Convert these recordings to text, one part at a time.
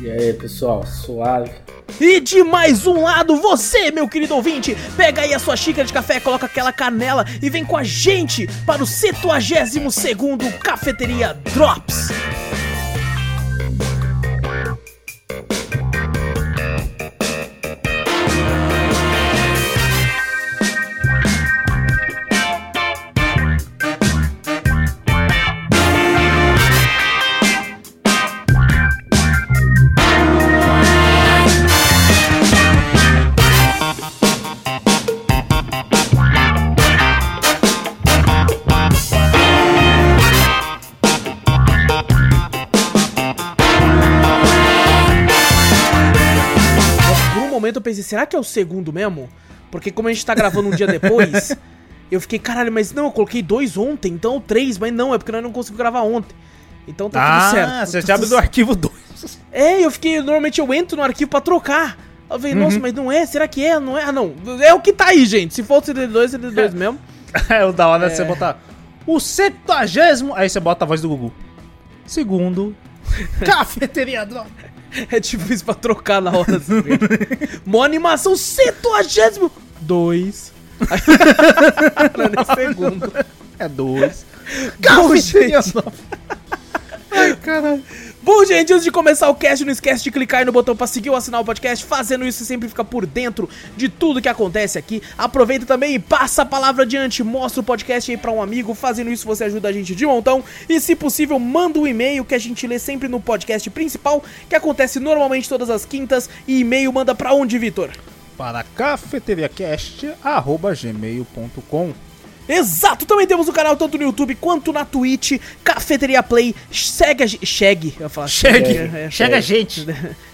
E aí, pessoal, suave. E de mais um lado, você, meu querido ouvinte, pega aí a sua xícara de café, coloca aquela canela e vem com a gente para o 72 segundo Cafeteria Drops. Momento eu pensei, será que é o segundo mesmo? Porque como a gente tá gravando um dia depois, eu fiquei, caralho, mas não, eu coloquei dois ontem, então três, mas não, é porque nós não conseguimos gravar ontem. Então tá tudo certo. Ah, você já abre do arquivo 2. É, eu fiquei, normalmente eu entro no arquivo pra trocar. Eu falei, Uhum. nossa, mas não é? Será que é? Não é? Ah, não. É o que tá aí, gente. Se for o CD2, CD2 mesmo. É o da hora é. você botar o 70 aí você bota a voz do Gugu. Segundo, cafeteria do... É isso pra trocar na hora. Assim, gente. Mó animação, 102. Não é segundo. É dois. Bom, gente. Ai, caralho. Bom, gente, antes de começar o cast, não esquece de clicar aí no botão pra seguir ou assinar o podcast. Fazendo isso, você sempre fica por dentro de tudo que acontece aqui. Aproveita também e passa a palavra adiante. Mostra o podcast aí pra um amigo. Fazendo isso, você ajuda a gente de montão. E, se possível, manda um e-mail que a gente lê sempre no podcast principal, que acontece normalmente todas as quintas. E e-mail manda pra onde, Vitor? Para cafeteriacast.gmail.com Exato, também temos o canal tanto no YouTube quanto na Twitch, Cafeteria Play. Segue a gente. Shag, eu falar. Chegue, É, é. chega gente.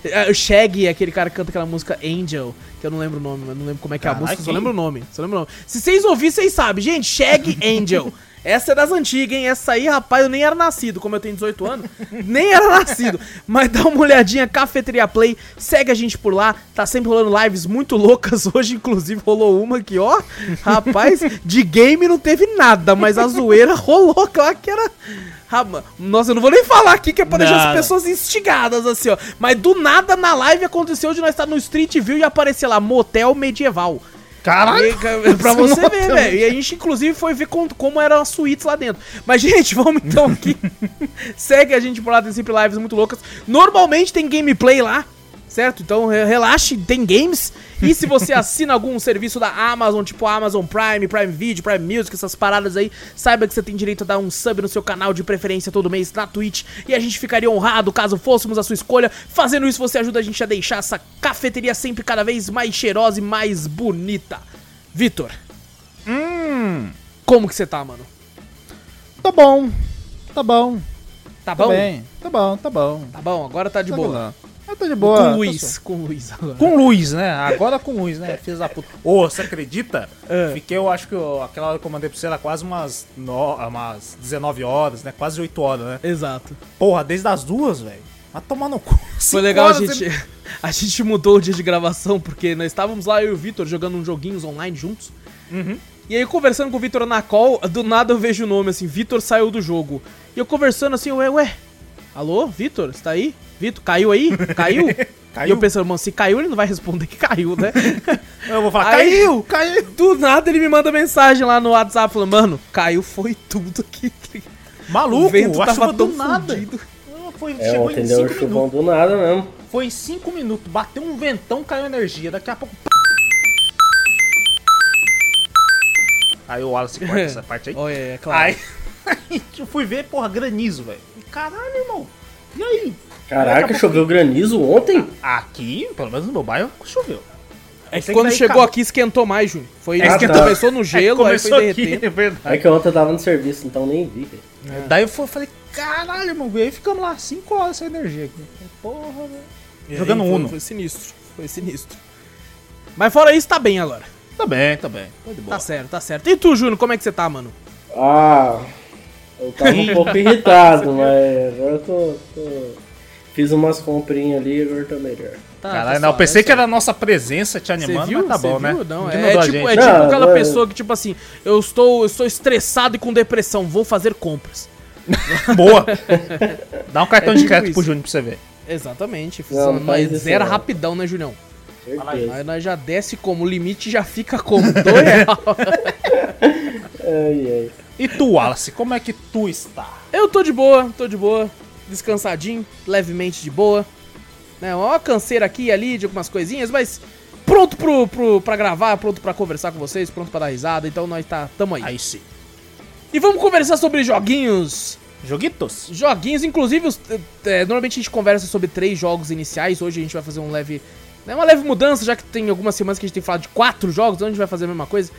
É, O Shag é aquele cara que canta aquela música Angel, que eu não lembro o nome, mas não lembro como é que é a Caralho, música, só lembro o nome. Só lembro o nome. Se vocês ouvirem, vocês sabem. Gente, Shag Angel. Essa é das antigas, hein? Essa aí, rapaz, eu nem era nascido, como eu tenho 18 anos, nem era nascido. Mas dá uma olhadinha, Cafeteria Play, segue a gente por lá, tá sempre rolando lives muito loucas. Hoje, inclusive, rolou uma aqui, ó. Rapaz, de game não teve nada, mas a zoeira rolou lá que era. Nossa, eu não vou nem falar aqui que é pra deixar as pessoas instigadas, assim, ó. Mas do nada na live aconteceu de nós estar no Street View e aparecer lá, motel medieval. Caralho. E, pra você ver, velho. E a gente, inclusive, foi ver com- como eram as suítes lá dentro. Mas, gente, vamos então aqui. Segue a gente por lá, tem sempre lives muito loucas. Normalmente tem gameplay lá, certo? Então re- relaxe, tem games. E se você assina algum serviço da Amazon, tipo Amazon Prime, Prime Video, Prime Music, essas paradas aí, saiba que você tem direito a dar um sub no seu canal de preferência todo mês na Twitch. E a gente ficaria honrado caso fôssemos a sua escolha. Fazendo isso, você ajuda a gente a deixar essa cafeteria sempre cada vez mais cheirosa e mais bonita. Vitor, Hum, como que você tá, mano? tá bom. Tá bom. Tá Tá bom? bem. Tá bom, tá bom. Tá bom, agora tá de Tá boa. Ah, tá de boa. com tá Luiz, com Luiz agora. Com luz, né? Agora com luz, né? Filhos da puta. Ô, você acredita? É. Fiquei, eu acho que eu- aquela hora que eu mandei pra você era quase umas, no, umas 19 horas, né? Quase 8 horas, né? Exato. Porra, desde as duas, velho. Vai tomar no cu. Foi legal, a gente, a gente mudou o dia de gravação, porque nós estávamos lá, eu e o Vitor, jogando uns joguinhos online juntos. Uhum. E aí, conversando com o Vitor na call, do nada eu vejo o nome assim, Vitor saiu do jogo. E eu conversando assim, ué, ué, alô, Vitor, você tá aí? Vitor, caiu aí? Caiu? Caiu. E eu pensando, mano, se caiu, ele não vai responder que caiu, né? Eu vou falar, Aí- caiu, caiu. do nada ele me manda mensagem lá no WhatsApp falando, mano, caiu foi tudo aqui. Maluco, o vento a tava chuva tão do nada. fudido. Não, Foi, É, chegou ontem em deu um 5 chuvão minutos. do nada mesmo. Foi em 5 minutos. Bateu um ventão, caiu energia. Daqui a pouco. Aí o Wallace corta essa parte aí. Olha, é claro. Aí, aí eu fui ver, porra, granizo, velho. Caralho, irmão. E aí? Caraca, choveu granizo ontem? Aqui, pelo menos no meu bairro, choveu. É que quando chegou aqui esquentou mais, Júnior. Foi Ah, que tá. começou no gelo, aí foi derretendo. é verdade. É que ontem eu tava no serviço, então nem vi. velho. Daí eu falei, caralho, irmão. E aí ficamos lá 5 horas sem energia aqui. Porra, velho. Aí Jogando foi- Uno. Foi sinistro, foi sinistro. Mas fora isso, tá bem agora. Tá bem, tá bem. Tô de boa. Tá certo, tá certo. E tu, Júnior, como é que você tá, mano? Ah, eu tava um pouco irritado, mas agora eu tô, tô- Fiz umas comprinhas ali e agora tô melhor. Tá, Caralho, tá não, eu pensei é que era a nossa presença te Você animando, viu? mas tá Você bom, viu? né? Não, é, a tipo, é tipo Não, aquela não, pessoa que, tipo assim, eu estou, eu estou estressado e com depressão, vou fazer compras. Boa. Dá um cartão É de tipo crédito isso. pro Júnior pra você ver. Exatamente. Não, não nós zera não. rapidão, né, Julião? Aí nós já desce como, o limite já fica como, dois real. Ai, ai. E tu, Wallace, como é que tu está? Eu tô de boa, tô de boa, descansadinho, levemente de boa. Né, uma canseira aqui e ali de algumas coisinhas, mas pronto pro, pro, pra gravar, pronto pra conversar com vocês, pronto pra dar risada, então nós tá, tamo aí. Aí sim. E vamos conversar sobre joguinhos. Joguitos? Joguinhos, inclusive, os- é, normalmente a gente conversa sobre três jogos iniciais, hoje a gente vai fazer um leve. né, uma leve mudança, já que tem algumas semanas que a gente tem falado de quatro jogos, então a gente vai fazer a mesma coisa.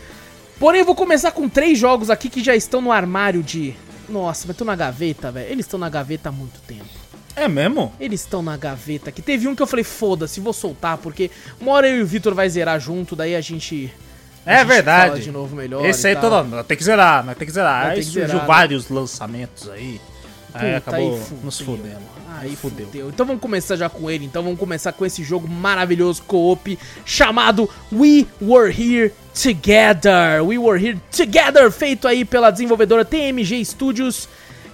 Porém, eu vou começar com três jogos aqui que já estão no armário de. Nossa, mas estão na gaveta, velho. Eles estão na gaveta há muito tempo. É mesmo? Eles estão na gaveta aqui. Teve um que eu falei, foda-se, vou soltar, porque uma hora eu e o Vitor vai zerar junto, daí a gente. a É gente verdade. de novo melhor. Esse aí todo. Tem que zerar, tem que zerar. Aí surgiu né? vários lançamentos aí. Aí Puta, acabou aí fudeu. nos fudendo. Aí fudeu. fudeu. Então vamos começar já com ele. Então vamos começar com esse jogo maravilhoso co-op chamado We Were Here Together. We Were Here Together, feito aí pela desenvolvedora TMG Studios.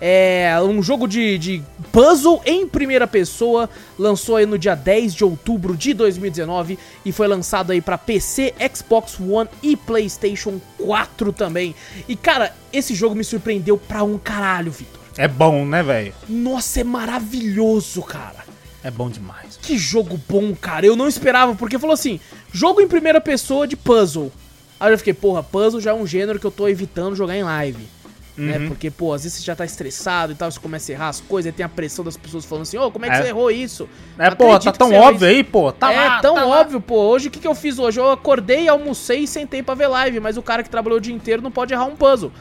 É um jogo de, de puzzle em primeira pessoa. Lançou aí no dia 10 de outubro de 2019 e foi lançado aí pra PC, Xbox One e PlayStation 4 também. E cara, esse jogo me surpreendeu pra um caralho, Vitor. É bom, né, velho? Nossa, é maravilhoso, cara. É bom demais. Que jogo bom, cara. Eu não esperava, porque falou assim: jogo em primeira pessoa de puzzle. Aí eu fiquei, porra, puzzle já é um gênero que eu tô evitando jogar em live. Né? Uhum. Porque, pô, às vezes você já tá estressado e tal, você começa a errar as coisas, aí tem a pressão das pessoas falando assim, ô, como é que É. você errou isso? É, pô, tá tão óbvio isso." aí, pô. Tá é lá, tão tá lá. óbvio, pô. Hoje o que, que eu fiz hoje? Eu acordei, almocei e sentei pra ver live, mas o cara que trabalhou o dia inteiro não pode errar um puzzle.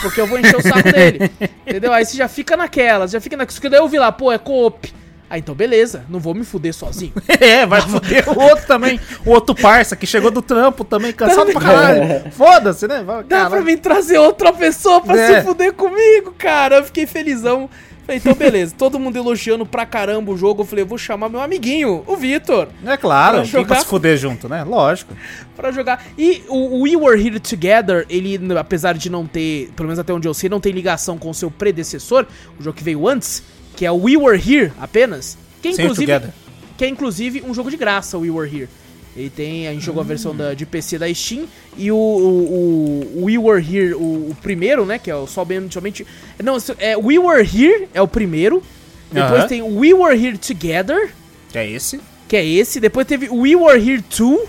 Porque eu vou encher o saco dele. Entendeu? Aí você já fica naquela, já fica naquela. Daí eu vi lá, pô, é co-op. Ah, então beleza, não vou me fuder sozinho. É, vai foder o outro também. O outro parça que chegou do trampo também, cansado pra caralho. Foda-se, né? Vai, Dá pra mim trazer outra pessoa pra É. se fuder comigo, cara. Eu fiquei felizão. Falei, então beleza, todo mundo elogiando pra caramba o jogo. Eu falei, eu vou chamar meu amiguinho, o Vitor. É claro, Pra jogar? se fuder junto, né? Lógico. Pra jogar. E o We Were Here Together, ele, apesar de não ter, pelo menos até onde eu sei, não tem ligação com o seu predecessor, o jogo que veio antes, que é o We Were Here apenas. Que é inclusive, que é inclusive um jogo de graça, o We Were Here. Ele tem, a gente jogou a versão da, de PC da Steam e o, o, o We Were Here, o, o primeiro, né, que é o somente, somente não, é We Were Here é o primeiro. Depois Aham. tem o We Were Here Together, Que é esse. que é esse. Depois teve We Were Here 2.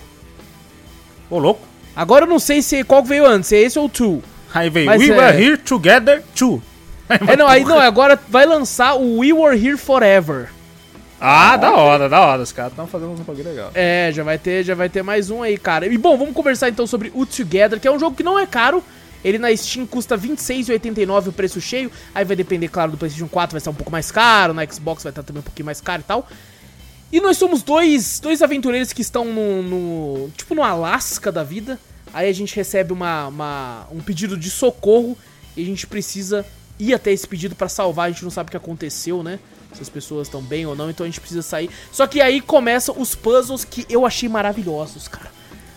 Ô, louco. Agora eu não sei se qual veio antes, se é esse ou o 2. Aí veio Mas We é- Were Here Together 2. É, não, aí não, agora vai lançar o We Were Here Forever. Ah, da hora, da hora. Os caras estão fazendo um bagulho legal. É, já vai ter, já vai ter mais um aí, cara. E bom, vamos conversar então sobre o Together, que é um jogo que não é caro. Ele na Steam custa R$ 26,89 o preço cheio. Aí vai depender, claro, do PlayStation 4 vai estar um pouco mais caro, na Xbox vai estar também um pouquinho mais caro e tal. E nós somos dois, dois aventureiros que estão no, no- tipo no Alasca da vida. Aí a gente recebe uma, uma- um pedido de socorro e a gente precisa ir até esse pedido pra salvar. A gente não sabe o que aconteceu, né? Se as pessoas estão bem ou não, então a gente precisa sair. Só que aí começam os puzzles que eu achei maravilhosos, cara.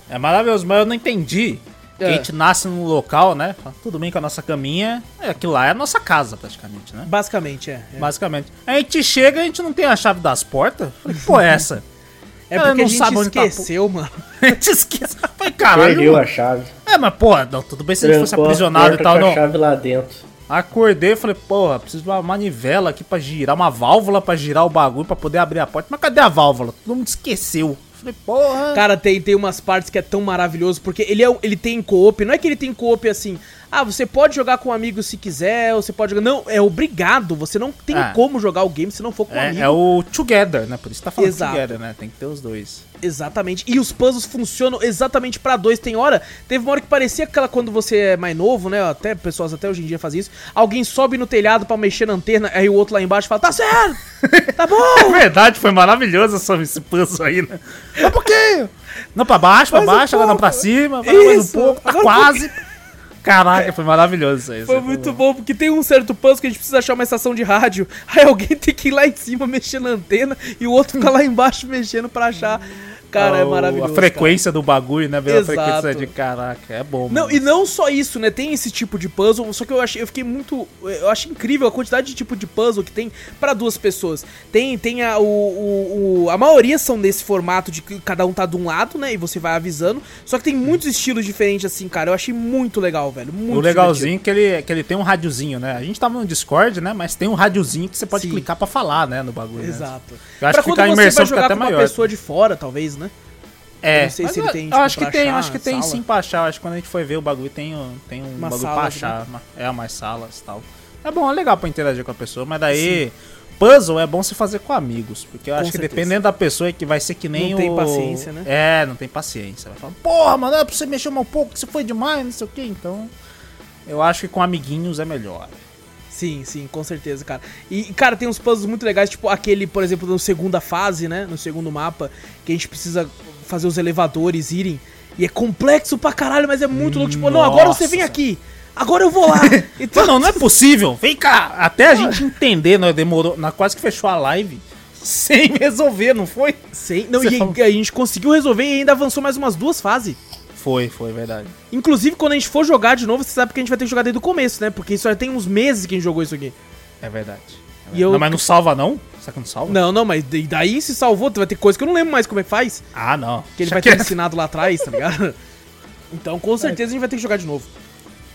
É maravilhoso, mas eu não entendi. Que É. A gente nasce num local, né? Tudo bem com a nossa caminha. É, aquilo lá é a nossa casa, praticamente, né? Basicamente, é. É, Basicamente. A gente chega e a gente não tem a chave das portas. Falei, pô, é essa? é porque a não gente sabe onde tá, esqueceu, mano. A gente esquece. Falei, caralho. Perdeu a chave. É, mas porra, não, tudo bem se a gente fosse a aprisionado e tal, com a não. chave lá dentro. Acordei e falei, porra, preciso de uma manivela aqui pra girar, uma válvula pra girar o bagulho pra poder abrir a porta. Mas cadê a válvula? Todo mundo esqueceu. Falei, porra. Cara, tem, tem umas partes que é tão maravilhoso, porque ele, é, ele tem co-op, não é que ele tem co-op assim, Ah, você pode jogar com um amigo se quiser, ou você pode jogar. Não, é obrigado. Você não tem Ah. como jogar o game se não for com um É, amigo. é o together, né? Por isso tá falando Exato. together, né? Tem que ter os dois. Exatamente. E os puzzles funcionam exatamente pra dois. Tem hora, teve uma hora que parecia aquela quando você é mais novo, né? Até pessoas até hoje em dia fazem isso. Alguém sobe no telhado pra mexer na antena, aí o outro lá embaixo fala: "Tá certo. Tá É bom". verdade, foi maravilhoso esse- esse puzzle aí, né? Mas por quê? Não pra baixo, um baixo, agora não pra cima, agora mais um pouco, tá Agora um quase. Caraca, foi maravilhoso isso aí. Foi aí muito bom, porque tem um certo puzzle que a gente precisa achar uma estação de rádio. Aí alguém tem que ir lá em cima mexer na antena e o outro fica lá embaixo mexendo pra achar. Cara, é maravilhoso. A frequência do bagulho, né? Pela Exato. frequência de caraca, é bom. Não, mano. e não só isso, né? Tem esse tipo de puzzle, só que eu achei, eu fiquei muito, eu acho incrível a quantidade de tipo de puzzle que tem pra duas pessoas. Tem, tem a, o, o, o- a maioria são desse formato de que cada um tá de um lado, né? E você vai avisando. Só que tem muitos estilos diferentes assim, cara. Eu achei muito legal, velho. Muito O legalzinho é que ele, é que ele tem um rádiozinho, né? A gente tava no Discord, né? Mas tem um rádiozinho que você pode Sim. clicar pra falar, né? No bagulho. né? Exato. Eu acho pra que quando fica a você imersão vai fica jogar até com uma maior. pessoa de fora, talvez, né? É, Eu não sei mas se ele tem, eu tipo, acho que pra tem, achar acho que tem sala. sim pra achar. Acho que quando a gente foi ver o bagulho tem, um- tem um Umas bagulho pra salas, achar. uma- é, mais salas e tal. É bom, é legal pra interagir com a pessoa, mas daí. Puzzle é bom se fazer com amigos, porque eu Com acho que certeza. dependendo da pessoa é que vai ser que nem Não o... tem paciência, né? É, não tem paciência. Vai falar, porra, mano, é pra você mexer um pouco, que você foi demais, não sei o que. Então, eu acho que com amiguinhos é melhor. Sim, sim, com certeza, cara. E, cara, tem uns puzzles muito legais, tipo aquele, por exemplo, na segunda fase, né? No segundo mapa, que a gente precisa fazer os elevadores irem. E é complexo pra caralho, mas é muito louco. Tipo, não, agora você vem aqui. Agora eu vou lá. Então, Não, não, é possível. Vem cá. Até a gente entender, nós demorou, nós quase que fechou a live sem resolver, não foi? Sim, não, Você e falou- a gente conseguiu resolver e ainda avançou mais umas duas fases. Foi, foi, verdade. Inclusive, quando a gente for jogar de novo, você sabe que a gente vai ter que jogar desde o começo, né? Porque isso já tem uns meses que a gente jogou isso aqui. É verdade. E eu- Não, mas não salva, não? Será que não salva? Não, não, mas daí se salvou, vai ter coisa que eu não lembro mais como é que faz. Ah, não. Que ele Deixa vai ter quieto. ensinado lá atrás, tá ligado? Então, com certeza a gente vai ter que jogar de novo.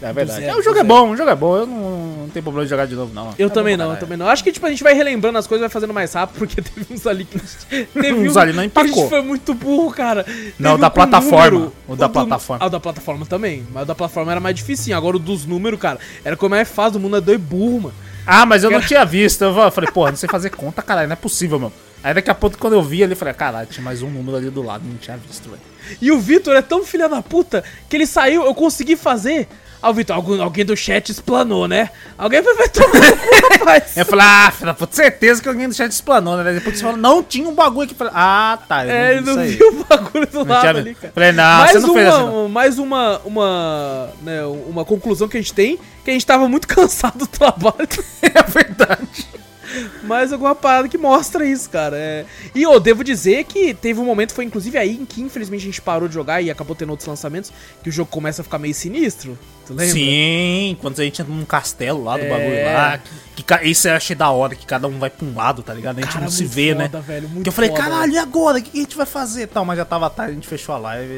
É verdade. zero, É, o jogo do é bom, o jogo é bom. Eu não, não tenho problema de jogar de novo, não. Eu É também não, eu também não. Acho que tipo, a gente vai relembrando as coisas e vai fazendo mais rápido, porque teve uns ali que a gente. Teve Uns um ali não que a gente empacou. foi muito burro, cara. Não, o da plataforma. número, O da do- plataforma. Ah, o da plataforma também. Mas o da plataforma era mais difícil. Agora o dos números, cara, era coisa mais fácil do mundo, é dois burro, mano. Ah, mas eu não tinha visto. Eu falei, porra, não sei fazer conta, caralho, não é possível, mano. Aí daqui a pouco, quando eu vi ali, eu falei, caralho, tinha mais um número ali do lado, não tinha visto, velho. E o Vitor é tão filha da puta que ele saiu, eu consegui fazer. Ah, o Vitor, algum- alguém do chat explanou, né? Alguém vai, tomar no cu, rapaz. Eu falei, ah, filha, puta, certeza que alguém do chat explanou, né? Depois você falou, não, tinha um bagulho aqui. Falei, ah, tá, eu É, ele não viu o bagulho do Não lado tinha ali, cara. Falei, não, mais você não uma, fez assim, não. mais uma, uma, né, uma conclusão que a gente tem, que a gente tava muito cansado do trabalho. É verdade. Mais alguma parada que mostra isso, cara. É... E eu devo dizer que teve um momento, foi inclusive aí em que infelizmente a gente parou de jogar e acabou tendo outros lançamentos, que o jogo começa a ficar meio sinistro. Tu lembra? Sim, quando a gente entra num castelo lá do É. bagulho lá. Que, ca- isso eu achei da hora, que cada um vai pra um lado, tá ligado? A gente Cara, não se vê, foda, né? velho, muito que eu falei, foda, caralho, e agora? O que a gente vai fazer? Tal, mas já tava tarde, a gente fechou a live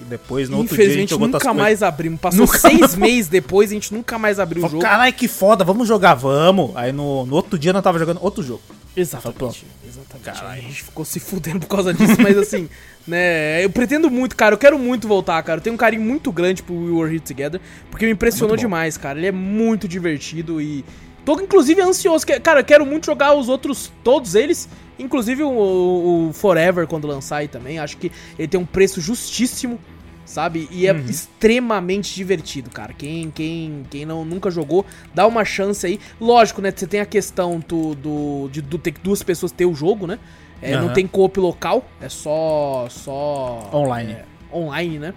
e depois, no outro dia, a gente jogou nunca mais abrimos. Passou Nunca seis mais. meses depois, a gente nunca mais abriu o Falei, jogo. Caralho, que foda, vamos jogar, vamos. Aí no, no outro dia nós tava jogando outro jogo. Exatamente. Exatamente. Caralho. A gente ficou se fudendo por causa disso, mas assim, né? Eu pretendo muito, cara. Eu quero muito voltar, cara. Eu tenho um carinho muito grande pro We Were Here Together, porque me impressionou bom. demais, cara. Ele é muito divertido e. Tô, inclusive, ansioso. que- Cara, eu quero muito jogar os outros, todos eles. Inclusive o, o Forever, quando lançar aí também. Acho que ele tem um preço justíssimo, sabe? E é Uhum. extremamente divertido, cara. Quem, quem, quem não, nunca jogou, dá uma chance aí. Lógico, né? Você tem a questão do, do, de do, ter que duas pessoas ter o jogo, né? É, Não Aham. tem co-op local, é só. só Online. é, online, né?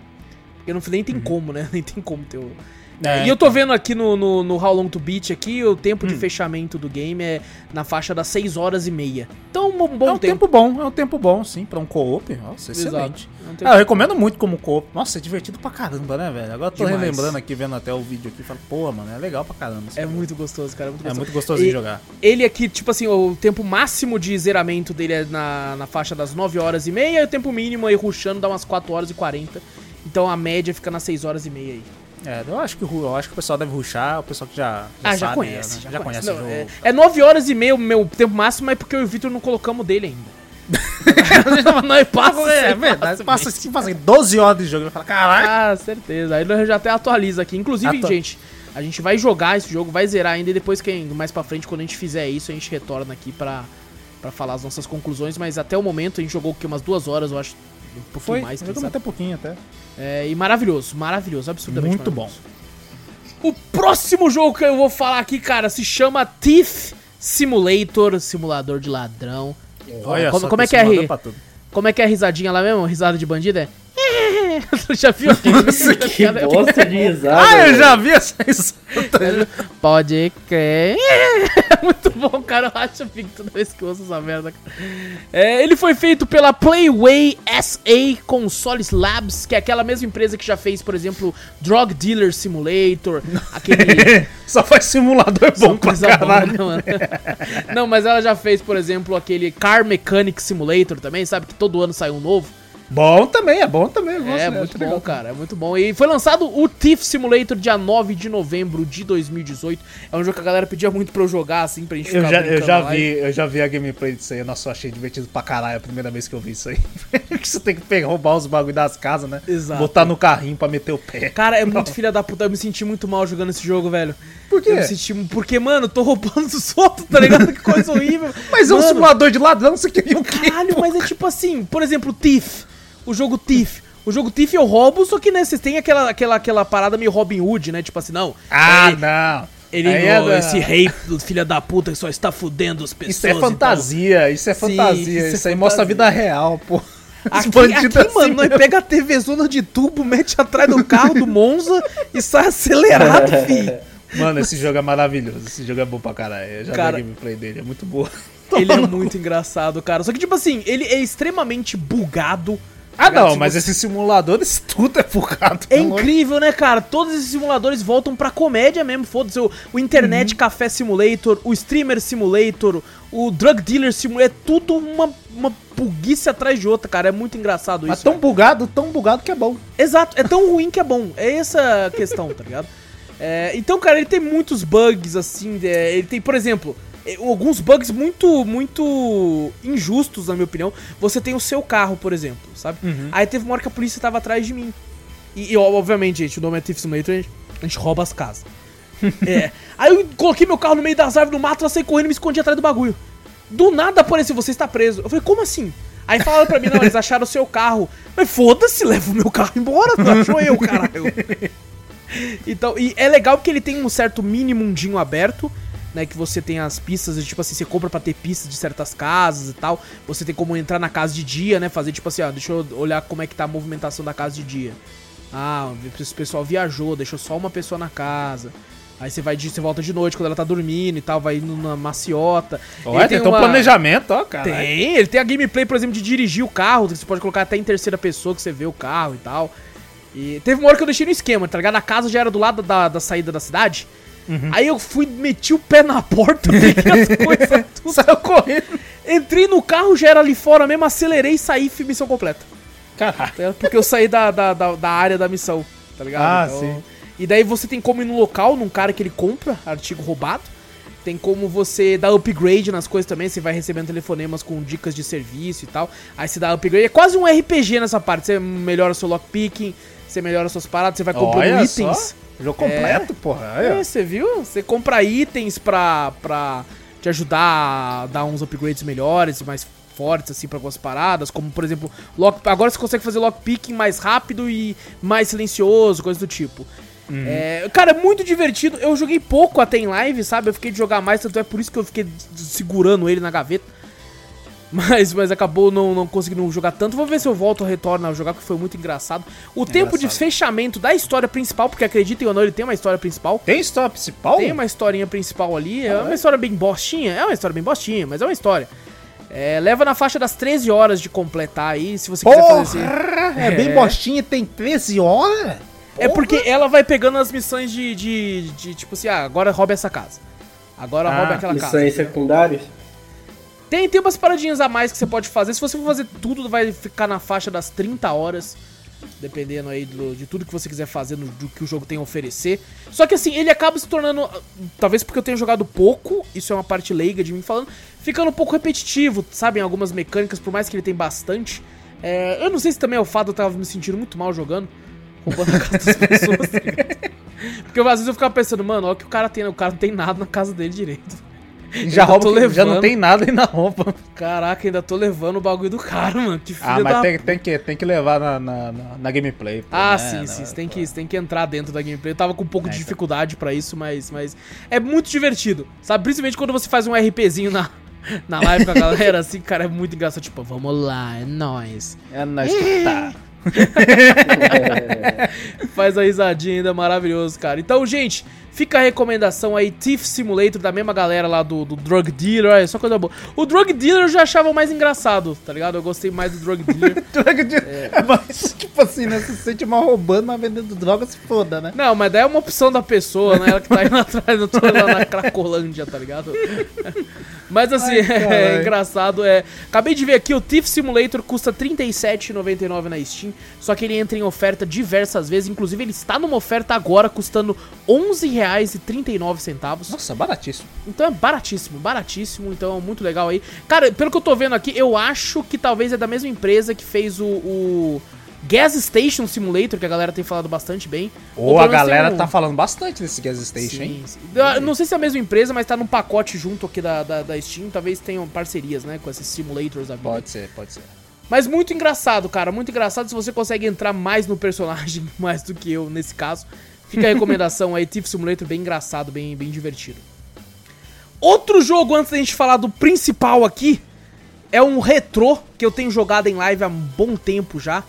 Porque não, nem tem como, né? Nem tem como ter o. É, e eu tô vendo aqui no, no, no How Long to Beat aqui, o tempo Hum. de fechamento do game é na faixa das 6 horas e meia. Então, um bom É um tempo. bom, é um tempo bom, sim, pra um co-op. Nossa, excelente. É um tempo- Ah, eu recomendo muito como co-op. Nossa, é divertido pra caramba, né, velho? Agora eu tô Demais. relembrando aqui, vendo até o vídeo aqui, falo, pô, mano, é legal pra caramba. É jogo. muito gostoso, cara. É muito É gostoso. muito gostoso de jogar. Ele aqui, tipo assim, o tempo máximo de zeramento dele é na, na faixa das 9 horas e meia, e o tempo mínimo aí rushando dá umas 4 horas e 40. Então a média fica nas 6 horas e meia aí. É, eu acho que, eu acho que o pessoal deve ruxar, o pessoal que já, ah, já sabe, conhece. né? Já, conhece. o Não, jogo. é, é 9 horas e meia o meu tempo máximo, mas porque eu e o Vitor não colocamos dele ainda. Nós passa, É, é verdade. Passa, assim, passa 12 horas de jogo e fala, caralho. Ah, certeza. Aí nós já até atualiza aqui. Inclusive, Atua- gente, a gente vai jogar esse jogo, vai zerar ainda e depois que mais pra frente, quando a gente fizer isso, a gente retorna aqui pra, pra falar as nossas conclusões. Mas até o momento a gente jogou? Umas duas horas, eu acho. Um pouquinho Foi, mais. quem jogamos até pouquinho até. É, e maravilhoso, maravilhoso, absurdamente Muito bom. maravilhoso. O próximo jogo que eu vou falar aqui, cara, se chama Thief Simulator, simulador de ladrão. Olha como, só como é que é. Como é que é a risadinha lá mesmo? Risada de bandido é? Já viu? Que bosta de risada. Ah, eu já vi essa isso. Pode crer. Muito bom, cara. Eu acho que toda vez que eu ouço essa merda. É, ele foi feito pela Playway SA Consoles Labs, que é aquela mesma empresa que já fez, por exemplo, Drug Dealer Simulator, aquele. Só faz simulador bom pra boa, caralho. né, mano? Não, mas ela já fez, por exemplo, aquele Car Mechanic Simulator também, sabe? Que todo ano sai um novo. Bom também, é bom também. eu gosto, É, né? muito Acho bom, legal. cara, é muito bom. E foi lançado o Thief Simulator dia 9 de novembro de 2018. É um jogo que a galera pedia muito pra eu jogar, assim, pra gente Eu ficar já, eu já lá. vi, eu já vi a gameplay disso aí, nossa, eu achei divertido pra caralho a primeira vez que eu vi isso aí. que você tem que pegar, roubar os bagulho das casas, né? Exato. Botar no carrinho pra meter o pé. Cara, é muito filha da puta. Eu me senti muito mal jogando esse jogo, velho. Por quê? Eu me senti... Porque, mano, eu tô roubando dos outros, tá ligado? Que coisa horrível. Mas é um Mano, simulador de ladrão, você queria o quê? Caralho, mas é tipo assim, por exemplo, Thief. O jogo Thief. O jogo Thief eu roubo, só que, né, vocês têm aquela, aquela, aquela parada meio Robin Hood, né? Tipo assim, não. Ah, não. ele é da- esse rei do filho da puta que só está fudendo as pessoas. Isso é fantasia, isso é Sim, fantasia. isso Isso, é aí mostra a vida real, pô. Aqui, aqui assim mano, nós pega a TV zona de tubo, mete atrás do carro do Monza e sai acelerado, fi. Mano, esse jogo é maravilhoso. Esse jogo é bom pra caralho. Eu já Cara- vi a gameplay dele, é muito boa. Ele é muito engraçado, cara. Só que, tipo assim, ele é extremamente bugado. Ah, não, mas esses simuladores, tudo é focado. É incrível, né, cara? Todos esses simuladores voltam pra comédia mesmo. Foda-se, o, o Internet Café Simulator, o Streamer Simulator, o Drug Dealer Simulator. É tudo uma, uma buguice atrás de outra, cara. É muito engraçado Mas isso. tão velho. bugado, tão bugado que é bom. Exato, é tão ruim que é bom. É essa a questão, tá ligado? É, então, cara, ele tem muitos bugs, assim. é, ele tem, por exemplo, é, alguns bugs muito, muito injustos, na minha opinião. Você tem o seu carro, por exemplo, sabe? Aí teve uma hora que a polícia tava atrás de mim. E, e, obviamente, gente, o nome é Thief Simulator, a gente, a gente rouba as casas. é. Aí eu coloquei meu carro no meio das árvores do mato, eu saí correndo e me escondi atrás do bagulho. Do nada apareceu, você está preso. Eu falei, como assim? Aí falaram pra mim, não, eles acharam o seu carro. Mas foda-se, leva o meu carro embora, não achou eu, caralho. Então, e é legal porque ele tem um certo mini mundinho aberto, né? Que você tem as pistas, tipo assim, você compra pra ter pistas de certas casas e tal. Você tem como entrar na casa de dia, né? Fazer tipo assim, ó, deixa eu olhar como é que tá a movimentação da casa de dia. Ah, esse pessoal viajou, deixou só uma pessoa na casa. Aí você vai de, você volta de noite quando ela tá dormindo e tal, vai indo na maciota. Olha, tem, um uma- planejamento, ó, cara. tem, ele tem a gameplay, por exemplo, de dirigir o carro, que você pode colocar até em terceira pessoa que você vê o carro e tal. E teve uma hora que eu deixei no esquema, tá ligado? A casa já era do lado da, da saída da cidade. Aí eu fui, meti o pé na porta, peguei as coisas, tudo. Saiu correndo. Entrei no carro, já era ali fora mesmo, acelerei e saí, fui missão completa. Caralho. tá? Porque eu saí da, da, da, da área da missão, tá ligado? Ah, sim. E daí você tem como ir no local, num cara que ele compra artigo roubado. Tem como você dar upgrade nas coisas também, você vai recebendo telefonemas com dicas de serviço e tal. Aí você dá upgrade. É quase um RPG nessa parte. Você melhora seu lockpicking, você melhora suas paradas, você vai comprando Olha itens. só. Jogo completo, porra. Aí, É, ó. você viu? Você compra itens pra, pra te ajudar a dar uns upgrades melhores, mais fortes, assim, pra algumas paradas. Como, por exemplo, lock, agora você consegue fazer lockpicking mais rápido e mais silencioso, coisa do tipo. É, cara, é muito divertido. Eu joguei pouco até em live, sabe? Eu fiquei de jogar mais, tanto é por isso que eu fiquei segurando ele na gaveta. Mas, mas acabou não, não conseguindo jogar tanto. Vou ver se eu volto, retorno a jogar, porque foi muito engraçado. O tempo de fechamento da história principal, porque acreditem ou não, ele tem uma história principal. Tem história principal? Tem uma historinha principal ali, é uma história bem bostinha, é uma história bem bostinha, mas é uma história. É, leva na faixa das 13 horas de completar aí, se você quiser fazer assim. Porra! É bem É. bostinha, tem 13 horas? É porque ela vai pegando as missões de, de, de, tipo assim, ah, agora rouba essa casa. Agora Ah, rouba aquela casa. Missões secundárias? Tem, tem umas paradinhas a mais que você pode fazer. Se você for fazer tudo, vai ficar na faixa das 30 horas. Dependendo aí do- de tudo que você quiser fazer, no, do que o jogo tem a oferecer. Só que assim, ele acaba se tornando. Talvez porque eu tenha jogado pouco, isso é uma parte leiga de mim falando, ficando um pouco repetitivo, sabe? Em algumas mecânicas, por mais que ele tem bastante. É, eu não sei se também é o fato de eu tava me sentindo muito mal jogando, roubando a casa das pessoas. Porque às vezes eu ficava pensando, mano, olha o que o cara tem, né? o cara não tem nada na casa dele direito. Já, rouba, que- já não levando. tem nada aí na roupa. Caraca, ainda tô levando o bagulho do cara, mano. Que filho Ah, mas da tem, tem, que, tem que levar na, na, na- na gameplay. pô, Ah, né? sim, sim. Você tem, que, tem que entrar dentro da gameplay. Eu tava com um pouco É, de então. dificuldade pra isso, mas, mas é muito divertido. Sabe? Principalmente quando você faz um RPzinho na, na live com a galera, assim, cara, é muito engraçado. Tipo, vamos lá, é nóis. É nóis que tá. Faz a risadinha ainda, maravilhoso, cara. Então, gente, fica a recomendação aí, Thief Simulator, da mesma galera lá do, do Drug Dealer, é só coisa boa. O Drug Dealer eu já achava mais engraçado, tá ligado? Eu gostei mais do Drug Dealer. É mais, tipo assim, né? Você se sente mal roubando, mas vendendo drogas, foda, né? Não, mas daí é uma opção da pessoa, né? Ela que tá indo atrás, eu tô lá na Cracolândia, tá ligado? Mas assim, Ai, é, engraçado. É... Acabei de ver aqui, o Thief Simulator custa R$ 37,99 na Steam. Só que ele entra em oferta diversas vezes. Inclusive, ele está numa oferta agora, custando R$ 11,39. Nossa, baratíssimo. Então é baratíssimo, baratíssimo. Então é muito legal aí. Cara, pelo que eu tô vendo aqui, eu acho que talvez é da mesma empresa que fez o. o Gas Station Simulator, que a galera tem falado bastante bem. Ou pelo a galera um- tá falando bastante desse Gas Station, hein? Sim, sim. Eu Não sei se é a mesma empresa, mas tá num pacote junto aqui da, da, da Steam. Talvez tenham parcerias, né? Com esses simulators da vida. Pode ser, pode ser. Mas muito engraçado, cara. Muito engraçado se você consegue entrar mais no personagem, mais do que eu nesse caso. Fica a recomendação aí, Thief Simulator, bem engraçado, bem, bem divertido. Outro jogo, antes da gente falar do principal aqui, é um retrô que eu tenho jogado em live há um bom tempo já.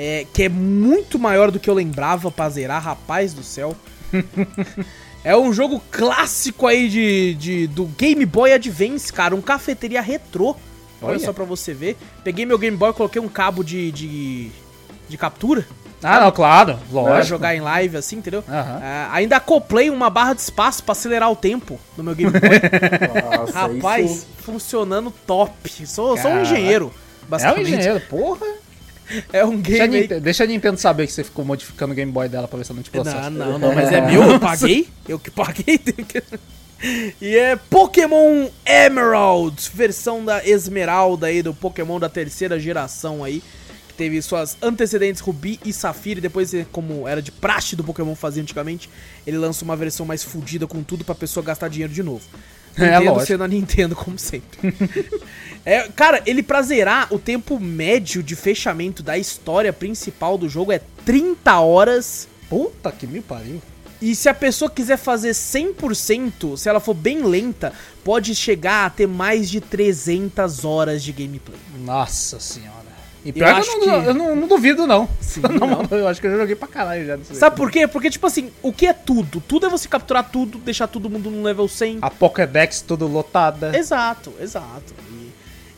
É, que é muito maior do que eu lembrava pra zerar, rapaz do céu. é um jogo clássico aí de, de- do Game Boy Advance, cara. Um cafeteria retrô. Olha, Olha. só pra você ver. Peguei meu Game Boy, coloquei um cabo de, de, de captura Ah, não, claro, pra lógico. jogar em live assim, entendeu? Aham. Ah, ainda acoplei uma barra de espaço pra acelerar o tempo no meu Game Boy. Nossa, Rapaz, sim. funcionando top. Sou, sou um engenheiro, É um basicamente. engenheiro, porra. É um Deixa a, game Nintendo, deixa a Nintendo saber que você ficou modificando o Game Boy dela pra ver se ela não te processa. Não, não, não, mas é meu, eu paguei. Eu que paguei. E é Pokémon Emerald, versão da Esmeralda aí, do Pokémon da terceira geração aí. Que teve suas antecedentes Rubi e Safira. E depois, eh, como era de praxe do Pokémon fazer antigamente, ele lança uma versão mais fodida com tudo pra pessoa gastar dinheiro de novo. É, Nintendo lógico. sendo a Nintendo, como sempre. É, cara, ele pra zerar, o tempo médio de fechamento da história principal do jogo é 30 horas. Puta que me pariu. E se a pessoa quiser fazer 100%, se ela for bem lenta, pode chegar a ter mais de 300 horas de gameplay. Nossa senhora. E Eu pior que acho eu, não, que- eu não, não duvido, não. Sim, não. Eu acho que eu já joguei pra caralho já. Sabe por quê? Porque, tipo assim, o que é tudo? Tudo é você capturar tudo, deixar todo mundo no level 100. A Pokédex tudo lotada. Exato, exato. E,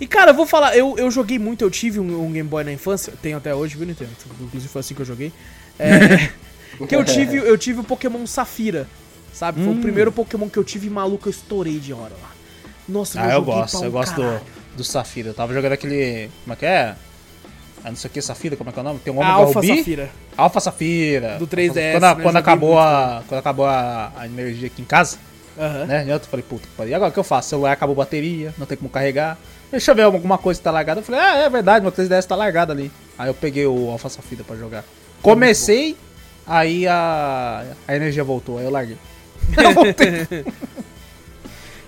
e, cara, eu vou falar, eu, eu joguei muito, eu tive um, um Game Boy na infância, tenho até hoje, viu, Nintendo? Inclusive foi assim que eu joguei. É, que eu tive, eu tive o Pokémon Safira, sabe? Foi o primeiro Pokémon que eu tive e maluco, eu estourei de hora lá. Nossa, Ah, eu joguei gosto, eu gosto do, do Safira. Eu tava jogando aquele. Como é que é? Ah, não sei o que, Safira, como é que é o nome? Tem um Omega Alpha Ruby. Safira. Alpha Safira. Do 3DS, Quando, né, quando acabou, a, quando acabou a, a energia aqui em casa, Aham. né? Eu falei, puta, e agora o que eu faço? O celular acabou a bateria, não tem como carregar. Deixa eu ver alguma coisa que tá largada. Eu falei, ah, é verdade, meu 3DS tá largado ali. Aí eu peguei o Alpha Safira pra jogar. Comecei, aí a, a energia voltou, aí eu larguei. Eu voltei.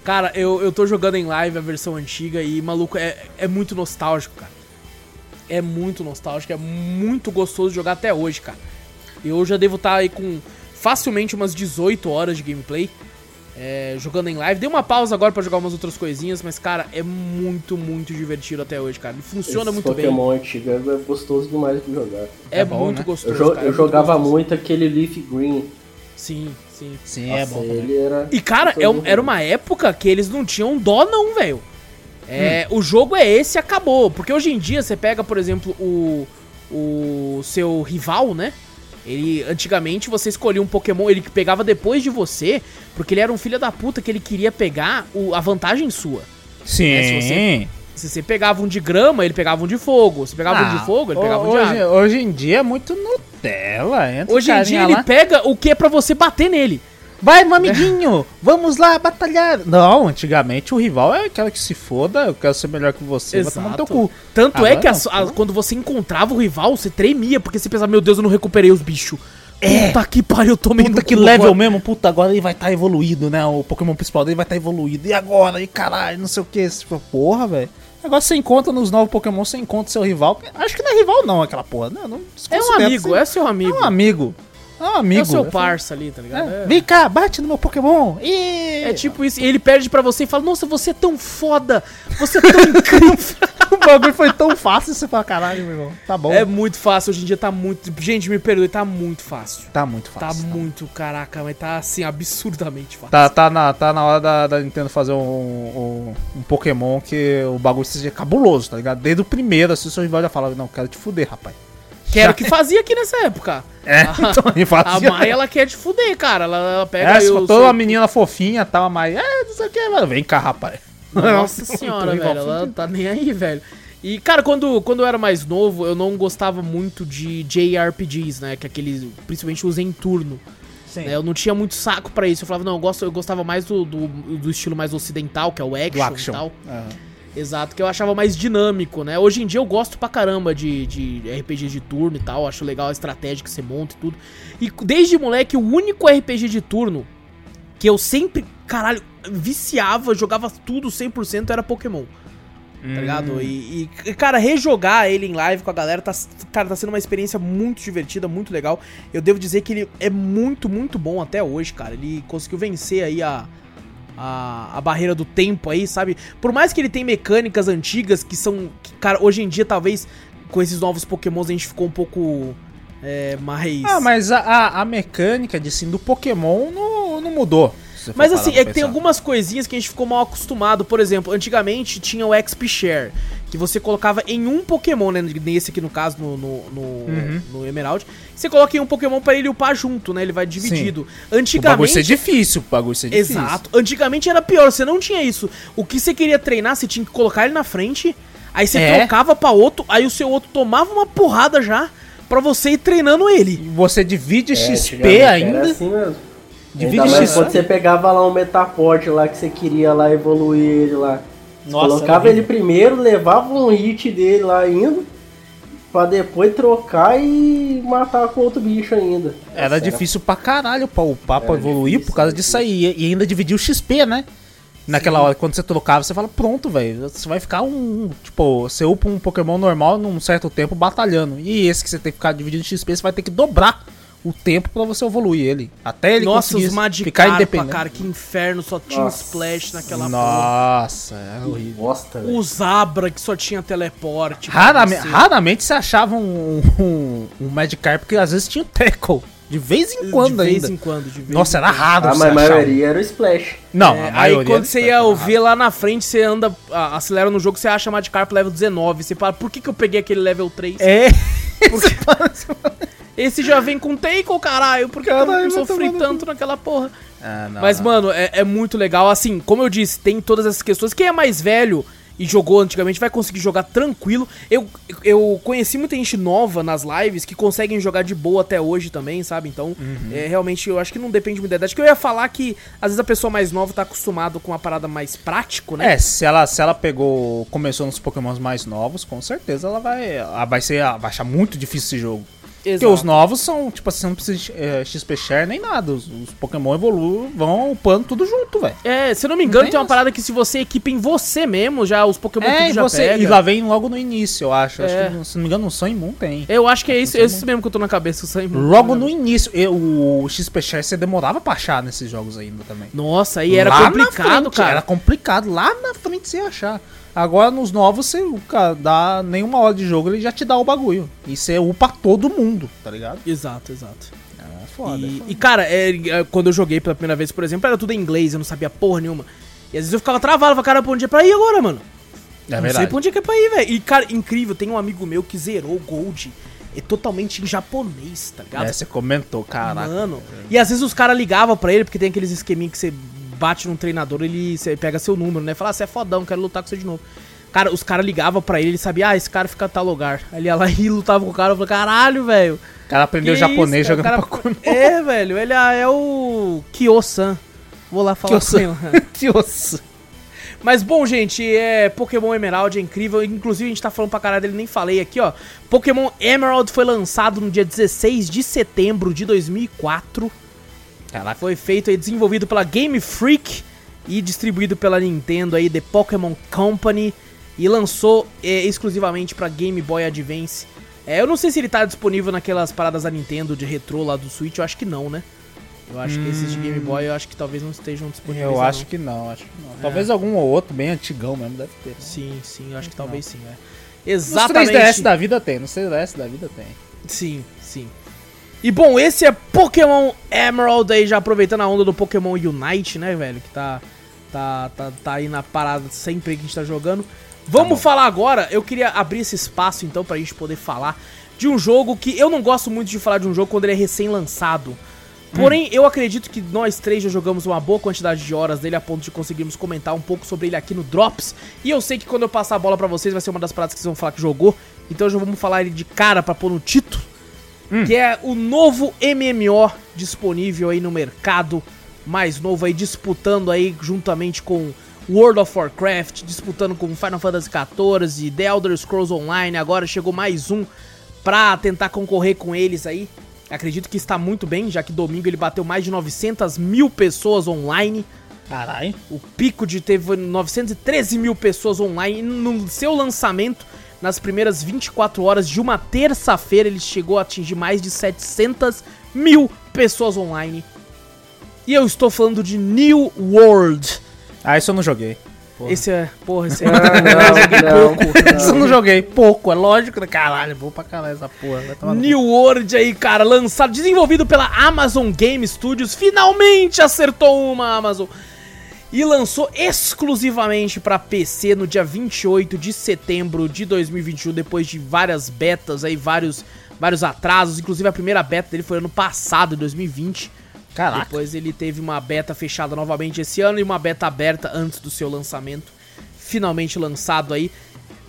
Cara, eu, eu tô jogando em live a versão antiga e, maluco, é, é muito nostálgico, cara. É muito nostálgico, é muito gostoso de jogar até hoje, cara. Eu já devo estar aí com facilmente umas 18 horas de gameplay. é, jogando em live. Dei uma pausa agora pra jogar umas outras coisinhas, mas, cara, é muito, muito divertido até hoje, cara. Ele funciona Esse muito bem. Pokémon antigo é gostoso demais de jogar. É, É bom, muito né? gostoso. Eu, jo- cara, é eu muito jogava gostoso. muito aquele Leaf Green. Sim, sim. Sim, é Nossa, bom. também. ele era. E, cara, é era uma época que eles não tinham dó, não, velho. É, O jogo é esse e acabou. Porque hoje em dia você pega, por exemplo, o, o seu rival, né? Ele, antigamente, você escolhia um Pokémon, ele que pegava depois de você, porque ele era um filho da puta que ele queria pegar o- a vantagem sua. Sim. É, se você Se você pegava um de grama, ele pegava um de fogo. Se pegava um Ah, de fogo, ele pegava um de hoje, água. hoje em dia é muito Nutella. Entra Hoje em dia carinha ele lá, pega o que é pra você bater nele. Vai, meu amiguinho, vamos lá batalhar. Não, antigamente o rival é aquela que se foda, eu quero ser melhor que você, vai tomar no teu cu. Tanto é Agora que a- a- quando você encontrava o rival, você tremia, porque você pensava, meu Deus, eu não recuperei os bichos. Puta que pariu, eu tomei É. Puta que level agora. mesmo, puta, agora ele vai estar evoluído, né? O Pokémon principal dele vai estar evoluído. E agora? E caralho, não sei o que. Tipo, porra, velho. Agora você encontra nos novos Pokémon, você encontra seu rival. Acho que não é rival, não, aquela porra. Não, não É um amigo, é seu amigo. É um amigo. Um amigo. É o seu É, parça ali, tá ligado? é. É. Vem cá, bate no meu Pokémon. E... É tipo isso, e ele perde pra você e fala, nossa, você é tão foda, você é tão incrível. o bagulho foi tão fácil, você fala, caralho, meu irmão. Tá bom. é muito fácil, hoje em dia tá muito... Gente, me perdoe, tá muito fácil. Tá muito Tá fácil. muito, caraca, mas tá assim, absurdamente fácil. Tá, tá, na, tá na hora da, da Nintendo fazer um, um, um Pokémon que o bagulho seja cabuloso, tá ligado? Desde o primeiro, assim, o seu rival já fala, não, quero te fuder, rapaz. Que era o que fazia aqui nessa época. É, A- então ele A fazia. Mai, ela quer te fuder, cara. Ela, ela pega É, se toda uma menina fofinha, tal, a Mai, é, não sei o que, mano. Vem cá, rapaz. Nossa senhora, velho. Ela tá nem aí, velho. E, cara, quando, quando eu era mais novo, eu não gostava muito de JRPGs, né? Que é aqueles, principalmente os em turno. Sim. né, Eu não tinha muito saco pra isso. Eu falava, não, eu, gosto, eu gostava mais do, do, do estilo mais ocidental, que é o action, action. e tal. É. Exato, que eu achava mais dinâmico, né? Hoje em dia eu gosto pra caramba de, de RPG de turno e tal. Acho legal a estratégia que você monta e tudo. E desde moleque, o único RPG de turno que eu sempre, caralho, viciava, jogava tudo 100% era Pokémon. Tá ligado? E, e, cara, rejogar ele em live com a galera tá, cara, tá sendo uma experiência muito divertida, muito legal. Eu devo dizer que ele é muito, muito bom até hoje, cara. Ele conseguiu vencer aí a, a, a barreira do tempo aí, sabe? Por mais que ele tenha mecânicas antigas que são. Que, cara, hoje em dia, talvez, com esses novos Pokémons, a gente ficou um pouco é, mais. Ah, mas a, a, mecânica de sim do Pokémon não, não mudou. Mas assim, é que tem algumas coisinhas que a gente ficou mal acostumado. Por exemplo, antigamente tinha o XP Share, que você colocava em um Pokémon, né? Nesse aqui no caso, no, no, no, Uhum. no Emerald. Você coloca em um Pokémon pra ele upar junto, né? Ele vai dividido. O bagulho Antigamente. ser difícil, o bagulho ser difícil. Exato. Antigamente era pior, você não tinha isso. O que você queria treinar, você tinha que colocar ele na frente, aí você É. trocava pra outro, aí o seu outro tomava uma porrada já pra você ir treinando ele. Você divide É, XP antigamente era ainda. assim mesmo. Divide Ainda mais XP. quando você pegava lá um Metaport lá que você queria lá evoluir ele lá. Nossa, colocava ele primeiro, levava um hit dele lá indo, pra depois trocar e matar com outro bicho ainda. Era Nossa, difícil pra caralho pra upar, pra evoluir difícil, por causa disso aí. E ainda dividir o XP, né? Naquela hora, quando você trocava, você fala, pronto, velho. Você vai ficar um. Tipo, você upa um Pokémon normal num certo tempo batalhando. E esse que você tem que ficar dividindo XP, você vai ter que dobrar o tempo pra você evoluir ele. Até ele Nossa, conseguir os ficar Magikarpa, independente. cara, que inferno, só tinha Nossa. Splash naquela porra. Nossa, é Que horrível. bosta, velho. O Zabra, que só tinha teleporte. pra Raramente, você. raramente você achava um, um, um Magikarp que às vezes tinha Tackle. De vez em quando de vez ainda. em quando, de vez Nossa, em era quando. raro Ah, você mas a achar maioria era o Splash. Não, É, a aí maioria quando era você ia ver lá na frente, você anda, acelera no jogo, você acha Magikarp level 19. Você fala, por que, que eu peguei aquele level 3? É. Esse já vem com Tackle, caralho. Por que, eu não sofri tanto naquela porra? Ah, não, Mas, não. mano, é, é muito legal. Assim, como eu disse, tem todas essas questões. Quem é mais velho e jogou antigamente vai conseguir jogar tranquilo. Eu, eu conheci muita gente nova nas lives que conseguem jogar de boa até hoje também, sabe? Então, Uhum. é, realmente, eu acho que não depende muito da idade. Que eu ia falar que, às vezes, a pessoa mais nova tá acostumado com uma parada mais prático, né? É, se ela, se ela pegou, começou nos pokémons mais novos, com certeza ela vai, ela vai ser, vai achar muito difícil esse jogo. Porque os novos são, tipo assim, não precisa de é, XP Share nem nada, os, os pokémon evoluem, vão upando tudo junto, velho. É, se eu não me engano, tem tem uma parada que se você equipa em você mesmo, já os Pokémon É, tudo e, já você, pega. e lá vem logo no início, eu acho. Acho É. que, se não me engano, no Sun e Moon tem. Eu acho que é isso, esse mesmo que eu tô na cabeça. Isso aí, Logo no início, eu- o XP Share você demorava pra achar nesses jogos ainda também. Nossa, aí era Lá complicado, frente, cara. Era complicado. Lá na frente você achar. Agora nos novos você cara, dá nenhuma hora de jogo, ele já te dá o bagulho. E você upa todo mundo, tá ligado? Exato, exato. É foda. e, é foda. e, cara, é, é, quando eu joguei pela primeira vez, por exemplo, era tudo em inglês, eu não sabia porra nenhuma. E às vezes eu ficava travado, falava, cara, pra onde é pra ir agora, mano? É não sei pra onde é que é pra ir, velho. E, cara, incrível, tem um amigo meu que zerou o Gold é totalmente em japonês, tá ligado? É, você comentou, caraca. Mano. E às vezes os caras ligavam pra ele, porque tem aqueles esqueminhos que você bate num treinador, ele pega seu número, né? Fala, ah, você é fodão, quero lutar com você de novo. Cara, os caras ligavam pra ele, ele sabia, ah, esse cara fica em tal lugar. Aí ele ia lá e lutava com o cara, eu falei, caralho, velho. O cara aprendeu japonês isso, jogando cara? Pokémon. É, velho, ele é, é o Kyo-san. Vou lá falar Kyo-san. com ele. osso. Mas bom, gente, é Pokémon Emerald é incrível. Inclusive, a gente tá falando pra caralho dele, nem falei aqui, ó. Pokémon Emerald foi lançado no dia 16 de setembro de 2004. Caraca. Foi feito e desenvolvido pela Game Freak e distribuído pela Nintendo aí, The Pokémon Company. E lançou é, exclusivamente pra Game Boy Advance. É, eu não sei se ele tá disponível naquelas paradas da Nintendo de retrô lá do Switch, eu acho que não, né? Eu acho que esses de Game Boy eu acho que talvez não estejam disponíveis. Eu não. acho que não, acho que não. Talvez algum ou outro bem antigão mesmo deve ter. né? Sim, sim, eu acho que talvez sim, é. Nos Exatamente. 3DS da vida tem, nos 3DS da vida tem. Sim, sim. E bom, esse é Pokémon Emerald aí, já aproveitando a onda do Pokémon Unite, né, velho? Que tá, tá, tá, tá aí na parada sempre que a gente tá jogando. Vamos falar agora, eu queria abrir esse espaço então pra gente poder falar de um jogo que eu não gosto muito de falar de um jogo quando ele é recém-lançado. Porém, eu acredito que nós três já jogamos uma boa quantidade de horas dele a ponto de conseguirmos comentar um pouco sobre ele aqui no Drops. E eu sei que quando eu passar a bola pra vocês vai ser uma das paradas que vocês vão falar que jogou. Então já vamos falar ele de cara pra pôr no título. Que é o novo MMO disponível aí no mercado. Mais novo aí, disputando aí juntamente com World of Warcraft, disputando com Final Fantasy XIV, The Elder Scrolls Online. Agora chegou mais um pra tentar concorrer com eles aí. Acredito que está muito bem, já que domingo ele bateu mais de 900 mil pessoas online. Caralho. O pico de teve 913 mil pessoas online. No seu lançamento, nas primeiras 24 horas de uma terça-feira, ele chegou a atingir mais de 700 mil pessoas online. E eu estou falando de New World. Ah, isso eu não joguei. Porra. Esse é. Porra, esse é. Ah, não, não, Isso eu não joguei. Pouco, é lógico. né? Caralho, vou pra caralho essa porra. Vai tomar no. New World aí, cara, lançado, desenvolvido pela Amazon Game Studios. Finalmente acertou uma Amazon. E lançou exclusivamente pra PC no dia 28 de setembro de 2021, depois de várias betas aí, vários, vários atrasos. Inclusive a primeira beta dele foi ano passado, em 2020. Caraca. Depois ele teve uma beta fechada novamente esse ano e uma beta aberta antes do seu lançamento. Finalmente lançado aí.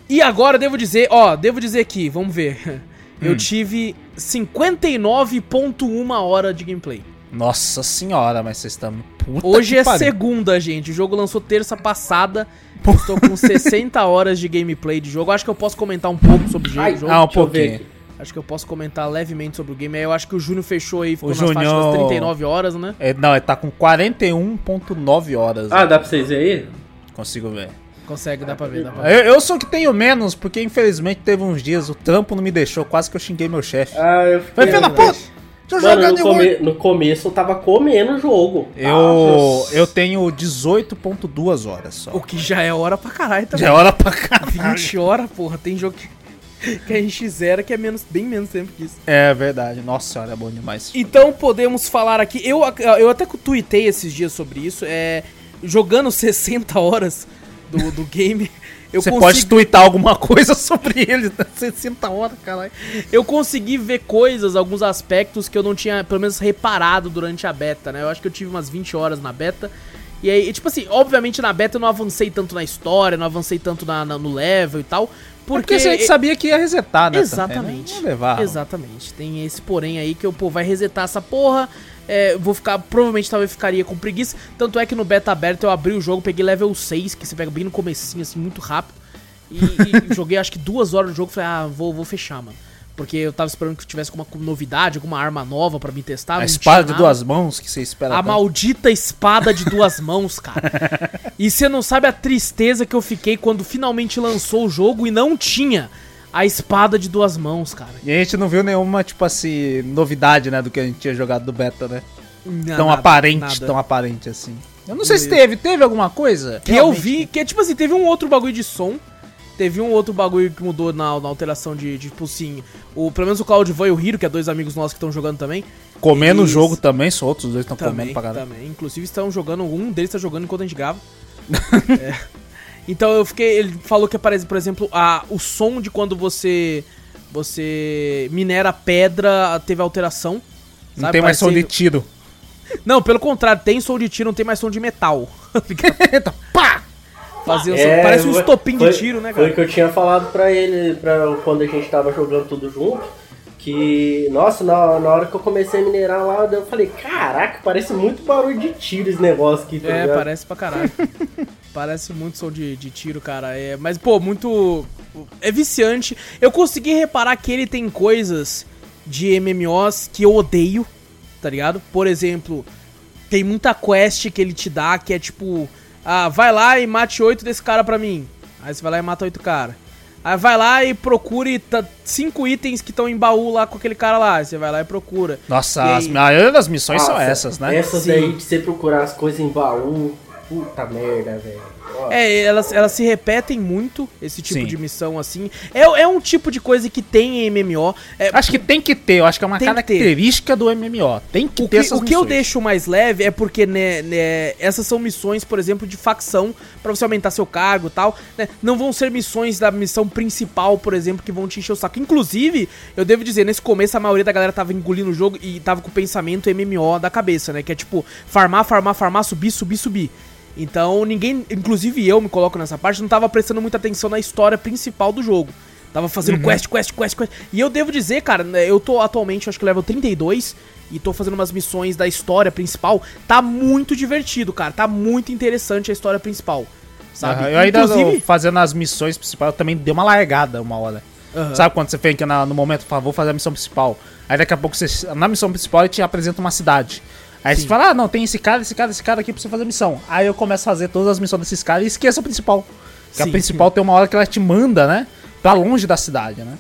E agora devo dizer, ó, devo dizer aqui, vamos ver. Eu tive 59.1 hora de gameplay. Nossa senhora, mas vocês estão. Puta Hoje é pariu. segunda, gente. O jogo lançou terça passada. Eu Estou com 60 horas de gameplay de jogo. Acho que eu posso comentar um pouco sobre o jogo. Ai, jogo. Ah, um Deixa pouquinho. Acho que eu posso comentar levemente sobre o game. Eu acho que o Júnior fechou aí, ficou O nas faixas Júnior- das 39 horas, né? É, não, ele tá com 41.9 horas. Ah, dá pra vocês ver aí? Consigo ver. Consegue, dá pra ver, dá pra ver. Eu, eu sou que tenho menos, porque infelizmente teve uns dias, o trampo não me deixou, quase que eu xinguei meu chefe. Ah, eu Vai, filho da puta! Deixa eu Mano, jogar no, come- no começo eu tava comendo o jogo. Eu, Ah, eu tenho 18.2 horas só. O que já é hora pra caralho também. Já é hora pra caralho. 20 horas, porra. Tem jogo que, que a gente zera que é menos, bem menos tempo que isso. É verdade. Nossa senhora, é bom demais. Então podemos falar aqui. Eu, eu até tuitei esses dias sobre isso. É, jogando 60 horas do, do game. Eu Você consegui, pode twittar alguma coisa sobre ele, né? 60 horas, caralho. eu consegui ver coisas, alguns aspectos que eu não tinha, pelo menos, reparado durante a beta, né? Eu acho que eu tive umas 20 horas na beta. E aí, tipo assim, obviamente na beta eu não avancei tanto na história, não avancei tanto na, na- no level e tal. Porque a gente sabia que ia resetar, né? Exatamente. também, né? Levar. Exatamente. Tem esse porém aí que eu, pô, vai resetar essa porra. É, vou ficar, provavelmente talvez ficaria com preguiça. Tanto é que no beta aberto eu abri o jogo, peguei level 6, que você pega bem no comecinho, assim, muito rápido. E, e joguei acho que duas horas do jogo, falei, ah, vou, vou fechar, mano. Porque eu tava esperando que tivesse alguma novidade, alguma arma nova pra me testar. A espada de duas mãos que você espera. A tanto. maldita espada de duas mãos, cara. E você não sabe a tristeza que eu fiquei quando finalmente lançou o jogo e não tinha a espada de duas mãos, cara. E a gente não viu nenhuma, tipo assim, novidade, né, do que a gente tinha jogado do beta, né? Não, tão nada, aparente, nada. tão aparente assim. Eu não sei se teve, teve alguma coisa? Que eu Realmente? vi, que tipo assim, teve um outro bagulho de som. Teve um outro bagulho que mudou na, na alteração de, de, tipo assim, o, pelo menos o Claudio e o Hiro, que é dois amigos nossos que estão jogando também. Comendo o Eles- jogo também, só outros dois estão comendo pra caralho. também. Inclusive estão jogando, um deles tá jogando enquanto a gente grava. É. Então eu fiquei, ele falou que aparece, por exemplo, a, o som de quando você você minera pedra teve alteração. Não sabe? tem mais som de tiro. Não, pelo contrário, tem som de tiro, não tem mais som de metal. Eita, pá! Fazer É, parece um foi- estopim de foi- tiro, né, Foi cara? o que eu tinha falado pra ele pra, quando a gente tava jogando tudo junto. Que, nossa, na, na hora que eu comecei a minerar lá, eu falei, caraca, parece muito barulho de tiro esse negócio aqui, tá É, ligado? parece pra caralho. parece muito som de, de tiro, cara. É, mas, pô, muito. É viciante. Eu consegui reparar que ele tem coisas de MMOs que eu odeio, tá ligado? Por exemplo, tem muita quest que ele te dá que é tipo. Ah, vai lá e mate oito desse cara pra mim. Aí você vai lá e mata oito cara. Aí vai lá e procure cinco itens que estão em baú lá com aquele cara lá. Aí você vai lá e procura. Nossa, E aí? as, a maioria das missões são essas, né? Essas Sim. aí de você procurar as coisas em baú. Puta merda, velho. É, elas, elas se repetem muito, esse tipo Sim. de missão assim. É, é um tipo de coisa que tem em MMO. É, Acho que tem que ter, eu acho que é uma característica do MMO. Tem que o ter que, essas o que eu deixo mais leve é porque, né, né, essas são missões, por exemplo, de facção, pra você aumentar seu cargo e tal. né? Não vão ser missões da missão principal, por exemplo, que vão te encher o saco. Inclusive, eu devo dizer, nesse começo a maioria da galera tava engolindo o jogo e tava com o pensamento MMO da cabeça, né? Que é tipo, farmar, farmar, farmar, subir, subir, subir. Então ninguém, inclusive eu me coloco nessa parte, não tava prestando muita atenção na história principal do jogo. Tava fazendo quest, quest, quest, quest. E eu devo dizer, cara, né, eu tô atualmente, acho que level 32, e tô fazendo umas missões da história principal. Tá muito divertido, cara. Tá muito interessante a história principal. Sabe? Aham, Eu ainda tô fazendo as missões principais, eu também dei uma largada uma hora. Aham. Sabe quando você fica no momento, fala, vou fazer a missão principal. Aí daqui a pouco você, na missão principal ele te apresenta uma cidade. Aí Sim. você fala, ah, não, tem esse cara, esse cara, esse cara aqui pra você fazer missão. Aí eu começo a fazer todas as missões desses caras e esqueço a principal. Porque a principal tem uma hora que ela te manda, né? Pra longe da cidade, né?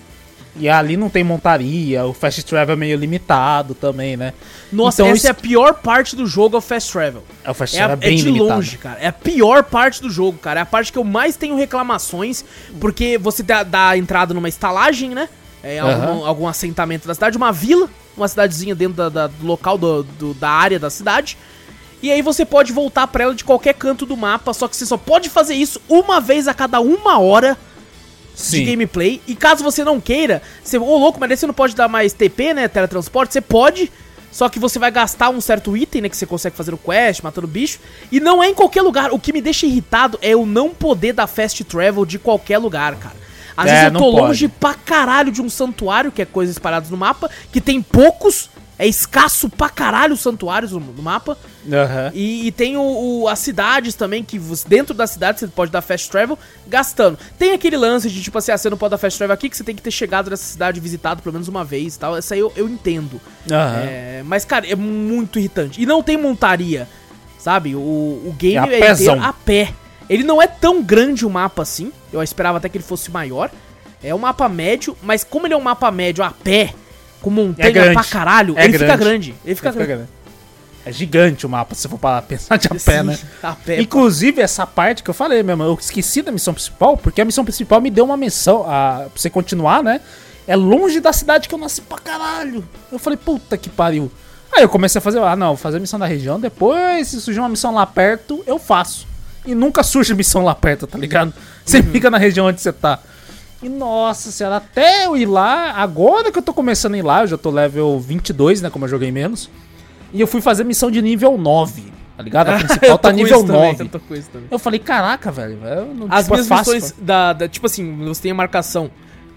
E ali não tem montaria, o fast travel é meio limitado também, né? Nossa, Então essa isso- é a pior parte do jogo, é o Fast Travel. É, o fast É, travel é é bem de limitado. longe, cara. É a pior parte do jogo, cara. É a parte que eu mais tenho reclamações, porque você dá, dá a entrada numa estalagem, né? É, Aham. algum, algum assentamento da cidade, uma vila, uma cidadezinha dentro da- da- do local do- do- da área da cidade. E aí você pode voltar pra ela de qualquer canto do mapa, só que você só pode fazer isso uma vez a cada uma hora de Sim. gameplay. E caso você não queira, você, ô louco, mas você não pode dar mais TP, né? Teletransporte, você pode. Só que você vai gastar um certo item, né? Que você consegue fazer o quest, matando bicho. E não é em qualquer lugar. O que me deixa irritado é eu não poder dar fast travel de qualquer lugar, cara. Às É, vezes eu tô pode. longe pra caralho de um santuário, que é coisas espalhadas no mapa, que tem poucos. É escasso pra caralho os santuários no, no mapa. Aham. E, e tem o, o- as cidades também, que dentro da cidade você pode dar fast travel gastando. Tem aquele lance de tipo assim, ah, você não pode dar fast travel aqui, que você tem que ter chegado nessa cidade visitado pelo menos uma vez e tal. Essa aí eu, eu entendo. Aham. É, mas, cara, é muito irritante. E não tem montaria, sabe? O, o game É a é, inteiro a pé. Ele não é tão grande o mapa assim. Eu esperava até que ele fosse maior. É um mapa médio, mas como ele é um mapa médio a pé, com montanha grande. pra caralho, É ele fica grande. grande. Ele fica Ele fica grande. grande. É gigante o mapa, se for para pensar de a pé, Sim, né? A pé. Inclusive, essa parte que eu falei mesmo, eu esqueci da missão principal, porque a missão principal me deu uma missão, a, pra você continuar, né? É longe da cidade que eu nasci pra caralho. Eu falei, puta que pariu. Aí eu comecei a fazer, ah, não, vou fazer a missão da região, depois, se surgir uma missão lá perto, eu faço. E nunca surge missão lá perto, tá ligado? Você Uhum. fica na região onde você tá. E nossa senhora, até eu ir lá, agora que eu tô começando a ir lá, eu já tô level 22, né, como eu joguei menos. E eu fui fazer missão de nível 9, tá ligado? A principal tá nível isso também, 9. eu. Eu falei, caraca, velho. eu não- As tipo, é minhas fácil, missões da, da- Tipo assim, você tem a marcação.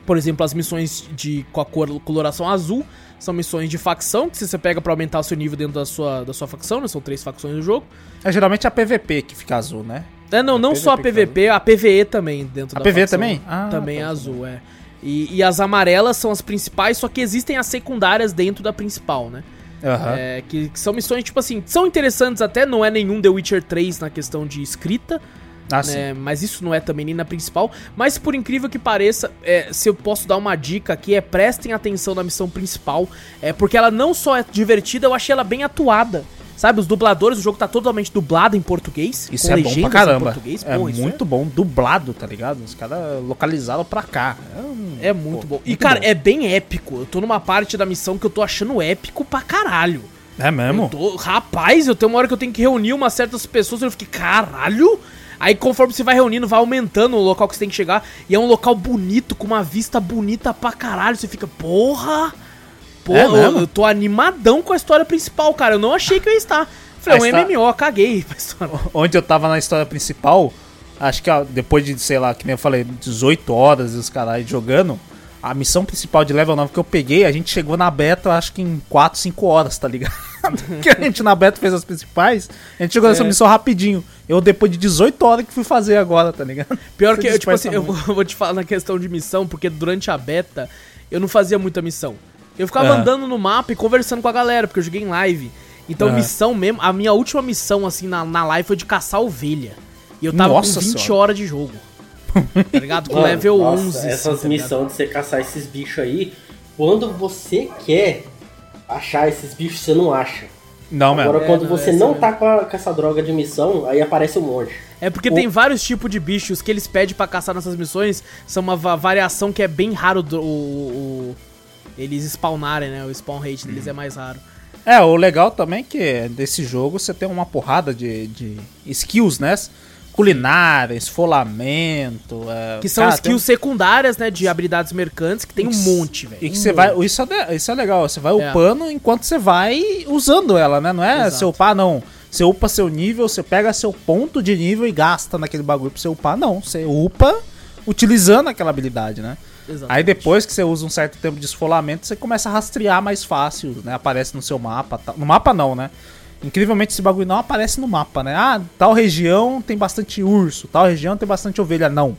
Por exemplo, as missões de, com a cor, coloração azul são missões de facção, que você pega pra aumentar o seu nível dentro da sua, da sua facção, né? São três facções do jogo. É geralmente a PVP que fica azul, né? É, não, não PVP só a PVP, a PVE também dentro A da PVE facção também? Ah, também é tá, azul, é. E, e as amarelas são as principais, só que existem as secundárias dentro da principal, né? Aham. É, que, que são missões, tipo assim, são interessantes até, não é nenhum The Witcher 3 na questão de escrita, Ah, né? Mas isso não é também nem na principal. Mas por incrível que pareça, é, se eu posso dar uma dica aqui, é prestem atenção na missão principal. É, porque ela não só é divertida, eu achei ela bem atuada. Sabe, os dubladores, o jogo tá totalmente dublado em português. Isso é bom pra caramba. É Pô, muito bom, dublado, tá ligado? Os caras localizaram pra cá. É, um- É muito pô, bom. E, muito cara, bom. é bem épico. Eu tô numa parte da missão que eu tô achando épico pra caralho. É mesmo? Eu tô- rapaz, eu tenho uma hora que eu tenho que reunir umas certas pessoas e eu fiquei, caralho! Aí conforme você vai reunindo, vai aumentando o local que você tem que chegar. E é um local bonito, com uma vista bonita pra caralho. Você fica, porra! Porra, É eu, eu tô animadão com a história principal, cara. Eu não achei que eu ia estar. Falei, é está- um MMO, caguei pra história. Onde eu tava na história principal, Acho que ó, depois de, sei lá, que nem eu falei, 18 horas e os caras jogando, a missão principal de level 9 que eu peguei, a gente chegou na beta, acho que em 4, 5 horas, tá ligado? que a gente na beta fez as principais, a gente chegou nessa É. missão rapidinho. Eu, depois de 18 horas, que fui fazer agora, tá ligado? Pior Você que, eu, tipo assim, eu vou, te falar na questão de missão, porque durante a beta eu não fazia muita missão. Eu ficava Aham. andando no mapa e conversando com a galera, porque eu joguei em live. Então, Aham. missão mesmo, a minha última missão, assim, na, na live foi de caçar ovelha. E eu tava Nossa com 20 senhora. horas de jogo. Tá ligado? Com Mano, level nossa, 11. assim, Essas tá ligado? missões de você caçar esses bichos aí, quando você quer achar esses bichos, você não acha. Não, Agora, mesmo. É, quando não, você essa não mesmo. tá com, a- com essa droga de missão, aí aparece um monte. É porque O- tem vários tipos de bichos que eles pedem pra caçar nessas missões. São uma va- variação que é bem raro do, o, o- eles spawnarem, né? O spawn rate deles é mais raro. É, o legal também é que desse jogo você tem uma porrada de, de skills, né? Culinária, esfolamento. é, Que são cara, tem skills secundárias, né? De habilidades mercantes, que tem um monte, velho. E que Um você vai. monte. Isso é, isso é legal. Você vai É. upando enquanto você vai usando ela, né? Não é Exato. você upar, não. Você upa seu nível, você pega seu ponto de nível e gasta naquele bagulho pra você upar. Não. Você upa utilizando aquela habilidade, né? Exatamente. Aí depois que você usa um certo tempo de esfolamento, você começa a rastrear mais fácil, né? Aparece no seu mapa. tal. No mapa não, né? Incrivelmente esse bagulho não aparece no mapa, né? Ah, tal região tem bastante urso, tal região tem bastante ovelha. Não.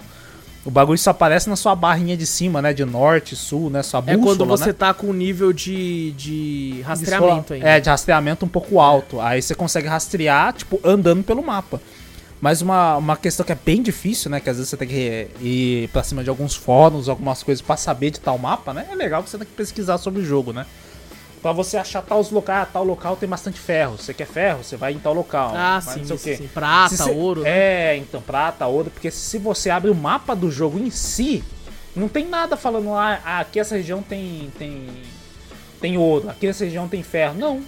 O bagulho só aparece na sua barrinha de cima, né? De norte, sul, né? Sua É bússola, quando você né? tá com um nível de, de rastreamento ainda. É, de rastreamento um pouco alto. Aí você consegue rastrear, tipo, andando pelo mapa. Mas uma, uma questão que é bem difícil, né? Que às vezes você tem que ir pra cima de alguns fóruns, algumas coisas pra saber de tal mapa, né? É legal que você tem que pesquisar sobre o jogo, né? Pra você achar tal local, ah, tal local tem bastante ferro. Você quer ferro? Você vai em tal local. Ah, vai sim, não sei o isso quê. sim. Prata, Se cê- ouro. né? É, então, prata, ouro, porque se você abre o mapa do jogo em si, não tem nada falando lá, ah, aqui essa região tem tem tem ouro, aqui essa região tem ferro. Não.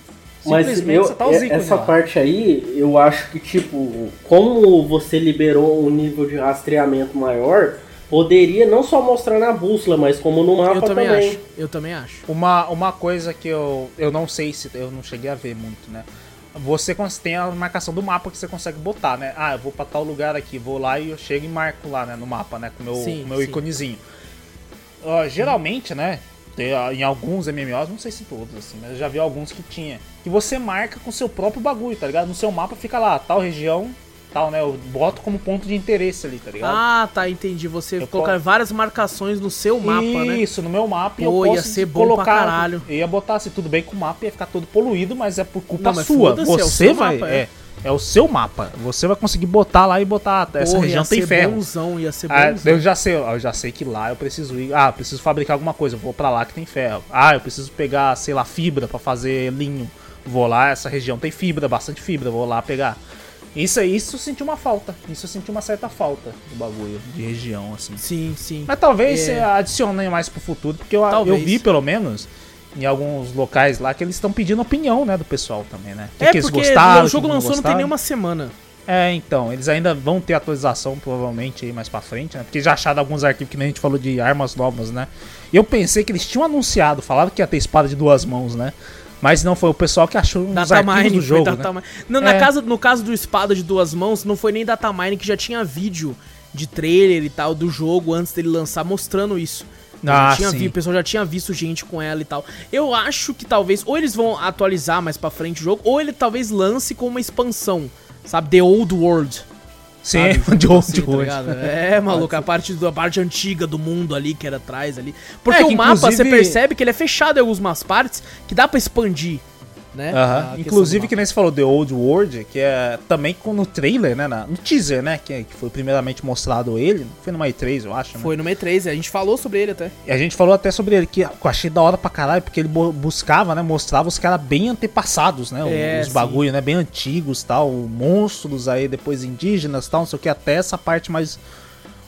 Mas Simplesmente eu, você tá os é- essa lá. parte aí, eu acho que, tipo, como você liberou um nível de rastreamento maior, poderia não só mostrar na bússola, mas como no mapa eu também, também. acho. Eu também acho. Uma, uma coisa que eu, eu não sei se eu não cheguei a ver muito, né? Você tem a marcação do mapa que você consegue botar, né? Ah, eu vou pra tal lugar aqui, vou lá e eu chego e marco lá, né? No mapa, né? Com o meu, Sim, meu sim. iconezinho. Ó, geralmente, né? ah, Em alguns MMOs, não sei se todos, assim, mas eu já vi alguns que tinha. Que você marca com o seu próprio bagulho, tá ligado? No seu mapa fica lá, tal região, tal, né? Eu boto como ponto de interesse ali, tá ligado? Ah, tá, entendi. Você Eu colocar posso- várias marcações no seu mapa, né? Isso, no meu mapa. Pô, eu ia ser bom pra colocar, caralho. Eu ia botar assim, tudo bem que o mapa ia ficar todo poluído, mas é por culpa Não, sua. é Você seu vai. mapa, é. é. é o seu mapa. Você vai conseguir botar lá e botar. Essa Porra, região ia tem ser ferro. bonzão, ia ser Ah, eu já sei, eu já sei que lá eu preciso ir. Ah, eu preciso fabricar alguma coisa, vou pra lá que tem ferro. Ah, eu preciso pegar, sei lá, fibra pra fazer linho. Vou lá, essa região tem fibra, bastante fibra, vou lá pegar. Isso aí, isso eu senti uma falta. Isso eu senti uma certa falta do bagulho de região, assim. Sim, sim. Mas talvez É. você adicione mais pro futuro, porque eu, eu vi, pelo menos, em alguns locais lá, que eles estão pedindo opinião, né, do pessoal também, né? O que É que eles porque gostaram, o jogo que lançou não tem nenhuma semana. É, então, eles ainda vão ter atualização, provavelmente, aí mais pra frente, né? Porque já acharam alguns arquivos que nem a gente falou de armas novas, né? Eu pensei que eles tinham anunciado, falaram que ia ter espada de duas mãos, né? Mas não foi o pessoal que achou uns arquivos Datamine, do jogo, né? Não, na É. casa, no caso do espada de duas mãos, não foi nem datamine que já tinha vídeo de trailer e tal do jogo antes dele lançar mostrando isso. Ah, já tinha vi- o pessoal já tinha visto gente com ela e tal. Eu acho que talvez ou eles vão atualizar mais pra frente o jogo, ou ele talvez lance com uma expansão, sabe? The Old World. Sim, sabe? de Tipo hoje, assim, tá? É, maluco, a parte, do- a parte antiga do mundo ali, que era atrás ali. Porque É, o mapa, você inclusive- percebe que ele é fechado em algumas partes, que dá pra expandir, né? A questão Inclusive, que nem você falou, The Old World, que é também no trailer, né? no teaser, né? Que, que foi primeiramente mostrado ele. Foi numa E3, eu acho, né? Foi no E3, a gente falou sobre ele até. E a gente falou até sobre ele, que eu achei da hora pra caralho, porque ele bu- buscava, né? Mostrava os caras bem antepassados, né? É, os sim. bagulho, né? Bem antigos tal. Monstros aí, depois indígenas tal, não sei o que, até essa parte mais.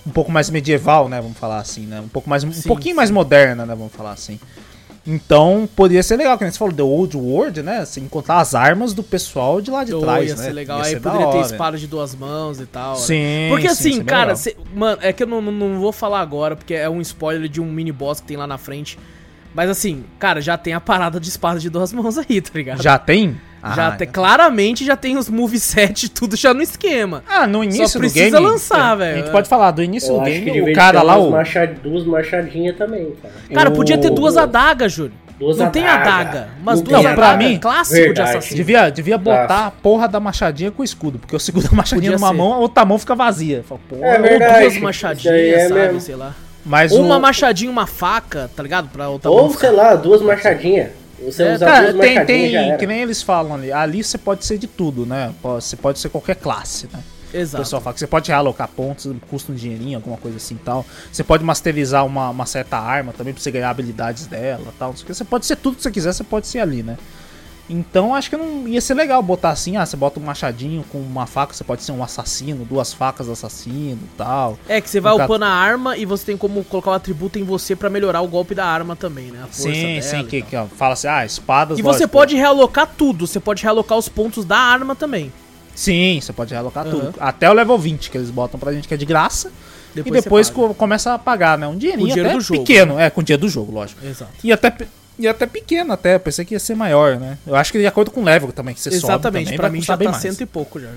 Um pouco mais medieval, né? Vamos falar assim, né? Um pouco mais. Um Sim, pouquinho sim. mais moderna, né? Vamos falar assim. Então, poderia ser legal, que nem você falou, The Old World, né? Você encontrar as armas do pessoal de lá de Ô, trás, ia né? ser legal. Ia Aí ser da poderia ter hora. espada de duas mãos e tal. né? Sim. Porque sim, assim, é cara, cê- mano, é que eu não, não, não vou falar agora, porque é um spoiler de um mini boss que tem lá na frente. Mas assim, cara, já tem a parada de espada de duas mãos aí, tá ligado? Já tem? Já Ah, tem, então. claramente já tem os moveset tudo já no esquema. Ah, no início Só do precisa game. lançar, A velho. gente pode falar, do início Eu do game, o cara lá, o. macha- duas machadinhas também, cara. Cara, podia ter duas adagas, Júlio. Duas não tem adaga. adaga, mas Não duas adagas. pra mim, clássico de verdade. assassino. Devia, devia botar a porra da machadinha com o escudo, porque eu seguro a machadinha Podia numa ser. mão, a outra mão fica vazia. Fala, porra, É Ou duas machadinhas, é sabe? mesmo. Sei lá. Mas Ou o... uma machadinha e uma faca, tá ligado? Pra outra mão Ou, ficar- sei lá, duas machadinhas. Você É, usa Cara, duas tem, tem, que nem eles falam ali, ali você pode ser de tudo, né? Pode- Você pode ser qualquer classe, né? O Exato. pessoal fala que você pode realocar pontos, custa um dinheirinho, alguma coisa assim e tal. Você pode masterizar uma, uma certa arma também pra você ganhar habilidades dela e tal. não sei o quê. Você pode ser tudo que você quiser, você pode ser ali, né? Então acho que não ia ser legal botar assim, ah, você bota um machadinho com uma faca, você pode ser um assassino, duas facas assassino e tal. É que você vai caso- upando a arma e você tem como colocar o atributo em você pra melhorar o golpe da arma também, né? Sim, sim, e que, que fala assim, ah, espadas. E você pode realocar tudo, você pode realocar os pontos da arma também. Sim, você pode realocar Aham. tudo. Até o level 20 que eles botam pra gente que é de graça. e depois paga. co- começa a pagar, né? Um dinheirinho Com dinheiro até do jogo. pequeno. É, com o dinheiro do jogo, lógico. Exato. E até, e até pequeno, até. Eu pensei que ia ser maior, né? Eu acho que de acordo com o level também, que você sobe Exatamente, também, pra mim já bem tá mais. cento e pouco já.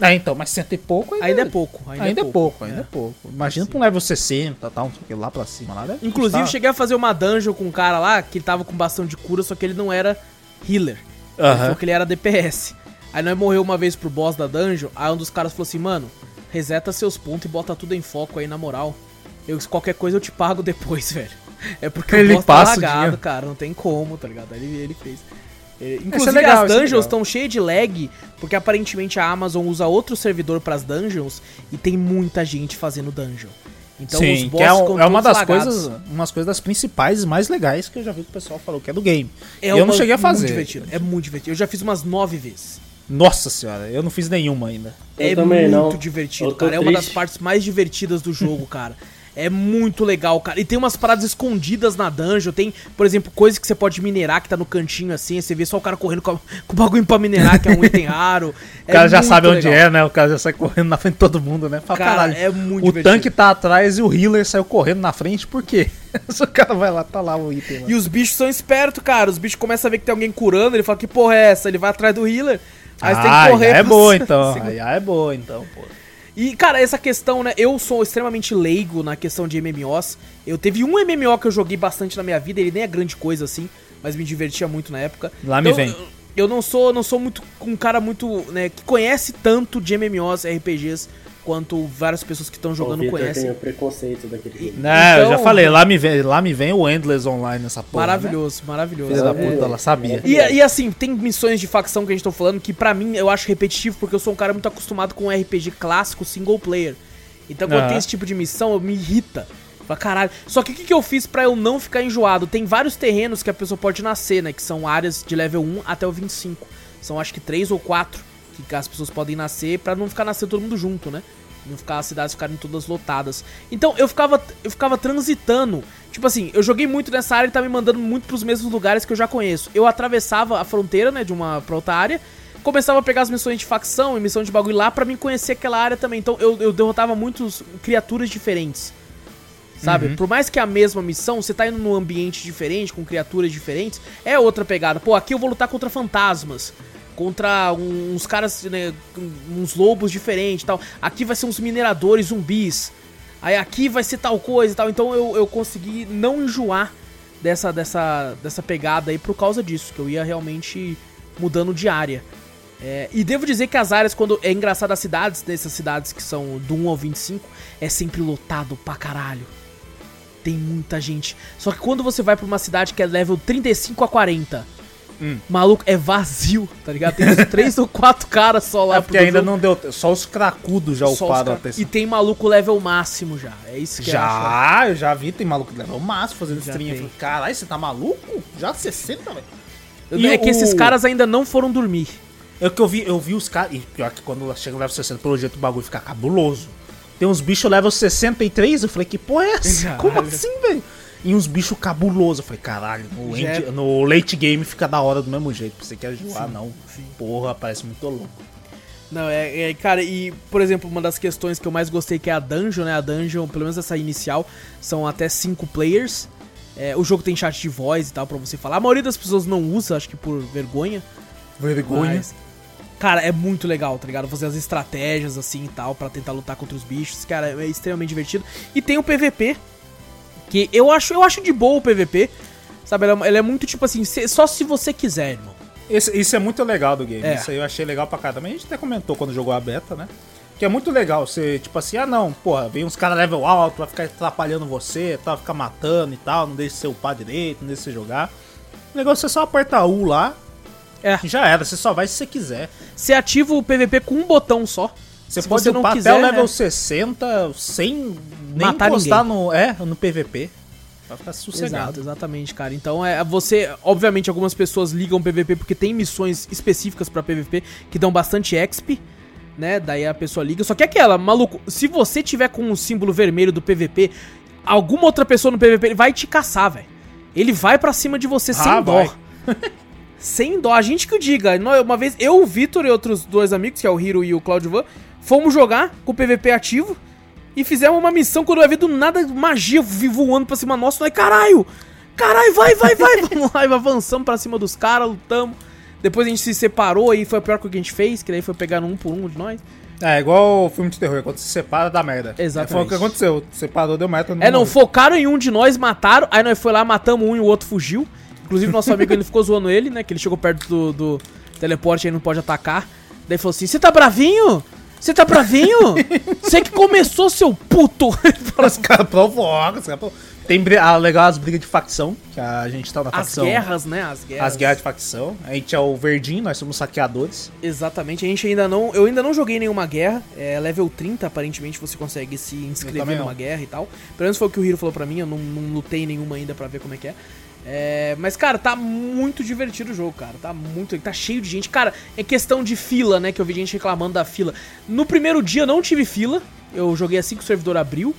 É, então, mas cento e pouco ainda, Ainda é pouco. Ainda, Ainda, é pouco, ainda é. é pouco. Imagina pra um level 60 tal, não sei o que, lá pra cima. Lá Inclusive, custar- cheguei a fazer uma dungeon com um cara lá que tava com bastão de cura, só que ele não era healer. Ele Aham. falou que ele era DPS. Aí nós morreu uma vez pro boss da dungeon, aí um dos caras falou assim, mano, reseta seus pontos e bota tudo em foco aí, na moral. Eu, qualquer coisa eu te pago depois, velho. É porque Ele o boss passa tá o lagado, cara, não tem como, tá ligado? Aí ele, ele fez. É, Isso Inclusive é legal, as é dungeons estão cheias de lag, porque aparentemente a Amazon usa outro servidor pras dungeons e tem muita gente fazendo dungeon. Então Sim, que é, ficam um- é uma das lagados. coisas, umas coisas das principais e mais legais que eu já vi que o pessoal falou, que é do game. É eu não uma- cheguei a fazer. Muito divertido, é muito divertido. Eu já fiz umas nove vezes. Nossa senhora, eu não fiz nenhuma ainda. Eu é também muito não. divertido, cara. É uma das triste. partes mais divertidas do jogo, cara. É muito legal, cara. E tem umas paradas escondidas na dungeon. Tem, por exemplo, coisas que você pode minerar que tá no cantinho assim. Você vê só o cara correndo com, a- com o bagulho pra minerar, que é um item raro. O cara já sabe onde é, né? O cara já sai correndo na frente de todo mundo, né? Fala, Cara, caralho, é muito o divertido. tanque tá atrás e o healer saiu correndo na frente, por quê? O cara vai lá, tá lá o item. Lá. E os bichos são espertos, cara. Os bichos começam a ver que tem alguém curando. Ele fala: Que porra é essa? Ele vai atrás do healer. Aí você tem ah, que correr. já é boa então. Aí é boa então, pô. E, cara, essa questão, né? Eu sou extremamente leigo na questão de MMOs. Eu teve um MMO que eu joguei bastante na minha vida, ele nem é grande coisa assim, mas me divertia muito na época. Lá me Então, vem. Eu, eu não sou, não sou muito um cara muito, né, que conhece tanto de MMOs, RPGs, quanto várias pessoas que estão jogando conhecem. tem o preconceito daquele jogo. Né, eu já Então- falei, lá me vem, lá me vem o Endless Online nessa porra. Né? Maravilhoso, maravilhoso. Filha da É, puta, ela sabia. E, e assim, tem missões de facção que a gente tá falando que pra mim eu acho repetitivo porque eu sou um cara muito acostumado com um RPG clássico single player. Então quando Aham. tem esse tipo de missão, eu me irrita. Fala, caralho. Só que o que, que eu fiz pra eu não ficar enjoado? Tem vários terrenos que a pessoa pode nascer, né? Que são áreas de level 1 até o 25. São acho que 3 ou 4 que as pessoas podem nascer pra não ficar nascendo todo mundo junto, né? Não ficar as cidades ficarem todas lotadas. Então eu ficava, eu ficava transitando. Tipo assim, eu joguei muito nessa área e tá me mandando muito pros mesmos lugares que eu já conheço. Eu atravessava a fronteira, né, de uma pra outra área. Começava a pegar as missões de facção e missão de bagulho lá pra mim conhecer aquela área também. Então eu, eu derrotava muitas criaturas diferentes. Sabe? Uhum. Por mais que é a mesma missão, você tá indo num ambiente diferente, com criaturas diferentes, é outra pegada. Pô, aqui eu vou lutar contra fantasmas. Contra uns caras, né, uns lobos diferentes tal. Aqui vai ser uns mineradores zumbis. Aí aqui vai ser tal coisa e tal. Então eu, eu consegui não enjoar dessa, dessa, dessa pegada aí por causa disso. Que eu ia realmente mudando de área. É, e devo dizer que as áreas, quando. É engraçado, as cidades, dessas cidades que são do 1 ao 25, é sempre lotado pra caralho. Tem muita gente. Só que quando você vai pra uma cidade que é level 35 a 40, Hum. maluco, é vazio, tá ligado? Tem uns 3 ou 4 caras só lá É porque ainda jogo. não deu. Só os cracudos já Só uparam até E tem maluco level máximo já. É isso que eu. Já, eu já vi, tem maluco o máximo fazendo Já stream. Eu falei, caralho, você tá maluco? Já 60, velho. Eu- É que esses caras ainda não foram dormir. É o que eu vi, eu vi os caras. E pior que quando chega no level 60, pelo jeito o bagulho fica cabuloso. Tem uns bichos level 63, eu falei, que porra é essa? Como assim, velho? E uns bichos cabulosos. Eu falei, caralho, no, Já end- é- no late game fica da hora do mesmo jeito. Você quer jogar, Sim, não. sim. Porra, parece muito louco. Não, é, é, cara, e por exemplo, uma das questões que eu mais gostei que é a dungeon, né? A dungeon, pelo menos essa inicial, são até cinco players. É, o jogo tem chat de voz e tal pra você falar. A maioria das pessoas não usa, acho que por vergonha. Vergonha. Mas, cara, é muito legal, tá ligado? Fazer as estratégias assim e tal pra tentar lutar contra os bichos. Cara, é extremamente divertido. E tem o PVP, que eu acho, eu acho de boa o PVP. Sabe, ele é, ele é muito tipo assim, se- só se você quiser, irmão. Esse- isso é muito legal do game. É. Isso aí eu achei legal pra caramba. A gente até comentou quando jogou a beta, né? Que é muito legal você, tipo assim, ah não, porra, vem uns caras level alto, vai ficar atrapalhando você, tal, ficar matando e tal, não deixa você upar direito, não deixa você jogar. O negócio é só apertar U lá É. já era, você só vai se você quiser. Você ativa o PVP com um botão só. Você Se pode você não upar quiser, até o level né? 60 sem nem Matar encostar no, é, no PVP. Vai ficar Exato, sossegado. exatamente, cara. Então é você, obviamente, algumas pessoas ligam PVP porque tem missões específicas pra PVP que dão bastante XP, né? Daí a pessoa liga. Só que é aquela, maluco, se você tiver com o símbolo vermelho do PVP, alguma outra pessoa no PVP vai te caçar, velho. Ele vai pra cima de você sem Ah, dó. vai. sem dó. A gente que o diga. Uma vez eu, o Vitor e outros dois amigos, que é o Hiro e o Claudio Van, fomos jogar com o PVP ativo e fizemos uma missão quando eu vi do nada magia voando pra cima nosso. Nós, caralho! Caralho, vai, vai, vai! Vamos lá, e avançamos pra cima dos caras, lutamos. Depois a gente se separou e foi a pior coisa que a gente fez, que daí foi pegar um por um de nós. É, igual o filme de terror, quando se separa, dá merda. Exatamente. Foi o que aconteceu. Separou, deu merda. É, não, morreu. focaram em um de nós, mataram, aí nós foi lá, matamos um e o outro fugiu. Inclusive, nosso amigo ele ficou zoando ele, né? Que ele chegou perto do, do teleporte e não pode atacar. Daí falou assim: Você tá bravinho? Você tá bravinho? Você que começou, seu puto! Os caras provocam, os caras provocam. Tem bri- ah, legal as brigas de facção, que a gente tá na As facção. guerras, né? As guerras. As guerras de facção. A gente é o verdinho, nós somos saqueadores. Exatamente, a gente ainda não. Eu ainda não joguei nenhuma guerra. É level 30, aparentemente, você consegue se inscrever numa guerra e tal. Pelo menos foi o que o Hiro falou pra mim, eu não, não lutei nenhuma ainda pra ver como é que é. É, mas, cara, tá muito divertido o jogo, cara. Tá muito. Tá cheio de gente. Cara, é questão de fila, né? Que eu vi gente reclamando da fila. No primeiro dia eu não tive fila. Eu joguei assim que o servidor abriu.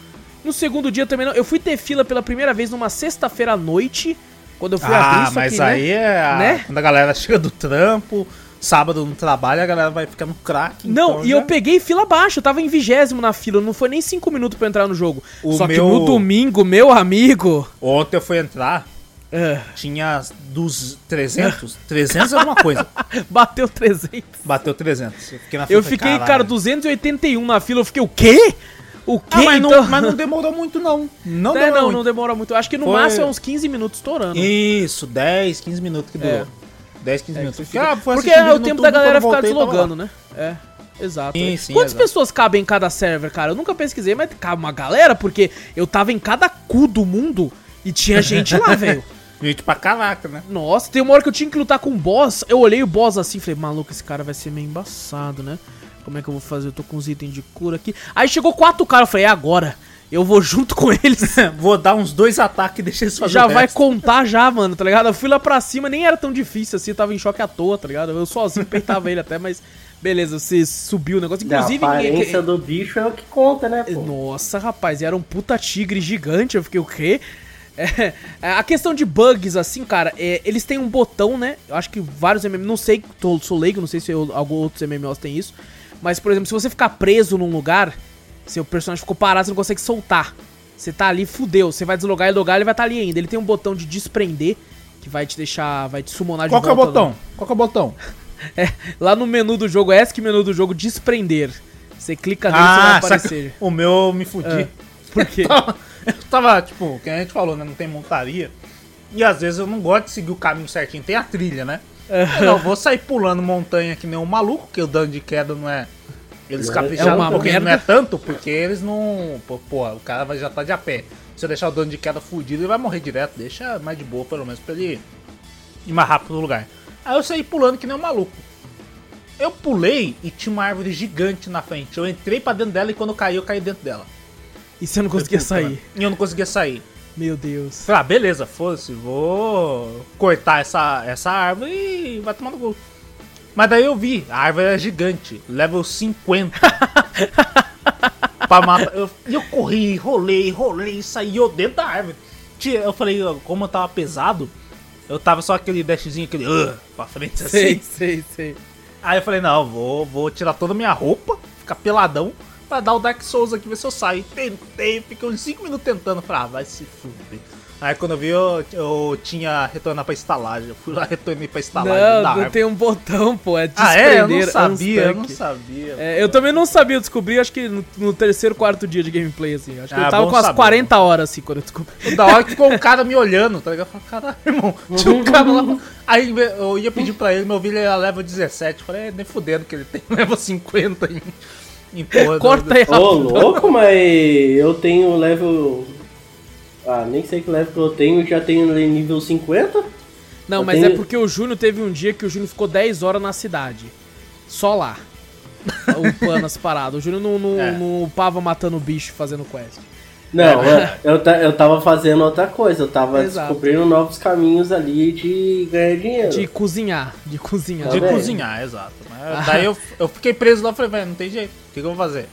No segundo dia também não. Eu fui ter fila pela primeira vez numa sexta-feira à noite. Quando eu fui abrir ah, só mas que, né? aí é a- Né? quando a galera chega do trampo, sábado no trabalho, a galera vai ficar no crack. Não, então e já- eu peguei fila baixa, eu tava em vigésimo na fila, não foi nem cinco minutos pra entrar no jogo. O Só que meu- no domingo, meu amigo. Ontem eu fui entrar, ah, tinha dos 300. 300 é alguma coisa. bateu 300. Bateu 300. Eu fiquei na fila, Eu fiquei, "Caralho." cara, 281 na fila, eu fiquei, o quê? O quê? Ah, mas, então... não, mas não demorou muito, não. Não É, demorou não, muito. não demora muito. Acho que no Foi- máximo é uns 15 minutos estourando. Isso, 10, 15 minutos que durou. É. 10, 15 É, minutos. fica- Ah, Porque é o tempo YouTube, da galera ficar voltei, deslogando, né? É. Exato. Sim, sim, Quantas exato. pessoas cabem em cada server, cara? Eu nunca pesquisei, mas cabe uma galera, porque eu tava em cada cu do mundo e tinha gente lá, velho. Gente pra caraca, né? Nossa, tem uma hora que eu tinha que lutar com um boss. Eu olhei o boss assim e falei, maluco, esse cara vai ser meio embaçado, né? Como é que eu vou fazer? Eu tô com uns itens de cura aqui. Aí chegou quatro caras, eu falei, é agora. Eu vou junto com eles. Vou dar uns dois ataques e deixar eles fazerem já o vai contar já, mano, tá ligado? Eu fui lá pra cima, nem era tão difícil assim, eu tava em choque à toa, tá ligado? Eu sozinho peitava ele até, mas beleza, você subiu o negócio. Inclusive, a aparência do bicho é o que conta, né, pô? Nossa, rapaz, e era um puta tigre gigante. Eu fiquei, o quê? É, é, a questão de bugs, assim, cara, é, eles têm um botão, né? Eu acho que vários MMOs, não sei, tô, sou leigo, não sei se eu, alguns outros MMOs têm isso. Mas, por exemplo, se você ficar preso num lugar, seu personagem ficou parado, você não consegue soltar. Você tá ali, fudeu. Você vai deslogar e logar, ele vai estar ali ainda. Ele tem um botão de desprender, que vai te deixar, vai te summonar Qual de que é o volta. botão? Qual que é o botão? É, lá no menu do jogo, ESC menu do jogo, desprender. Você clica nele e Ah, você vai aparecer. o meu eu me fudi. É. Por quê? Eu tava, tipo, que a gente falou, né? Não tem montaria. E às vezes eu não gosto de seguir o caminho certinho. Tem a trilha, né? Eu não vou sair pulando montanha que nem um maluco, porque o dano de queda não é. Eles É capricharam uma um pouquinho, não é tanto, porque eles não. Pô, pô, o cara vai- já tá de a pé. Se eu deixar o dano de queda fudido, ele vai morrer direto. Deixa mais de boa, pelo menos, pra ele ir mais rápido no lugar. Aí eu saí pulando que nem um maluco. Eu pulei e tinha uma árvore gigante na frente. Eu entrei pra dentro dela e quando eu caí, eu caí dentro dela. E você não conseguia sair. E eu não conseguia sair. Meu Deus. Falei, ah, beleza, fosse, vou cortar essa, essa árvore e vai tomar no gol. Mas daí eu vi, a árvore era gigante, level 50. pra matar. Eu- E eu, corri, rolei, rolei, saí eu dentro da árvore. Eu falei, como eu tava pesado, eu tava só aquele dashzinho, aquele uh, pra frente assim. Sei, sei, sei. Aí eu falei, não, vou, vou tirar toda a minha roupa, ficar peladão, pra dar o Dark Souls aqui, ver se eu saio. Tentei, fiquei uns 5 minutos tentando. Falei, ah, vai se fuder. Aí quando eu vi, eu, eu tinha retornar pra estalagem. Eu fui lá, retornei pra estalagem. Não, não árvore. tem um botão, pô. É Ah, é? Eu não desprender sabia, eu não sabia. É, eu também não sabia, eu descobri acho que no, no terceiro, quarto dia de gameplay, assim. Acho que Ah, eu tava com as saber. 40 horas, assim, quando eu descobri. Da hora que ficou um cara me olhando, tá ligado? Eu falei, caralho, irmão, tinha um cara lá. Aí eu ia pedir pra ele, meu filho era level 17. Eu falei, é, nem fudendo que ele tem level 50 em, em porra. Corta aí, Ô, rapidão. louco, mas eu tenho level. Ah, nem sei que level que eu tenho, já tenho nível 50? Não, Eu mas tenho- é porque o Júnior teve um dia que o Júnior ficou 10 horas na cidade. Só lá. Upando as paradas. O Júnior não, não, É. não upava matando bicho fazendo quest. Não, eu, eu, eu tava fazendo outra coisa, eu tava Exato. descobrindo novos caminhos ali de ganhar dinheiro. De cozinhar. De cozinhar. De Tá bem. cozinhar, exato. Mas daí eu, eu fiquei preso lá e falei, velho, não tem jeito. O que, que eu vou fazer?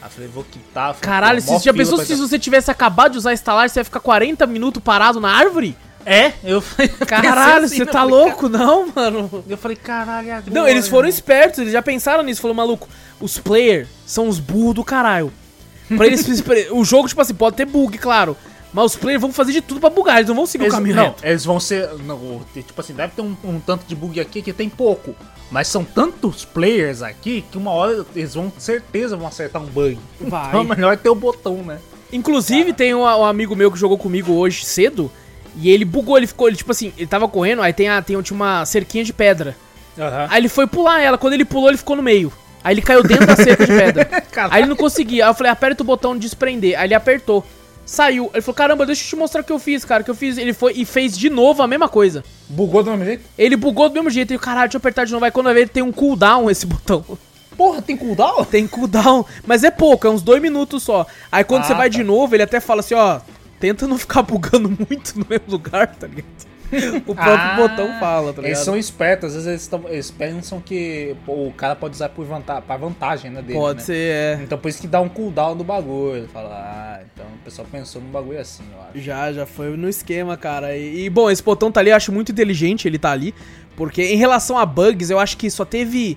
Aí eu falei, vou quitar. Falei, Caralho, você já pensou se você tivesse acabado de usar estalar, você ia ficar 40 minutos parado na árvore? É, eu falei. Caralho, pensei você assim, tá falei, louco? Não, mano. Eu falei, caralho, agora? Não, eles foram irmão? espertos, eles já pensaram nisso. Falou, maluco, os players são os burros do caralho. Pra eles, o jogo, tipo assim, pode ter bug, claro. Mas os players vão fazer de tudo pra bugar, eles não vão seguir Eles, o caminho não, reto. eles vão ser. Não, tipo assim, deve ter um, um tanto de bug aqui que tem pouco. Mas são tantos players aqui que uma hora eles vão, certeza, vão acertar um bug. Vai. Então é melhor ter o botão, né? Inclusive, tem um, um amigo meu que jogou comigo hoje cedo. E ele bugou, ele ficou, ele, tipo assim, ele tava correndo, aí tem, a, tem tinha uma cerquinha de pedra. Aham. Aí ele foi pular ela, quando ele pulou, ele ficou no meio. Aí ele caiu dentro da cerca de pedra. Aí ele não conseguia. Aí eu falei, aperta o botão de desprender. Aí ele apertou. Saiu. Ele falou, caramba, deixa eu te mostrar o que eu fiz, cara. O que eu fiz. Ele foi e fez de novo a mesma coisa. Bugou do mesmo jeito? Ele bugou do mesmo jeito. E caralho, deixa eu apertar de novo. Aí quando vai ver, tem um cooldown esse botão. Porra, tem cooldown? Tem cooldown. Mas é pouco, é uns dois minutos só. Aí quando Ah, você vai tá. de novo, ele até fala assim, ó. Tenta não ficar bugando muito no mesmo lugar, tá ligado? O próprio Ah, botão fala, tá ligado? Eles são espertos, às vezes eles, tão- eles pensam que pô, o cara pode usar por vanta pra vantagem, né, dele, Pode né? ser, é. Então por isso que dá um cooldown do bagulho. Ele fala, ah, então o pessoal pensou no bagulho assim, eu acho. Já, já foi no esquema, cara. E, e, bom, esse botão tá ali, eu acho muito inteligente ele tá ali. Porque em relação a bugs, eu acho que só teve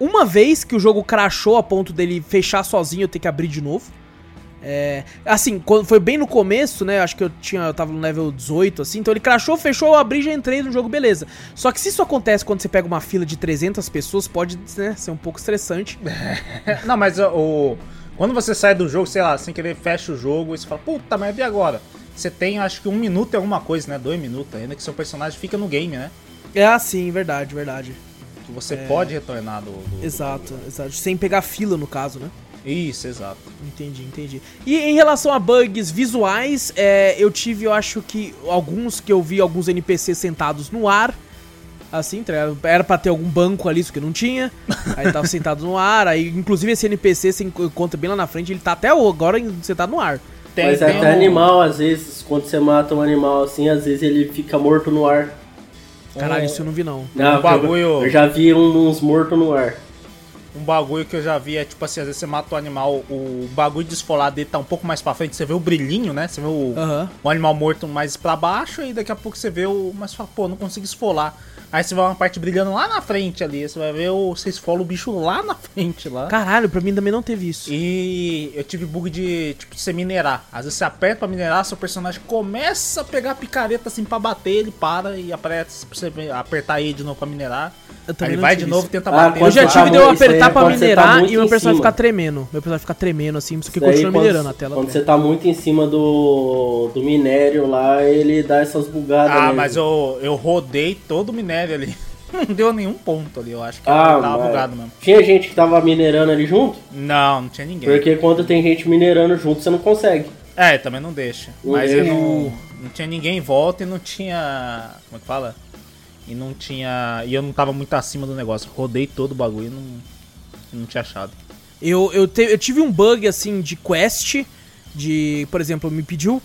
uma vez que o jogo crashou a ponto dele fechar sozinho e eu ter que abrir de novo. É, assim, quando foi bem no começo, né? Acho que eu tinha, eu tava no level 18, assim. Então ele crashou, fechou, eu abri, já entrei no jogo, beleza. Só que se isso acontece quando você pega uma fila de 300 pessoas, pode né, ser um pouco estressante. Não, mas o, quando você sai do jogo, sei lá, sem querer fecha o jogo e você fala, puta, mas e agora? Você tem acho que um minuto e alguma coisa, né? Dois minutos ainda que seu personagem fica no game, né? É assim, verdade, verdade. Que você pode retornar do. do- do Exato, bagulho. exato. Sem pegar fila, no caso, né? Isso, exato. Entendi, entendi. E em relação a bugs visuais, é, eu tive, eu acho que alguns que eu vi alguns NPCs sentados no ar. Assim, tá era pra ter algum banco ali, isso que não tinha. Aí tava sentado no ar. Aí, inclusive, esse NPC, você encontra bem lá na frente, ele tá até agora em- sentado no ar. Tem, Mas tem até um- animal, às vezes, quando você mata um animal assim, às vezes ele fica morto no ar. Caralho, Um- isso eu não vi não. Não, Um bagulho- Eu, já vi uns mortos no ar. Um bagulho que eu já vi é tipo assim, às vezes você mata o animal, o bagulho desfolado dele tá um pouco mais pra frente, você vê o brilhinho, né? Você vê o, Aham. o animal morto mais pra baixo e daqui a pouco você vê o. Mas fala, pô, não consigo esfolar. Aí você vai uma parte brilhando lá na frente ali, você vai ver o. Você esfola o bicho lá na frente lá. Caralho, pra mim também não teve isso. E eu tive bug de, tipo, você minerar. Às vezes você aperta pra minerar, seu personagem começa a pegar a picareta assim pra bater, ele para e aperta pra você apertar ele de novo pra minerar. Aí vai de novo tenta Ah, bater. Eu já tive tá de eu apertar pra tá minerar muito e meu em personagem ficar tremendo. Meu personagem fica tremendo assim, porque Isso aí, continua quando- minerando a tela. Quando você tá muito em cima do, do minério lá, ele dá essas bugadas. Ah, né? mas eu, eu rodei todo o minério ali. Não deu nenhum ponto ali, eu acho que Ah, tava mas- bugado mesmo. Tinha gente que tava minerando ali junto? Não, não tinha ninguém. Porque quando tem gente minerando junto, você não consegue. É, também não deixa. Mas eu não, não tinha ninguém em volta e não tinha. Como é que fala? E não tinha. E eu não tava muito acima do negócio. Rodei todo o bagulho e não, não tinha achado. Eu, eu, te- eu tive um bug assim de quest, de, por exemplo, me pediu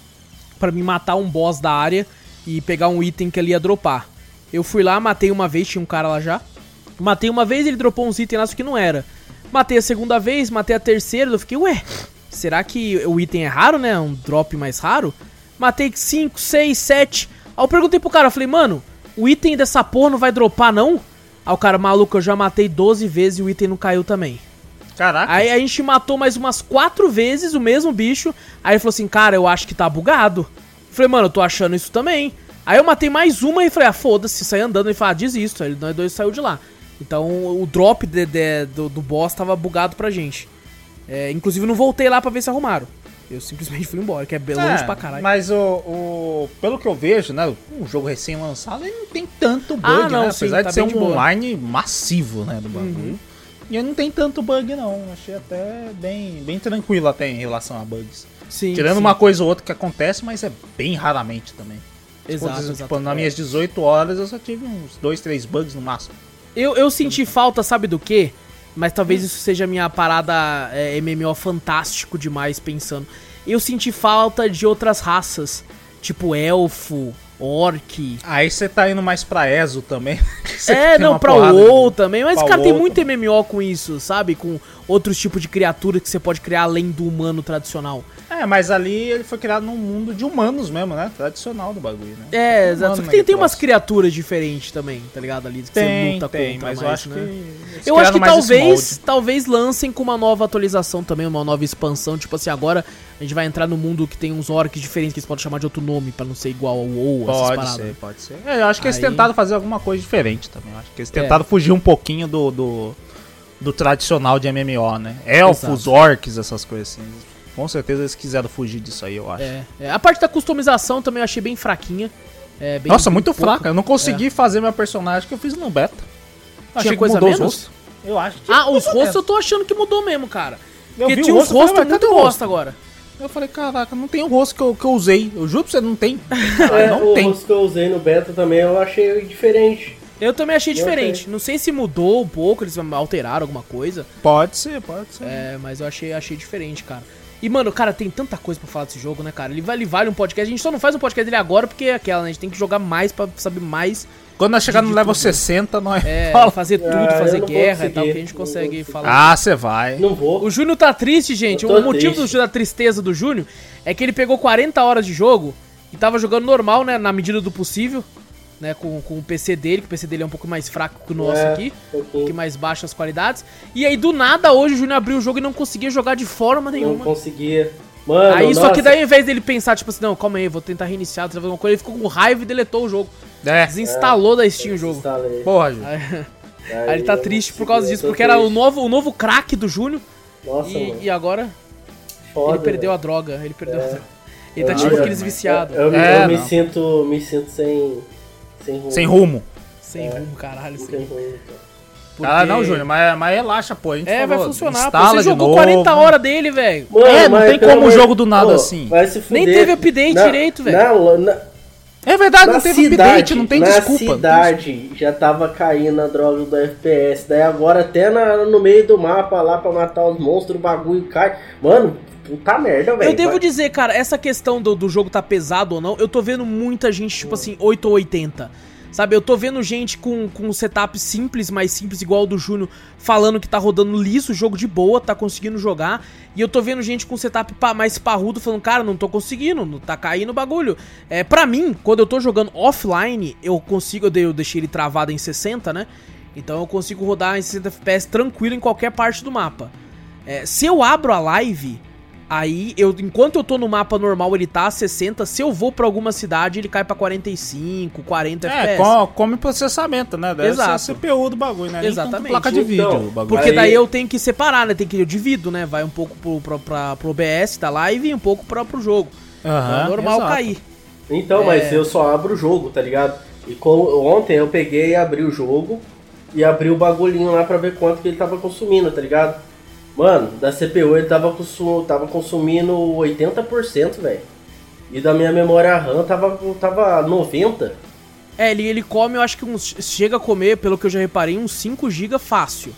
pra me matar um boss da área e pegar um item que ele ia dropar. Eu fui lá, matei uma vez, tinha um cara lá já. Matei uma vez, ele dropou uns itens lá, só que não era. Matei a segunda vez, matei a terceira, eu fiquei, ué, será que o item é raro, né? Um drop mais raro? Matei 5, 6, 7. Aí eu perguntei pro cara, eu falei, mano, o item dessa porra não vai dropar não? Aí o cara, maluco, eu já matei 12 vezes e o item não caiu também. Caraca. Aí a gente matou mais umas quatro vezes o mesmo bicho. Aí ele falou assim, cara, eu acho que tá bugado. Falei, mano, eu tô achando isso também. Aí eu matei mais uma e falei, ah, foda-se, saí andando e falei, ah, desisto. Aí nós dois saiu de lá. Então o drop de- de- do, do boss tava bugado pra gente. É, inclusive não voltei lá pra ver se arrumaram. Eu simplesmente fui embora, que é longe É, pra caralho. Mas o, o- Pelo que eu vejo, né? Um jogo recém-lançado, ele não tem tanto bug, Ah, não, né? sim, Apesar tá de ser de um. Uhum. online massivo, né? Do bagulho. E ele não tem tanto bug, não. Achei até bem, bem tranquilo até em relação a bugs. Sim, Tirando sim. uma coisa ou outra que acontece, mas é bem raramente também. Exato, tipo, exato. tipo, nas minhas 18 horas eu só tive uns 2, 3 bugs no máximo. Eu, eu senti falta, sabe do quê? Mas talvez isso seja minha parada é, MMO fantástico demais pensando. Eu senti falta de outras raças, tipo elfo, orc. Aí você tá indo mais pra ESO também. É, não, pra porrada de- WoW também. Mas, pra cara, tem WoW muito MMO com isso, sabe? Com outros tipos de criatura que você pode criar além do humano tradicional. É, mas ali ele foi criado num mundo de humanos mesmo, né? Tradicional do bagulho, né? É, exato. Só que tem, tem umas criaturas diferentes também, tá ligado? Ali que Tem, você luta tem, contra mas eu mais, acho né? que. Eu acho que talvez, talvez lancem com uma nova atualização também, uma nova expansão. Tipo assim, agora a gente vai entrar no mundo que tem uns orcs diferentes que eles podem chamar de outro nome pra não ser igual ao WoW, essas Pode paradas. ser, pode ser. É, eu acho que eles Aí- tentaram fazer alguma coisa diferente também. Eu acho que eles É. tentaram fugir um pouquinho do, do, do tradicional de MMO, né? Elfos, Exato. orcs, essas coisas assim. Com certeza eles quiseram fugir disso aí, eu acho. É, é. A parte da customização também eu achei bem fraquinha. É, bem- Nossa, bem muito pouco. fraca. Eu não consegui fazer meu personagem que eu fiz no beta. Achei que coisa mudou os menos? rostos. Eu acho que Ah, os mudou rostos eu tô achando que mudou mesmo, cara. Eu Porque vi o tinha uns rosto, eu falei, rostos "Mas cadê muito o rosto?" bosta agora. Eu falei, caraca, não tem o rosto que eu, que eu usei. Eu juro pra você, não tem. É, não o tem. rosto que eu usei no beta também eu achei diferente. Eu também achei Eu diferente. Não sei se mudou um pouco, eles alteraram alguma coisa. Pode ser, pode ser. É, mas eu achei, achei diferente, cara. E, mano, cara, tem tanta coisa pra falar desse jogo, né, cara? Ele vale, ele vale um podcast. A gente só não faz um podcast dele agora porque é aquela, né? A gente tem que jogar mais pra saber mais. Quando nós chegar no level tudo. 60, nós É, fala. fazer tudo, Ah, fazer guerra e tal, que a gente consegue falar. Ah, você vai. Não vou. O Júnior tá triste, gente. O motivo triste. da tristeza do Júnior é que ele pegou 40 horas de jogo e tava jogando normal, né? Na medida do possível, né? Com, com o PC dele, que o PC dele é um pouco mais fraco que o nosso É, aqui. um pouquinho. pouquinho mais baixo as qualidades. E aí, do nada, hoje o Júnior abriu o jogo e não conseguia jogar de forma Não nenhuma. conseguia. Mano, Aí, só nossa, que daí, ao invés dele pensar, tipo assim, não, calma aí, vou tentar reiniciar, fazer alguma coisa, ele ficou com raiva e deletou o jogo. É. Desinstalou da Steam o jogo. instalei. Porra, Ju. Aí, Aí ele tá triste por causa disso, porque era o triste. novo, o novo craque do Júnior. Nossa, E, mano. e agora Foda, ele perdeu velho. a droga. Ele perdeu a droga. Ele tá Eu- tipo aqueles viciados. Eu, eu, É, eu me não. sinto, me sinto sem, sem rumo. Sem rumo. Sem rumo, caralho. Sem rumo. rumo, cara. Porque- Ah, não, Júnior, mas, mas relaxa, pô. A gente É, vai falou, funcionar. Pô. Você jogou novo. 40 horas dele, velho. É, não mas tem como o jogo do nada Pô, assim. Vai se fuder. Nem teve update Na- direito, velho. Na, na, É verdade, na não teve cidade, update, não tem na desculpa. tem cidade já tava caindo a droga do FPS. Daí agora até na- no meio do mapa lá pra matar os monstros, o bagulho cai. Mano, puta merda, velho. Eu devo Vai- dizer, cara, essa questão do, do jogo tá pesado ou não, eu tô vendo muita gente, tipo assim, 8 ou 80. Sabe, eu tô vendo gente com, com um setup simples, mais simples, igual o do Júnior, falando que tá rodando liso, jogo de boa, tá conseguindo jogar. E eu tô vendo gente com setup mais parrudo falando, cara, não tô conseguindo, não tá caindo o bagulho. É, pra mim, quando eu tô jogando offline, eu consigo, eu deixei ele travado em 60, né? Então eu consigo rodar em 60 FPS tranquilo em qualquer parte do mapa. É, se eu abro a live, aí eu, enquanto eu tô no mapa normal, ele tá a 60. Se eu vou pra alguma cidade, ele cai pra 45, 40 É, FPS. co- come processamento, né? Deve Exato. ser a CPU do bagulho, né? Exatamente. placa de vídeo Então, o bagulho. Porque Aí- daí eu tenho que separar, né? Tem que eu divido, né? Vai um pouco pro, pro, pra, pro OBS da live e um pouco pro, pro jogo. Aham, é normal exato. cair. Então, É. mas eu só abro o jogo, tá ligado? E co- ontem eu peguei e abri o jogo e abri o bagulhinho lá pra ver quanto que ele tava consumindo, tá ligado? Mano, da CPU ele tava, consu tava consumindo 80%, velho. E da minha memória RAM tava, tava 90%. É, ele, ele come, eu acho que uns. Chega a comer, pelo que eu já reparei, uns 5 GB fácil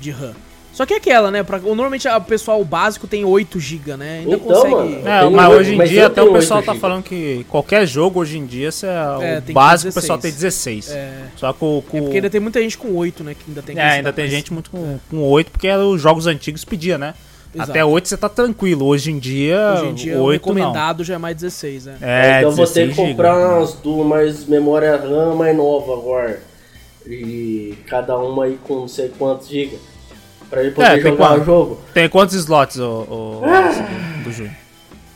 de RAM. Só que é aquela, né? Pra, normalmente o pessoal básico tem 8 GB, né? Ainda Então, consegue. mano, É, tenho mas hoje em mas dia até o pessoal 8 tá falando que qualquer jogo hoje em dia, cê, É, o tem que básico o pessoal 16. tem 16. É. Só que o. com- É porque ainda tem muita gente com 8, né? Que ainda tem que É, ainda tem mais. gente muito com, com 8, porque era os jogos antigos pedia, né? Exato. Até 8 você tá tranquilo. Hoje em dia, Hoje em dia, o 8 não. recomendado já é mais 16, né? É, então eu vou ter que 16 giga. comprar umas duas mais memória RAM mais nova agora. E cada uma aí com não sei quantos GB. Pra ele poder É, tem jogar quanto? o jogo. Tem quantos slots o, o- Ah! do, jogo?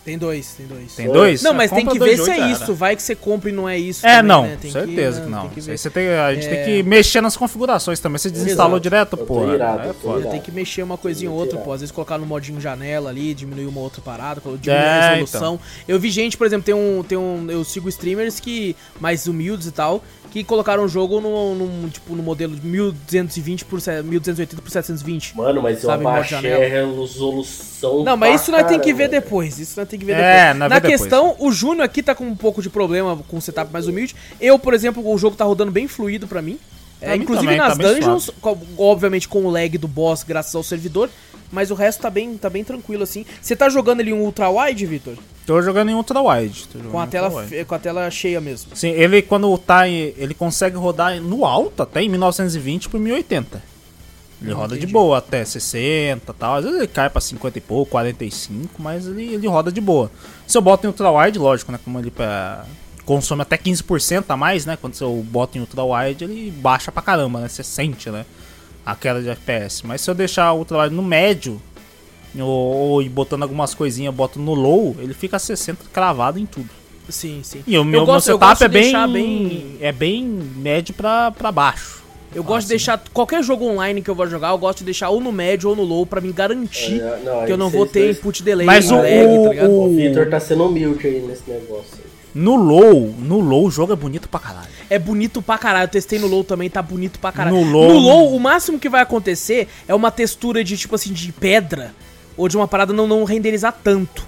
Tem dois, tem dois. Tem dois? Não, Ah, mas tem compra que ver se é isso. Vai que você compra e não é isso. É, também, não, né? Tem certeza né, que, não. tem que você tem, a gente É. tem que mexer nas configurações também. Você desinstalou Exato. direto, pô. é foda. Tem que mexer uma coisinha ou Tem que outra, pô. Às vezes colocar no modinho janela ali, diminuir uma outra parada, diminuir É, a resolução. Eu vi gente, por exemplo, tem um, tem um. Eu sigo streamers que. mais humildes e tal. Que colocaram o jogo no, no, tipo, no modelo de 1220 por se- 1280 por 720. Mano, mas eu Sabe, abaixei janela. a resolução. Não, mas isso nós tem que ver depois. Isso nós tem que ver É, depois. Na vê depois. questão, o Júnior aqui tá com um pouco de problema com o setup mais humilde. Eu, por exemplo, o jogo tá rodando bem fluido pra mim. É, inclusive também, nas tá dungeons, co- obviamente com o lag do boss graças ao servidor. Mas o resto tá bem, tá bem tranquilo assim. Você tá jogando ali um ultra wide, Vitor? Tô jogando em ultra wide. Com a tela, wide. com a tela cheia mesmo. Sim, ele quando tá em, ele consegue rodar no alto até em 1920 por 1080. Ele roda de boa até 60 e tal. Às vezes ele cai pra 50 e pouco, 45, mas ele, ele roda de boa. Se eu boto em ultra wide, lógico, né, como ele pra- consome até 15% a mais, né, quando eu boto em ultra wide, ele baixa pra caramba, né? Você sente, né, a queda de FPS. Mas se eu deixar o ultra wide no médio ou, ou botando algumas coisinhas, boto no low, ele fica 60 cravado em tudo. Sim, sim. E o meu, eu gosto, meu setup é bem, deixar bem. É bem médio pra, pra baixo. Eu gosto de deixar qualquer jogo online que eu vou jogar, eu gosto de deixar ou no médio ou no low pra me garantir É, não, que eu não vou ter dois- input delay, Mas o- lag, tá ligado? o- O Victor tá sendo humilde aí nesse negócio. aí. No low, no low o jogo é bonito pra caralho. É bonito pra caralho. Eu testei no low também, tá bonito pra caralho. No No low- low, o máximo que vai acontecer é uma textura de, tipo assim, de pedra. Ou de uma parada não, não renderizar tanto,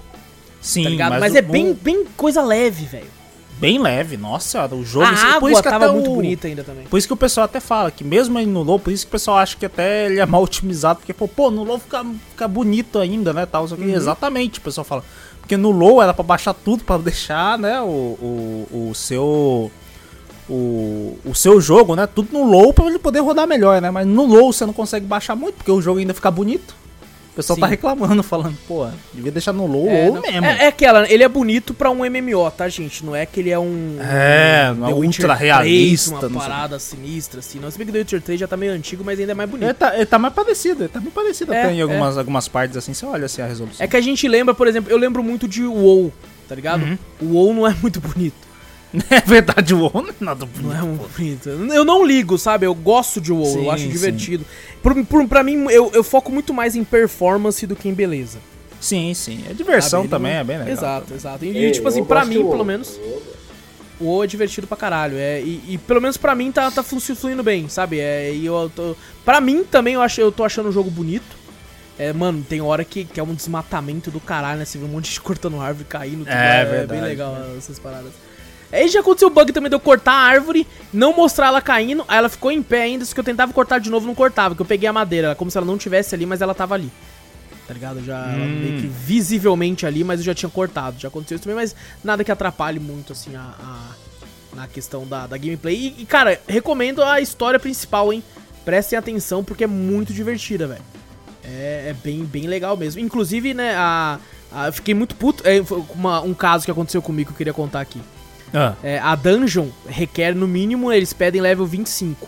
Sim, tá ligado? Mas, o- é bem, bem coisa leve, velho. bem leve. Nossa o jogo A por água isso que tava muito o- bonita ainda também. Por isso que o pessoal até fala que mesmo ele no low, por isso que o pessoal acha que até ele é mal otimizado, porque pô, pô no low fica, fica bonito ainda, né, tal, Uhum. exatamente, o pessoal fala. Porque no low era pra baixar tudo pra deixar, né, o, o, o seu o, o seu jogo, né, tudo no low pra ele poder rodar melhor, né? Mas no low você não consegue baixar muito porque o jogo ainda fica bonito. O pessoal Sim. tá reclamando, falando, pô, devia deixar no low, É, low não- mesmo. é, é aquela, ele é bonito pra um MMO, tá, gente? Não é que ele é um. É, um não é ultra 3, realista, Uma não sei. parada sinistra, assim. Não, se bem que o The Witcher 3 já tá meio antigo, mas ainda é mais bonito. Ele tá, ele tá mais parecido, ele tá bem parecido É, até em é. algumas, algumas partes assim, você olha assim a resolução. É que a gente lembra, por exemplo, eu lembro muito de WoW, tá ligado? Uhum. O WoW não é muito bonito. É verdade, o WoW não é nada Não bonito. é muito bonito. Eu não ligo, sabe? Eu gosto de WoW, Sim, eu acho sim. divertido. Por, pra mim, eu, eu foco muito mais em performance do que em beleza. Sim, sim. É diversão sabe? também, Não- é bem legal. Exato, exato. E, Ei, tipo assim, pra mim, pelo menos, o WoW é divertido pra caralho. É, e, e pelo menos pra mim tá, tá flu- fluindo bem, sabe? É, e eu tô, pra mim também eu, acho, eu tô achando o jogo bonito. É, mano, tem hora que, que é um desmatamento do caralho, né? Você vê um monte de gente cortando árvore, caindo. tudo, É, é bem verdade, legal essas paradas. Aí já aconteceu o bug também de eu cortar a árvore, não mostrar ela caindo, aí ela ficou em pé ainda, só que eu tentava cortar de novo, não cortava, que eu peguei a madeira, como se ela não tivesse ali, mas ela tava ali. Tá ligado? Já Hum. meio que visivelmente ali, mas eu já tinha cortado. Já aconteceu isso também, mas nada que atrapalhe muito, assim, a, a- na questão da, da gameplay. E, e, cara, recomendo a história principal, hein? Prestem atenção, porque é muito divertida, velho. É, é bem, bem legal mesmo. Inclusive, né, a, eu fiquei muito puto. É, foi uma- um caso que aconteceu comigo que eu queria contar aqui. Ah, É, a dungeon requer, no mínimo, eles pedem level 25.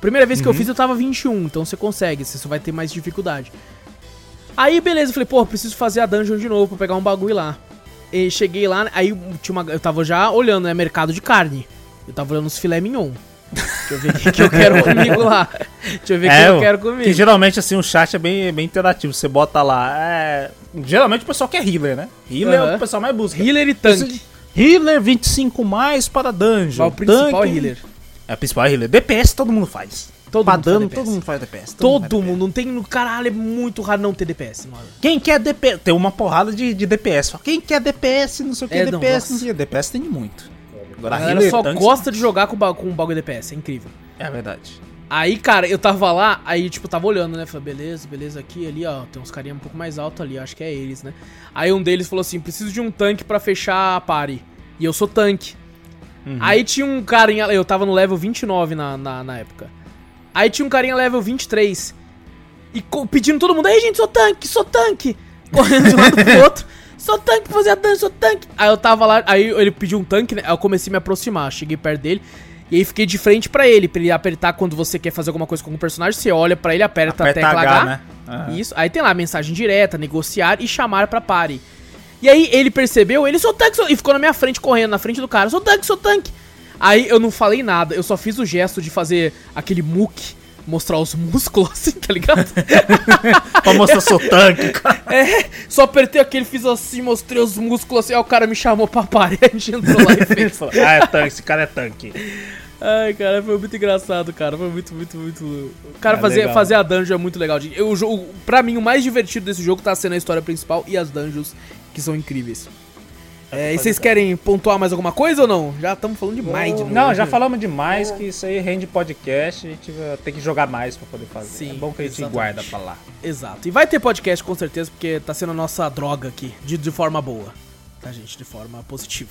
Primeira vez que eu fiz, eu tava 21, então você consegue, você só vai ter mais dificuldade. Aí, beleza, eu falei, pô, preciso fazer a dungeon de novo pra pegar um bagulho lá. E cheguei lá, aí tinha uma, eu tava já olhando, né, mercado de carne. Eu tava olhando os filé mignon. Deixa eu ver o que, que eu quero comigo lá. Deixa eu ver o que eu É, quero que comigo. geralmente assim o chat é bem, bem interativo. Você bota lá. É... Geralmente o pessoal quer healer, né? Healer é o que Aham. o pessoal mais busca. Healer e tanque. Healer 25 mais para dungeon. Mas o principal Tanque- é healer. É, o principal é healer. DPS todo mundo faz. Todo pra mundo faz dano, DPS. todo mundo faz DPS. Todo DPS. mundo, não tem. Caralho, é muito raro não ter DPS. Mano. Quem quer DPS? Tem uma porrada de, de DPS. Quem quer DPS? Não sei o que. É, não, DPS, não sei o que. DPS tem muito. Agora, A galera healer, só tanque, gosta de jogar com, um bagulho DPS, é incrível. É verdade. Aí, cara, eu tava lá, aí, tipo, tava olhando, né? Falei, beleza, beleza, aqui, ali, ó, tem uns carinha um pouco mais alto ali, acho que é eles, né? Aí um deles falou assim, preciso de um tanque pra fechar a party. E eu sou tanque. Uhum. Aí tinha um carinha, eu tava no level 29 na, na, na época. Aí tinha um carinha level 23. E pedindo todo mundo, aí gente, sou tanque, sou tanque. Correndo de um lado pro outro. Sou tanque pra fazer a dano, sou tanque. Aí eu tava lá, aí ele pediu um tanque, né? Aí eu comecei a me aproximar, cheguei perto dele. E aí fiquei de frente pra ele, pra ele apertar quando você quer fazer alguma coisa com algum personagem. Você olha pra ele, aperta, Aperta a tecla H, H. né? Aham. Isso. Aí tem lá mensagem direta, negociar e chamar pra party. E aí ele percebeu, ele, sou tanque, sou... e ficou na minha frente, correndo, na frente do cara, sou tanque, sou tanque. Aí eu não falei nada, eu só fiz o gesto de fazer aquele muque, mostrar os músculos assim, tá ligado? pra mostrar seu tanque, cara. É, só apertei aquele, fiz assim, mostrei os músculos assim, aí o cara me chamou pra parede, entrou lá e fez. ah, é tanque, esse cara é tanque. Ai, cara, foi muito engraçado, cara. Foi muito, muito, muito. Cara, É fazer, legal. fazer a dungeon é muito legal. Eu, o jogo, pra mim, o mais divertido desse jogo tá sendo a história principal e as dungeons, que são incríveis. É, e vocês querem pontuar mais alguma coisa ou não? Já estamos falando demais de novo. Não, né? já falamos demais que isso aí rende podcast, a gente vai ter que jogar mais pra poder fazer. Sim, é bom que a gente exatamente. guarda pra lá. Exato. E vai ter podcast com certeza, porque tá sendo a nossa droga aqui, de, de forma boa. Tá, gente? De forma positiva.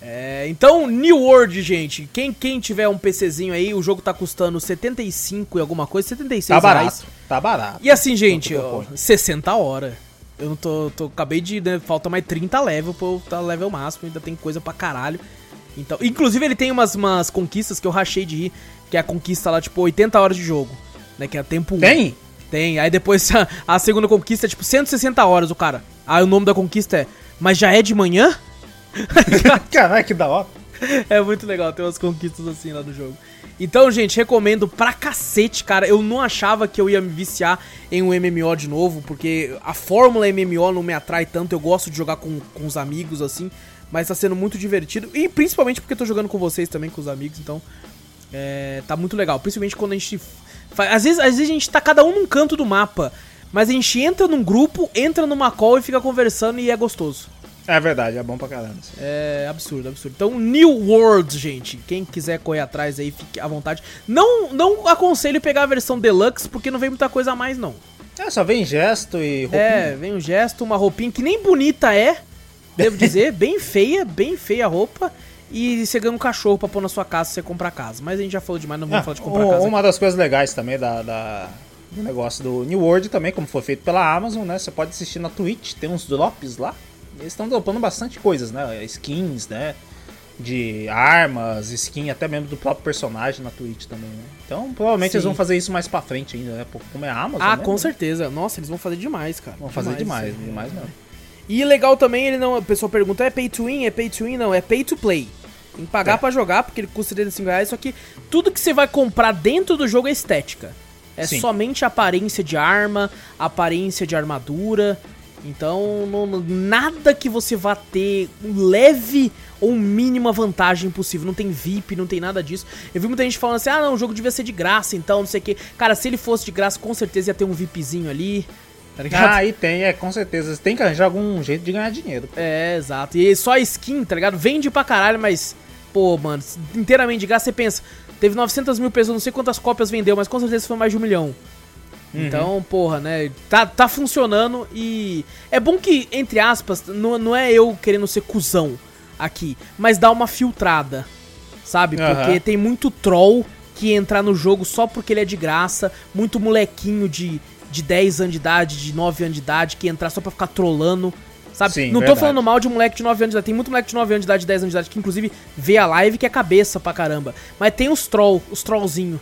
É, então, New World, gente. Quem, quem tiver um PCzinho aí, o jogo tá custando 75 e alguma coisa, 76 Tá reais. barato, tá barato. E assim, gente, ó, eu ponho? 60 horas. Eu não tô, tô. Acabei de. Né, falta mais 30 level pra eu estar level máximo, ainda tem coisa pra caralho. Então, inclusive ele tem umas, umas conquistas que eu rachei de rir, que é a conquista lá, tipo, 80 horas de jogo. Né? Que é tempo 1. Tem? Tem. Aí depois a, a segunda conquista é tipo 160 horas, o cara. Aí o nome da conquista é. Mas já é de manhã? Caralho, que da hora. É muito legal, tem umas conquistas assim lá no jogo. Então, gente, recomendo pra cacete, cara. Eu não achava que eu ia me viciar em um MMO de novo, porque a fórmula MMO não me atrai tanto. Eu gosto de jogar com, com os amigos, assim, mas tá sendo muito divertido. E principalmente porque eu tô jogando com vocês também, com os amigos, então é, tá muito legal. Principalmente quando a gente. Faz, às, vezes, às vezes a gente tá cada um num canto do mapa, mas a gente entra num grupo, entra numa call e fica conversando e é gostoso. É verdade, é bom pra caramba. É absurdo, absurdo. Então, New World, gente. Quem quiser correr atrás aí, fique à vontade. Não, não aconselho pegar a versão Deluxe, porque não vem muita coisa a mais, não. É, só vem gesto e roupinha. É, vem um gesto, uma roupinha que nem bonita é, devo dizer. bem feia, bem feia a roupa. E você ganha um cachorro pra pôr na sua casa se você comprar casa. Mas a gente já falou demais, não vamos Ah, falar de comprar um- casa. Uma das coisas legais também da, da- do negócio do New World também, como foi feito pela Amazon, né? Você pode assistir na Twitch, tem uns drops lá. Eles estão dropando bastante coisas, né? Skins, né? De armas, skin, até mesmo do próprio personagem na Twitch também, né? Então, provavelmente Sim. eles vão fazer isso mais pra frente ainda, né? Como é a Amazon, Ah, né? com certeza. Nossa, eles vão fazer demais, cara. Vão fazer demais, sim. demais mesmo. E legal também, ele não. A pessoa pergunta, é pay to win? É pay to win? Não, é pay to play. Tem que pagar É. pra jogar, porque ele custa 35 reais, só que tudo que você vai comprar dentro do jogo é estética. É Sim. somente aparência de arma, aparência de armadura. Então, não- nada que você vá ter leve ou mínima vantagem possível. Não tem VIP, não tem nada disso. Eu vi muita gente falando assim: ah, não, o jogo devia ser de graça, então, não sei o que. Cara, se ele fosse de graça, com certeza ia ter um VIPzinho ali. Tá ligado? Ah, e tem, é, com certeza. Tem que arranjar algum jeito de ganhar dinheiro. É, exato. E só skin, tá ligado? Vende pra caralho, mas, pô, mano, inteiramente de graça, você pensa, teve 900 mil pessoas, não sei quantas cópias vendeu, mas com certeza foi mais de um milhão. Então, porra, né? Tá, tá funcionando e. É bom que, entre aspas, não, não é eu querendo ser cuzão aqui, mas dá uma filtrada, sabe? Aham. Porque tem muito troll que entra no jogo só porque ele é de graça, muito molequinho de, de 10 anos de idade, de 9 anos de idade, que entrar só pra ficar trollando. Sabe? Sim, não tô verdade. falando mal de um moleque de 9 anos de idade. Tem muito moleque de 9 anos de idade, 10 anos de idade, que inclusive vê a live que é cabeça pra caramba. Mas tem os troll, os trollzinho.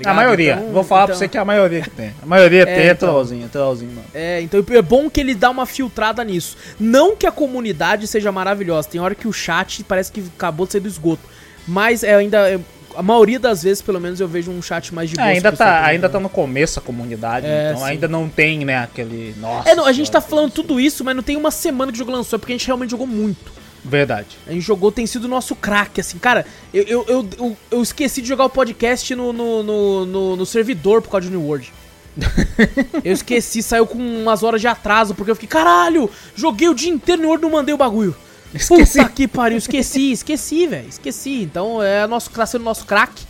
Tá A maioria. Então- Vou falar pra então- você que é a maioria que tem. A maioria tem é então. trollzinho, trollzinho, mano. É, então é bom que ele dá uma filtrada nisso. Não que a comunidade seja maravilhosa. Tem hora que o chat parece que acabou de sair do esgoto. Mas é ainda. é- a maioria das vezes, pelo menos, eu vejo um chat mais de É, boa. ainda, se o pessoal tá, ainda perguntando. tá no começo a comunidade, É, então sim. ainda não tem, né, aquele. Nossa. É, não, a gente tá falando tudo isso, mas não tem uma semana que o jogo lançou, é porque a gente realmente jogou muito. Verdade. A gente jogou, tem sido o nosso craque, assim, cara. Eu, eu, eu, eu, esqueci de jogar o podcast no, no, no, no- servidor por causa de New World. eu esqueci, saiu com umas horas de atraso, porque eu fiquei, caralho, joguei o dia inteiro no New World e não mandei o bagulho. Esqueci. Puta que pariu, esqueci, esqueci, velho, esqueci. Então é nosso, tá sendo nosso craque.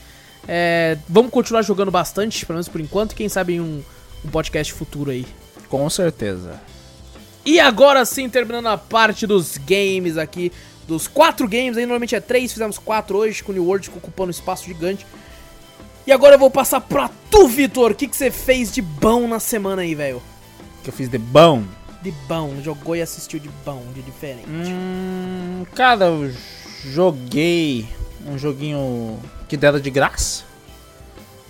É, vamos continuar jogando bastante, pelo menos por enquanto, e quem sabe em um, um podcast futuro aí. Com certeza. E agora sim, terminando a parte dos games aqui. Dos quatro games, aí normalmente é três, fizemos quatro hoje, com o New World ocupando um espaço gigante. E agora eu vou passar pra tu, Vitor. O que que você fez de bom na semana aí, velho? Que eu fiz de bom. De bom, jogou e assistiu de bom, de diferente. Hum, cara, eu joguei um joguinho que deram de graça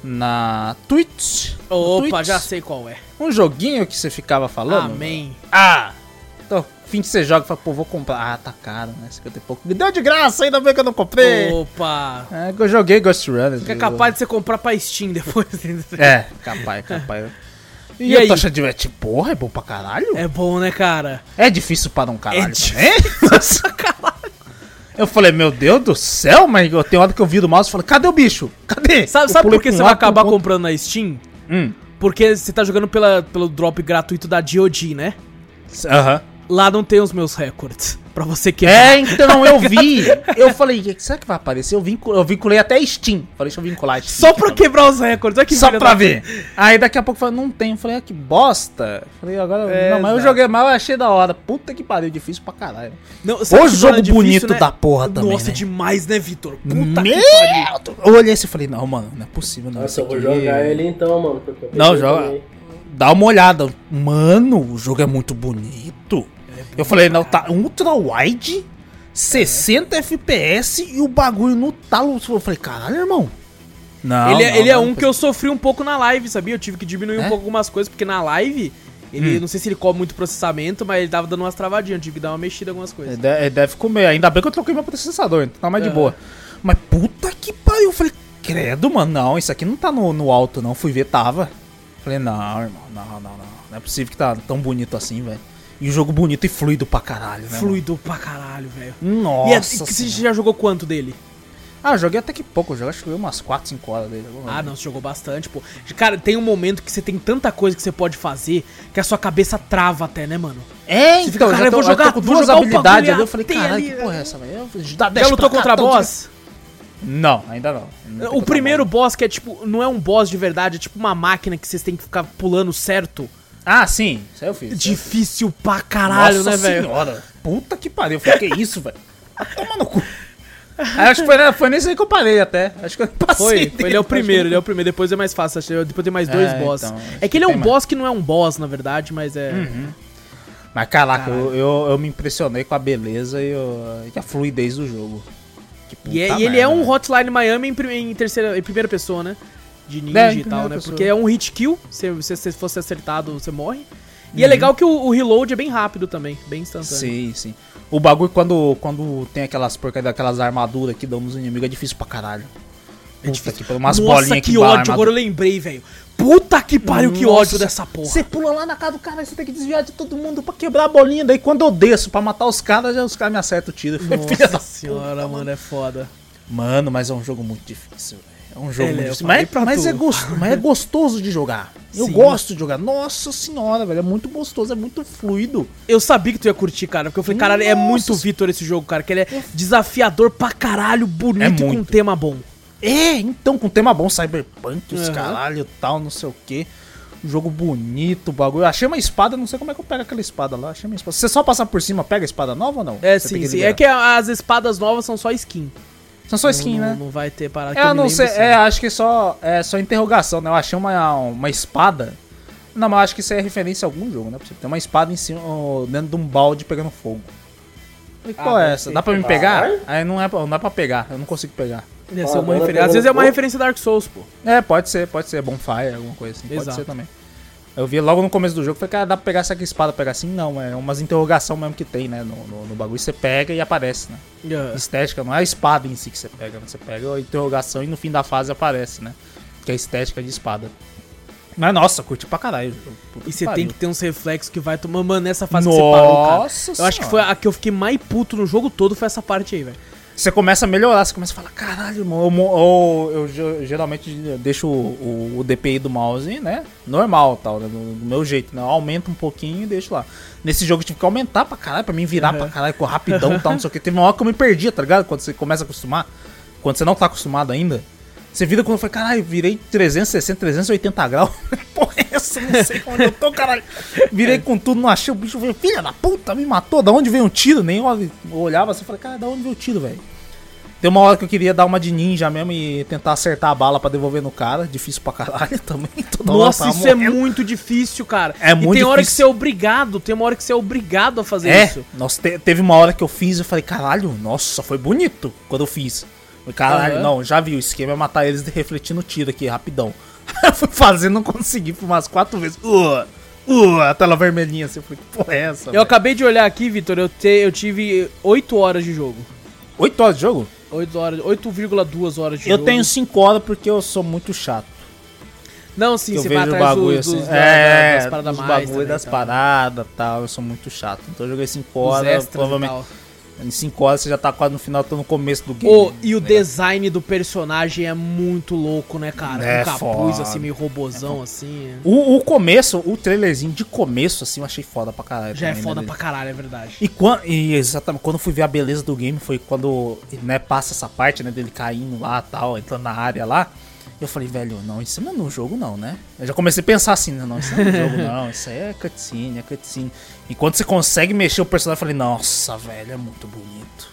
na Twitch. Opa, Twitch. já sei qual é. Um joguinho que você ficava falando. Amém. Ah! Tô fim que você joga e fala, pô, vou comprar. Ah, tá caro, né? 50 e pouco. Me deu de graça, ainda bem que eu não comprei. Opa! É que eu joguei Ghost Runner. Fica capaz de você comprar pra Steam depois. É, capaz, capaz. E, E a aí? taxa de é tipo, porra, é bom pra caralho? É bom, né, cara? É difícil para um caralho É também? Nossa, Eu falei, meu Deus do céu, mas eu tenho hora que eu vi do mouse e falei, cadê o bicho? Cadê? Sabe, sabe por que um você vai acabar outro. comprando na Steam? Hum, Porque você tá jogando pela, pelo drop gratuito da DOD, né? Aham. Lá não tem os meus records. Pra você quebrar. É, então eu vi. Eu falei, será que vai aparecer? Eu, vincul, eu vinculei até Steam. Falei, deixa eu vincular Steam. Só pra quebrar os recordes. Olha que Só pra ver. Aí daqui a pouco eu falei, não tem. Eu falei, ah, que bosta. Falei, agora. É, não, mas eu exato. joguei mal, eu achei da hora. Puta que pariu, difícil pra caralho. Não, que jogo bonito né? da porra também. Nossa, né? demais, né, Vitor? Puta Meu, que pariu. eu olhei assim e falei, não, mano, não é possível, não. Nossa, eu vou jogar ele então, mano. eu Não, joga. Dá uma olhada. Mano, o jogo é muito bonito. Eu falei, não, tá ultra wide, 60 FPS e o bagulho no talo. Eu falei, caralho, irmão. Não, ele é, não, ele é não, um que eu sofri um pouco na live, sabia? Eu tive que diminuir um É? pouco algumas coisas, porque na live, ele, Hum. não sei se ele come muito processamento, mas ele tava dando umas travadinhas, eu tive que dar uma mexida em algumas Ele coisas. ele deve comer. Ainda bem que eu troquei meu processador, então tá mais de boa. Mas puta que pariu. Eu falei, credo, mano. Não, isso aqui não tá no, no alto, não. Fui ver, tava. Falei, não, irmão, não, não, não. Não é possível que tá tão bonito assim, velho. E um jogo bonito e fluido pra caralho, né? Fluido pra caralho, velho. mano? Nossa. E é, que você já jogou quanto dele? Ah, eu joguei até que pouco. Eu joguei, acho que joguei umas 4, 5 horas dele. Ah, não, você jogou bastante, pô. Cara, tem um momento que você tem tanta coisa que você pode fazer que a sua cabeça trava até, né, mano? É, Você então, fica, cara, já eu tô, vou já tô jogar- com duas jogar habilidades ali. Eu falei, caralho, que porra é é. essa, velho? Eu- Já 10 lutou contra boss? Não, ainda não. Não O primeiro boss que é tipo, não é um boss de verdade, é tipo uma máquina que vocês têm que ficar pulando certo. Ah, sim, isso aí eu fiz. Difícil pra caralho, Nossa né, velho? senhora. Puta que pariu. Eu falei, que isso, velho? Vai tomar no cu. Aí acho que foi, foi nesse aí que eu parei até. Acho que eu passei. Foi, foi, ele é o primeiro, que- ele é o primeiro, depois é mais fácil, acho que depois tem mais dois É, boss. então, é que ele é um boss que não é um boss, na verdade, mas é... Mas caraca, eu, eu, eu me impressionei com a beleza e, o- e a fluidez do jogo. E, é- e ele é um velho. Hotline Miami em, em terceira, em primeira pessoa, né? De ninja É, em e tal, né? pessoa. Porque é um hit kill, se você se fosse acertado, você morre. E Uhum. é legal que o, o reload é bem rápido também, bem instantâneo. Sim, sim. O bagulho quando, quando tem aquelas porcarias, aquelas armaduras que dão nos inimigos é difícil pra caralho. É Puta difícil. que pariu, umas Nossa, que que ódio, agora eu lembrei, velho. Puta que pariu, que Nossa, ódio dessa porra. Você pula lá na casa do cara, você tem que desviar de todo mundo pra quebrar a bolinha. Daí quando eu desço pra matar os caras, já os caras me acertam o tiro. Nossa senhora, mano, é foda. Mano, mas é um jogo muito difícil, velho. É um jogo é, eu difícil. Mas, mas é gostoso, mas é gostoso de jogar. Eu Sim. gosto de jogar. Nossa senhora, velho. É muito gostoso, é muito fluido. Eu sabia que tu ia curtir, cara, porque eu falei, caralho, é Nossa. muito Vitor esse jogo, cara, que ele é desafiador pra caralho, bonito É com um tema bom. É, então, com tema bom, Cyberpunk, os Aham. caralho tal, não sei o que. Jogo bonito, bagulho. Achei uma espada, não sei como é que eu pego aquela espada lá. Achei uma espada. Você só passar por cima, pega a espada nova ou não? É, Você sim, sim. É que as espadas novas são só skin. São só skin, não, né? Não vai ter parada É, eu não sei, lembro, é, acho que só, é só interrogação, né? Eu achei uma, uma espada. Não, mas acho que isso é referência a algum jogo, né? Tem uma espada em cima, dentro de um balde pegando fogo. Falei, Ah, qual é deve essa? Dá pra me Ah, pegar? vai? Aí não é, pra- não dá pra pegar, eu não consigo pegar. Deve ser Ah, uma referência. Às vezes é uma referência Dark Souls, pô. É, pode ser, pode ser. Bonfire, alguma coisa assim. Pode Exato. ser também. Eu vi logo no começo do jogo, falei, cara, dá pra pegar essa aqui espada, pegar assim? Não, é umas interrogação mesmo que tem, né? No, no, no bagulho você pega e aparece, né? Yeah. Estética, não é a espada em si que você pega, né? Você pega a interrogação e no fim da fase aparece, né? Que é a estética de espada. Mas nossa, curti pra caralho. Puta E você tem que ter uns reflexos que vai tomar. Mano, nessa fase que você parou, cara. Nossa Eu acho que foi a que eu fiquei mais puto no jogo todo foi essa parte aí, velho. Você começa a melhorar, você começa a falar, caralho, irmão. Eu, eu, eu ge- geralmente deixo o, o- o DPI do mouse, né? Normal, tal, né? Do, do meu jeito, né? Eu aumento um pouquinho e deixo lá. Nesse jogo eu tive que aumentar pra caralho, pra mim virar Uhum. pra caralho, com rapidão e tal, não sei o que. Teve uma hora que eu me perdia, tá ligado? Quando você começa a acostumar. Quando você não tá acostumado ainda. Você vira quando eu falei, caralho, virei 360, 380 graus. Porra, essa? Não sei onde eu tô, caralho. Virei com tudo, não achei o bicho. Veio, filha da puta, me matou. Da onde veio um tiro? Nem eu eu olhava assim e falei, cara, da onde veio o tiro, velho? Tem uma hora que eu queria dar uma de ninja mesmo e tentar acertar a bala pra devolver no cara. Difícil pra caralho também. Toda Nossa, tava isso é morrendo. muito difícil, cara. É e muito tem hora que difícil. você é obrigado, tem uma hora que você é obrigado a fazer É, isso. nossa, te- teve uma hora que eu fiz e eu falei, caralho, nossa, foi bonito quando eu fiz. Caralho, Aham. não, já vi, o esquema é matar eles refletindo tiro aqui, rapidão. eu fui fazendo, não consegui, por umas quatro vezes. Uh, Uh, a tela vermelhinha assim. Eu falei, que porra é essa? Eu acabei de olhar aqui, Vitor, eu, te- eu tive 8 horas de jogo. 8 horas de jogo? 8 horas, 8,2 horas de Eu jogo. tenho 5 horas porque eu sou muito chato. Não, sim, eu você vai atrás bagulho dos, assim. dos, da- é, das paradas mais bagulho também, das tá? paradas e tal. Eu sou muito chato. Então eu joguei 5 Os horas. Provavelmente. Em 5 horas você já tá quase no final, tô no começo do game. Ô, e o né? design do personagem é muito louco, né, cara? É Com capuz, foda. assim, meio robozão, assim. O, o começo, o trailerzinho de começo, assim, eu achei foda pra caralho. Já é também, né, foda dele. pra caralho, é verdade. E, quando, e exatamente, quando eu fui ver a beleza do game foi quando né, passa essa parte, né, dele caindo lá tal, entrando na área lá. Eu falei, velho, não, isso não é no jogo não, né? Eu já comecei a pensar assim, não, isso não é no jogo não, isso aí é cutscene, é cutscene. E quando você consegue mexer o personagem, eu falei, nossa, velho, é muito bonito.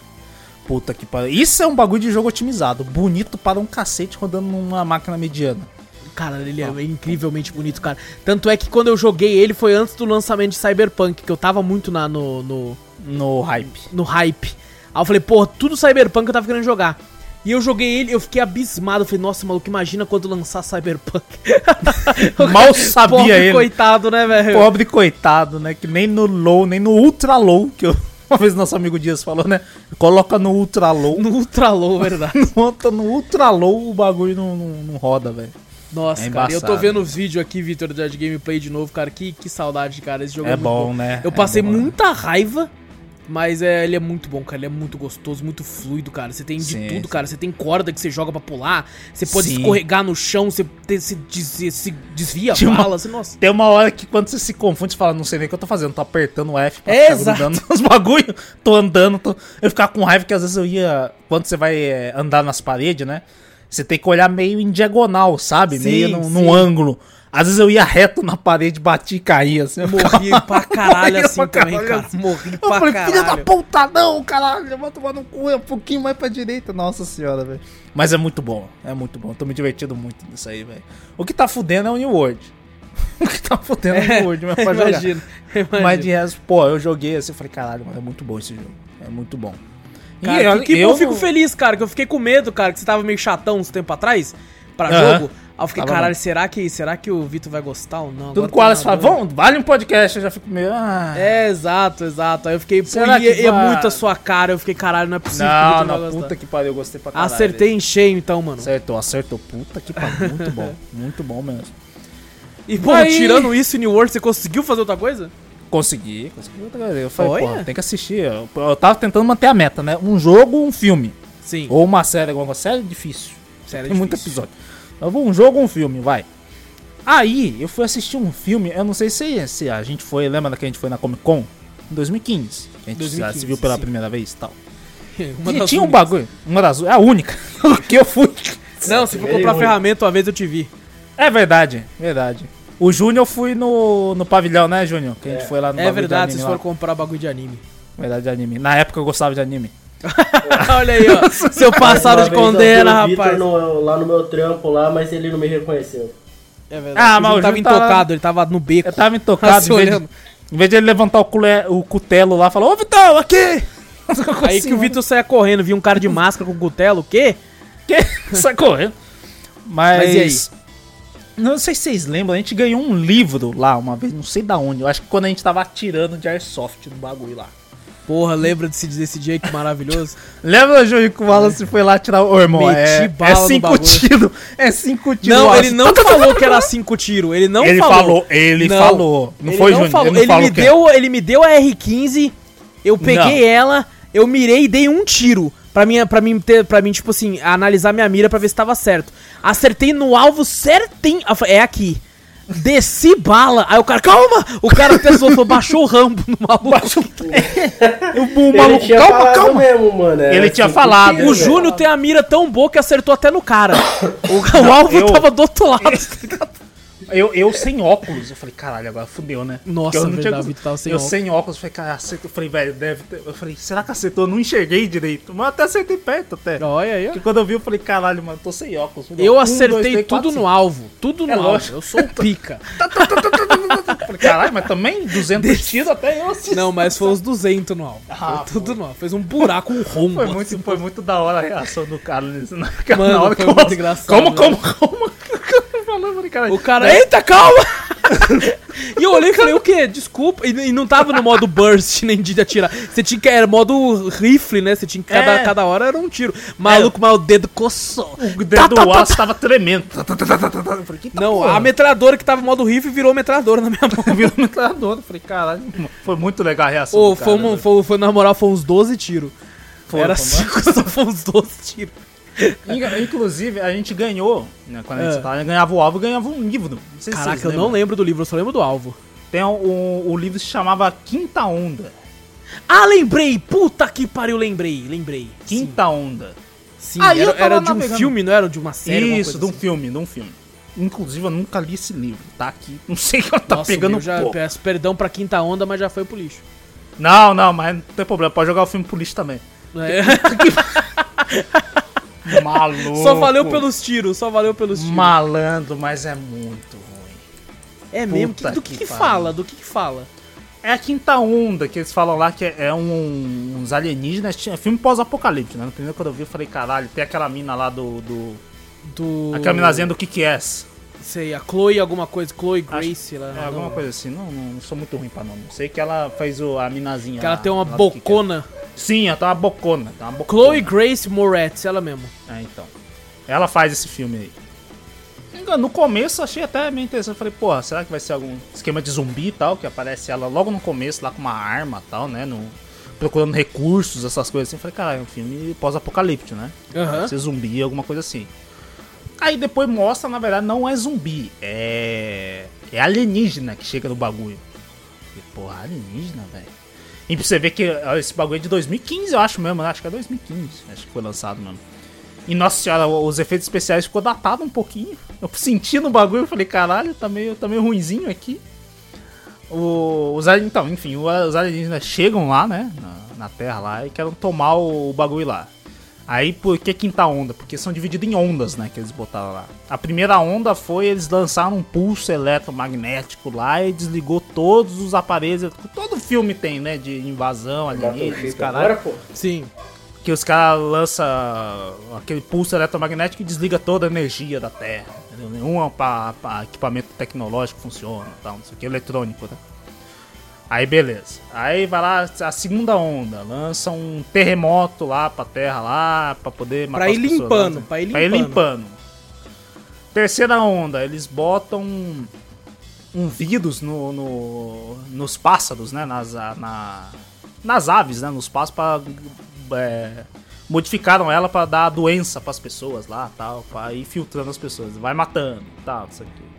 Puta que pariu. Isso é um bagulho de jogo otimizado, bonito para um cacete rodando numa máquina mediana. Cara, ele é incrivelmente bonito, cara. Tanto é que quando eu joguei ele foi antes do lançamento de Cyberpunk, que eu tava muito na, no, no, No hype. no hype. Aí eu falei, porra, tudo Cyberpunk eu tava querendo jogar. E eu joguei ele, eu fiquei abismado. Eu falei, nossa, maluco, imagina quando lançar Cyberpunk. Mal sabia Pobre ele. coitado, né, velho? Pobre coitado, né? Que nem no low, nem no ultra low, que eu, uma vez nosso amigo Dias falou, né? Coloca no ultra low. No Ultra Low, verdade. Bota no ultra low, o bagulho não, não, não roda, velho. Nossa, É cara, eu tô vendo os vídeos aqui, Vitor, de gameplay de novo, cara. Que, que saudade, cara. Esse jogo é, É muito bom, né? Eu É passei bom, né? muita raiva, mas é, ele é muito bom, cara. Ele é muito gostoso, muito fluido, cara. Você tem de Sim, tudo, cara. Você tem corda que você joga pra pular. Você pode Sim. escorregar no chão, você se, des- se desvia uma- bala. Você, nossa. Tem uma hora que quando você se confunde, você fala, não sei nem o que eu tô fazendo, tô apertando o F pra É, ficar grudando nos bagulho, tô andando, tô... eu ficava com raiva que às vezes eu ia, quando você vai é, andar nas paredes, né, você tem que olhar meio em diagonal, sabe, Sim, meio num, num ângulo. Às vezes eu ia reto na parede, bati e caía, assim, eu ficava- Morri pra caralho Morria assim pra também, caralho cara. assim. Morri Eu pra falei, filha da caralho. puta, não, caralho, eu vou tomar no cu, é um pouquinho mais pra direita. Nossa senhora, velho. Mas é muito bom, é muito bom. Tô me divertindo muito nisso aí, velho. O que tá fudendo é o New World. o que tá fudendo é o New World, mas pra jogar. Imagina, imagina. Mas de resto, pô, eu joguei assim, eu falei, caralho, mano, é muito bom esse jogo. É muito bom. Cara, eu, que, eu eu fico não- feliz, cara, que eu fiquei com medo, cara, que você tava meio chatão uns tempo atrás pra Aham. jogo. Aí eu fiquei, Tava caralho, não. será que, será que o Vitor vai gostar ou não? Tudo com o Alex fala, vamos, vale um podcast, eu já fico meio. Ah. É, exato, exato. Aí eu fiquei, pô, Será e é vai- muito a sua cara. Eu fiquei, caralho, não é possível Não, não, gostar. puta que pariu, eu gostei pra caralho. Acertei em cheio, então, mano. Acertou, acertou. Puta que pariu, muito bom. Muito bom mesmo. E, pô, Aí- tirando isso, New World, você conseguiu fazer outra coisa? Consegui, consegui outra coisa. Eu falei, Olha. pô, tem que assistir. Eu, eu tava tentando manter a meta, né? Um jogo, um filme. Sim. Ou uma série, alguma coisa. Série é difícil. Sério, é Tem muito difícil. episódio. Eu vou um jogo ou um filme, vai. Aí, eu fui assistir um filme, eu não sei se, se a gente foi, lembra que a gente foi na Comic Con? Em 2015. Que a gente 2015, se viu pela sim. primeira vez e tal. Uma e tinha um únicas. bagulho, uma das é a única que eu fui. Não, se for comprar ferramenta, uma vez eu te vi. É verdade, verdade. O Júnior eu fui no, no pavilhão, né, Júnior? Que a gente É. foi lá no É verdade, anime vocês lá. foram comprar bagulho de anime. Verdade, de anime. Na época eu gostava de anime. Olha aí, ó. Seu passado de condena, vi o Vitor rapaz. no- lá no meu trampo lá, mas ele não me reconheceu. É verdade. Ah, mas o tava Júnior tá- intocado, ele tava no beco. Eu tava intocado, Se em vez, de, olhando. em vez de ele levantar o, cule- o cutelo lá, falou, ô Vitão, aqui! Aí que o Vitor saia correndo, viu um cara de máscara com cutelo, o quê? Que? Sai correndo. Mas, Mas e aí? Não sei se vocês lembram, a gente ganhou um livro lá uma vez, não sei da onde. Eu acho que quando a gente tava atirando de airsoft no bagulho lá. Porra, lembra desse, desse dia que maravilhoso? Lembra, que o Wallace foi lá tirar o irmão? Meti É, bala é cinco tiros. É cinco tiros. Não, ele não falou que era cinco tiros. Ele não ele falou. falou. Ele Não. falou. Não ele foi, não falou. Ele, Ele, falou me é. deu, ele me deu a R15, eu peguei Não. ela, eu mirei e dei um tiro. Pra mim, pra mim ter, pra mim, tipo assim, analisar minha mira pra ver se tava certo. Acertei no alvo certinho. É aqui. Desci bala. Aí o cara, calma! O cara pesou, falou, baixou o rambo no maluco. O, maluco, tinha calma, calma. mesmo, mano. era Ele tinha cinco falado. O. Júnior tem a mira tão boa que acertou até no cara. O, o alvo eu- tava do outro lado. Eu, eu sem óculos, eu falei, caralho, agora fudeu, né? Nossa, eu não verdade, tinha- tava sem eu óculos. sem óculos, eu falei, cara, acertou. Eu falei, velho, deve ter. Eu falei, será que acertou? Eu não enxerguei direito. Mas até acertei perto até. Olha aí, ó. Porque quando eu vi, eu falei, caralho, mano, tô sem óculos. Eu Um, acertei dois, três, tudo quatro, no alvo. Tudo no É alvo. lógico. Eu sou o pica. Eu falei, caralho, mas também 200 tiros até eu assisti. Não, mas foi uns 200 no alvo. Ah, foi tudo no alvo. Fez um buraco, um rombo. Foi muito, foi muito da hora a reação do né? Porque Mano, na hora foi que eu- muito engraçado, Calma, né? calma, calma. Falando, falei, caralho. O cara, eita, calma! E eu olhei e falei, o quê? Desculpa. E, e não tava no modo burst nem de atirar. Você tinha que. Era modo rifle, né? Você tinha que. Cada, É. cada hora era um tiro. Maluco, mas o dedo coçou. O dedo do aço tava tremendo. Eu falei, "Eita Não, porra." a metralhadora que tava no modo rifle virou metralhadora na minha mão. Virou metralhadora. Falei, caralho, foi muito legal a reação. Foi, cara, um- né? foi, foi, na moral, foi uns 12 tiros. Foi, Era foi, 5, só foi uns 12 tiros. In- Inclusive, a gente ganhou, né, quando a gente É. tava, ganhava o alvo e ganhava um livro. Não Caraca, eu não lembro do livro, eu só lembro do alvo. Tem um, o, o livro se chamava Quinta Onda. Ah, lembrei! Puta que pariu, lembrei, lembrei. Quinta Onda. Sim, Aí era, era de um filme, não era de uma série? Isso, de um assim? filme, de um filme. Inclusive, eu nunca li esse livro, tá aqui. Não sei que tá Nossa, pegando eu já pó. peço perdão pra quinta onda, mas já foi pro lixo. Não, não, mas não tem problema. Pode jogar o filme pro lixo também. É. Maluco. só valeu pelos tiros, só valeu pelos tiros. Malandro, mas é muito ruim. É mesmo? Puta Que- do que, que que fala? Do que, que fala? É a quinta onda que eles falam lá que é, é um, uns alienígenas. Tinha filme pós-apocalipse, né? No primeiro quando eu vi, eu falei, caralho, tem aquela mina lá do. do Do. Aquela minazinha do que que é? Sei, a Chloe alguma coisa, Chloe Grace lá. É alguma não. coisa assim. Não, não, não sou muito ruim pra nome. Sei que ela fez o, a minazinha. Que ela lá, tem uma é. bocona. Sim, ela tem uma bocona. Tem uma bocona. Chloe Grace Moretz, ela mesmo. É, então. Ela faz esse filme aí. No começo achei até meio interessante. Falei, porra, será que vai ser algum esquema de zumbi e tal? Que aparece ela logo no começo, lá com uma arma e tal, né? No, procurando recursos, essas coisas assim. Falei, caralho, é um filme pós-apocalíptico, né? Aham. Vai ser zumbi, alguma coisa assim. Aí depois mostra, na verdade, não é zumbi. É. É alienígena que chega no bagulho. Falei, porra, alienígena, velho. E pra você ver que esse bagulho é de 2015, eu acho mesmo, né? Acho que é 2015. Acho que foi lançado mesmo. E nossa senhora, os efeitos especiais ficou datado um pouquinho. Eu senti no bagulho, eu falei, caralho, tá meio, tá meio ruinzinho aqui. O- os, então, enfim, os alienígenas chegam lá, né? Na, na Terra lá e querem tomar o, o bagulho lá. Aí por que quinta onda? Porque são divididos em ondas, né? Que eles botaram lá. A primeira onda foi eles lançaram um pulso eletromagnético lá e desligou todos os aparelhos. Todo filme tem, né? De invasão, alienígenas, caralho agora, pô. Sim. que os caras lançam aquele pulso eletromagnético e desliga toda a energia da Terra. Nenhum pa- pa- equipamento tecnológico funciona, tal, não sei o que, eletrônico, né? Aí beleza. Aí vai lá a segunda onda, lança um terremoto lá pra Terra lá, pra poder matar Pra ir as pessoas, limpando, né? pra ir Pra ir limpando. limpando. Terceira onda, eles botam um, um vírus no, no- nos pássaros, né? Nas, na, nas aves, né? Nos pássaros pra, é, modificaram ela pra dar doença pras pessoas lá, tal, pra ir filtrando as pessoas, vai matando, tal, não sei o que.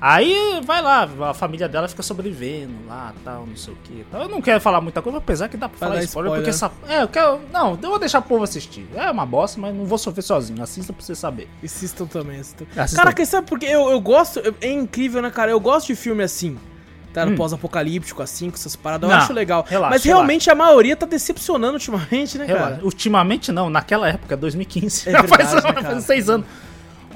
Aí vai lá, a família dela fica sobrevivendo lá, tal, não sei o que. Eu não quero falar muita coisa, apesar que dá pra Pra falar spoiler, spoiler. porque essa. É, eu quero. Não, eu vou deixar o povo assistir. É uma bosta, mas não vou sofrer sozinho. Assista pra você saber. Assistam também. Assistam. Assistam. Caraca, sabe porque eu, eu gosto. É incrível, né, cara? Eu gosto de filme assim. Tá? Hum. Pós-apocalíptico, assim, com essas paradas. Eu Não, acho legal. relaxa, Mas realmente a maioria tá decepcionando ultimamente, né, Relaxa. cara? Ultimamente não, naquela época, 2015. É verdade, faz, né, faz cara? seis anos.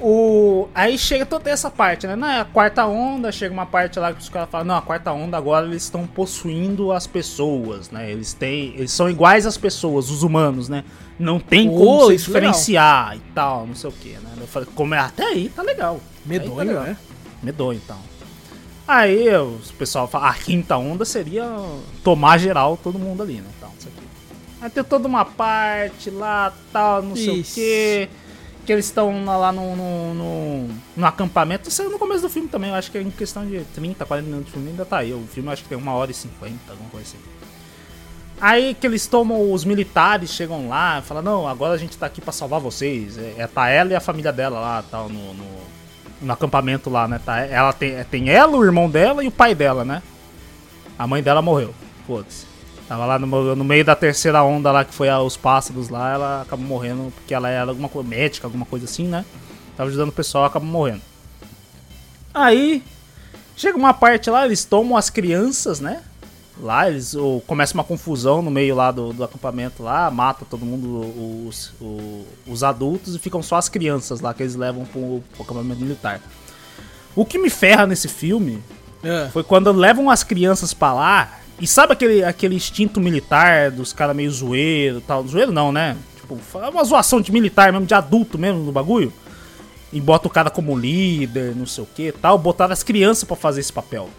O... Aí chega toda essa parte, né? Na quarta onda, chega uma parte lá que os caras falam, não, a quarta onda agora eles estão possuindo as pessoas, né? Eles têm. Eles são iguais às pessoas, os humanos, né? Não tem como Oh, se isso é legal. diferenciar e tal, não sei o que, né? Eu falei, como é até aí, tá legal. Aí tá Medonho, legal. né? Medonho, então. Aí o pessoal fala, a quinta onda seria tomar geral todo mundo ali, né? Então, isso aqui. Aí tem toda uma parte lá, tal, não sei o quê. Que eles estão lá no, no, no, no acampamento. Isso é no começo do filme também. Eu acho que é em questão de 30, 40 minutos de filme ainda tá aí. O filme acho que tem uma hora e 50, alguma coisa assim. Aí que eles tomam, os militares chegam lá e falam, não, agora a gente tá aqui pra salvar vocês. É, é tá ela e a família dela lá, tal, no, no, no acampamento lá, né? Tá, ela tem, tem ela, o irmão dela e o pai dela, né? A mãe dela morreu. Foda-se. Tava lá no, no meio da terceira onda lá, que foi a- os pássaros lá, ela acabou morrendo porque ela era alguma coisa médica, alguma coisa assim, né? Tava ajudando o pessoal, acabou morrendo. Aí, chega uma parte lá, eles tomam as crianças, né? Lá eles ou, começa uma confusão no meio lá do, do acampamento lá, mata todo mundo, os, o- os adultos, e ficam só as crianças lá que eles levam pro, pro acampamento militar. O que me ferra nesse filme É. foi quando levam as crianças pra lá. E sabe aquele, aquele instinto militar dos caras meio zoeiro e tal? Zoeiro não, né? Tipo, uma zoação de militar mesmo, de adulto mesmo no bagulho. e bota o cara como líder, não sei o que tal, botaram as crianças pra fazer esse papel.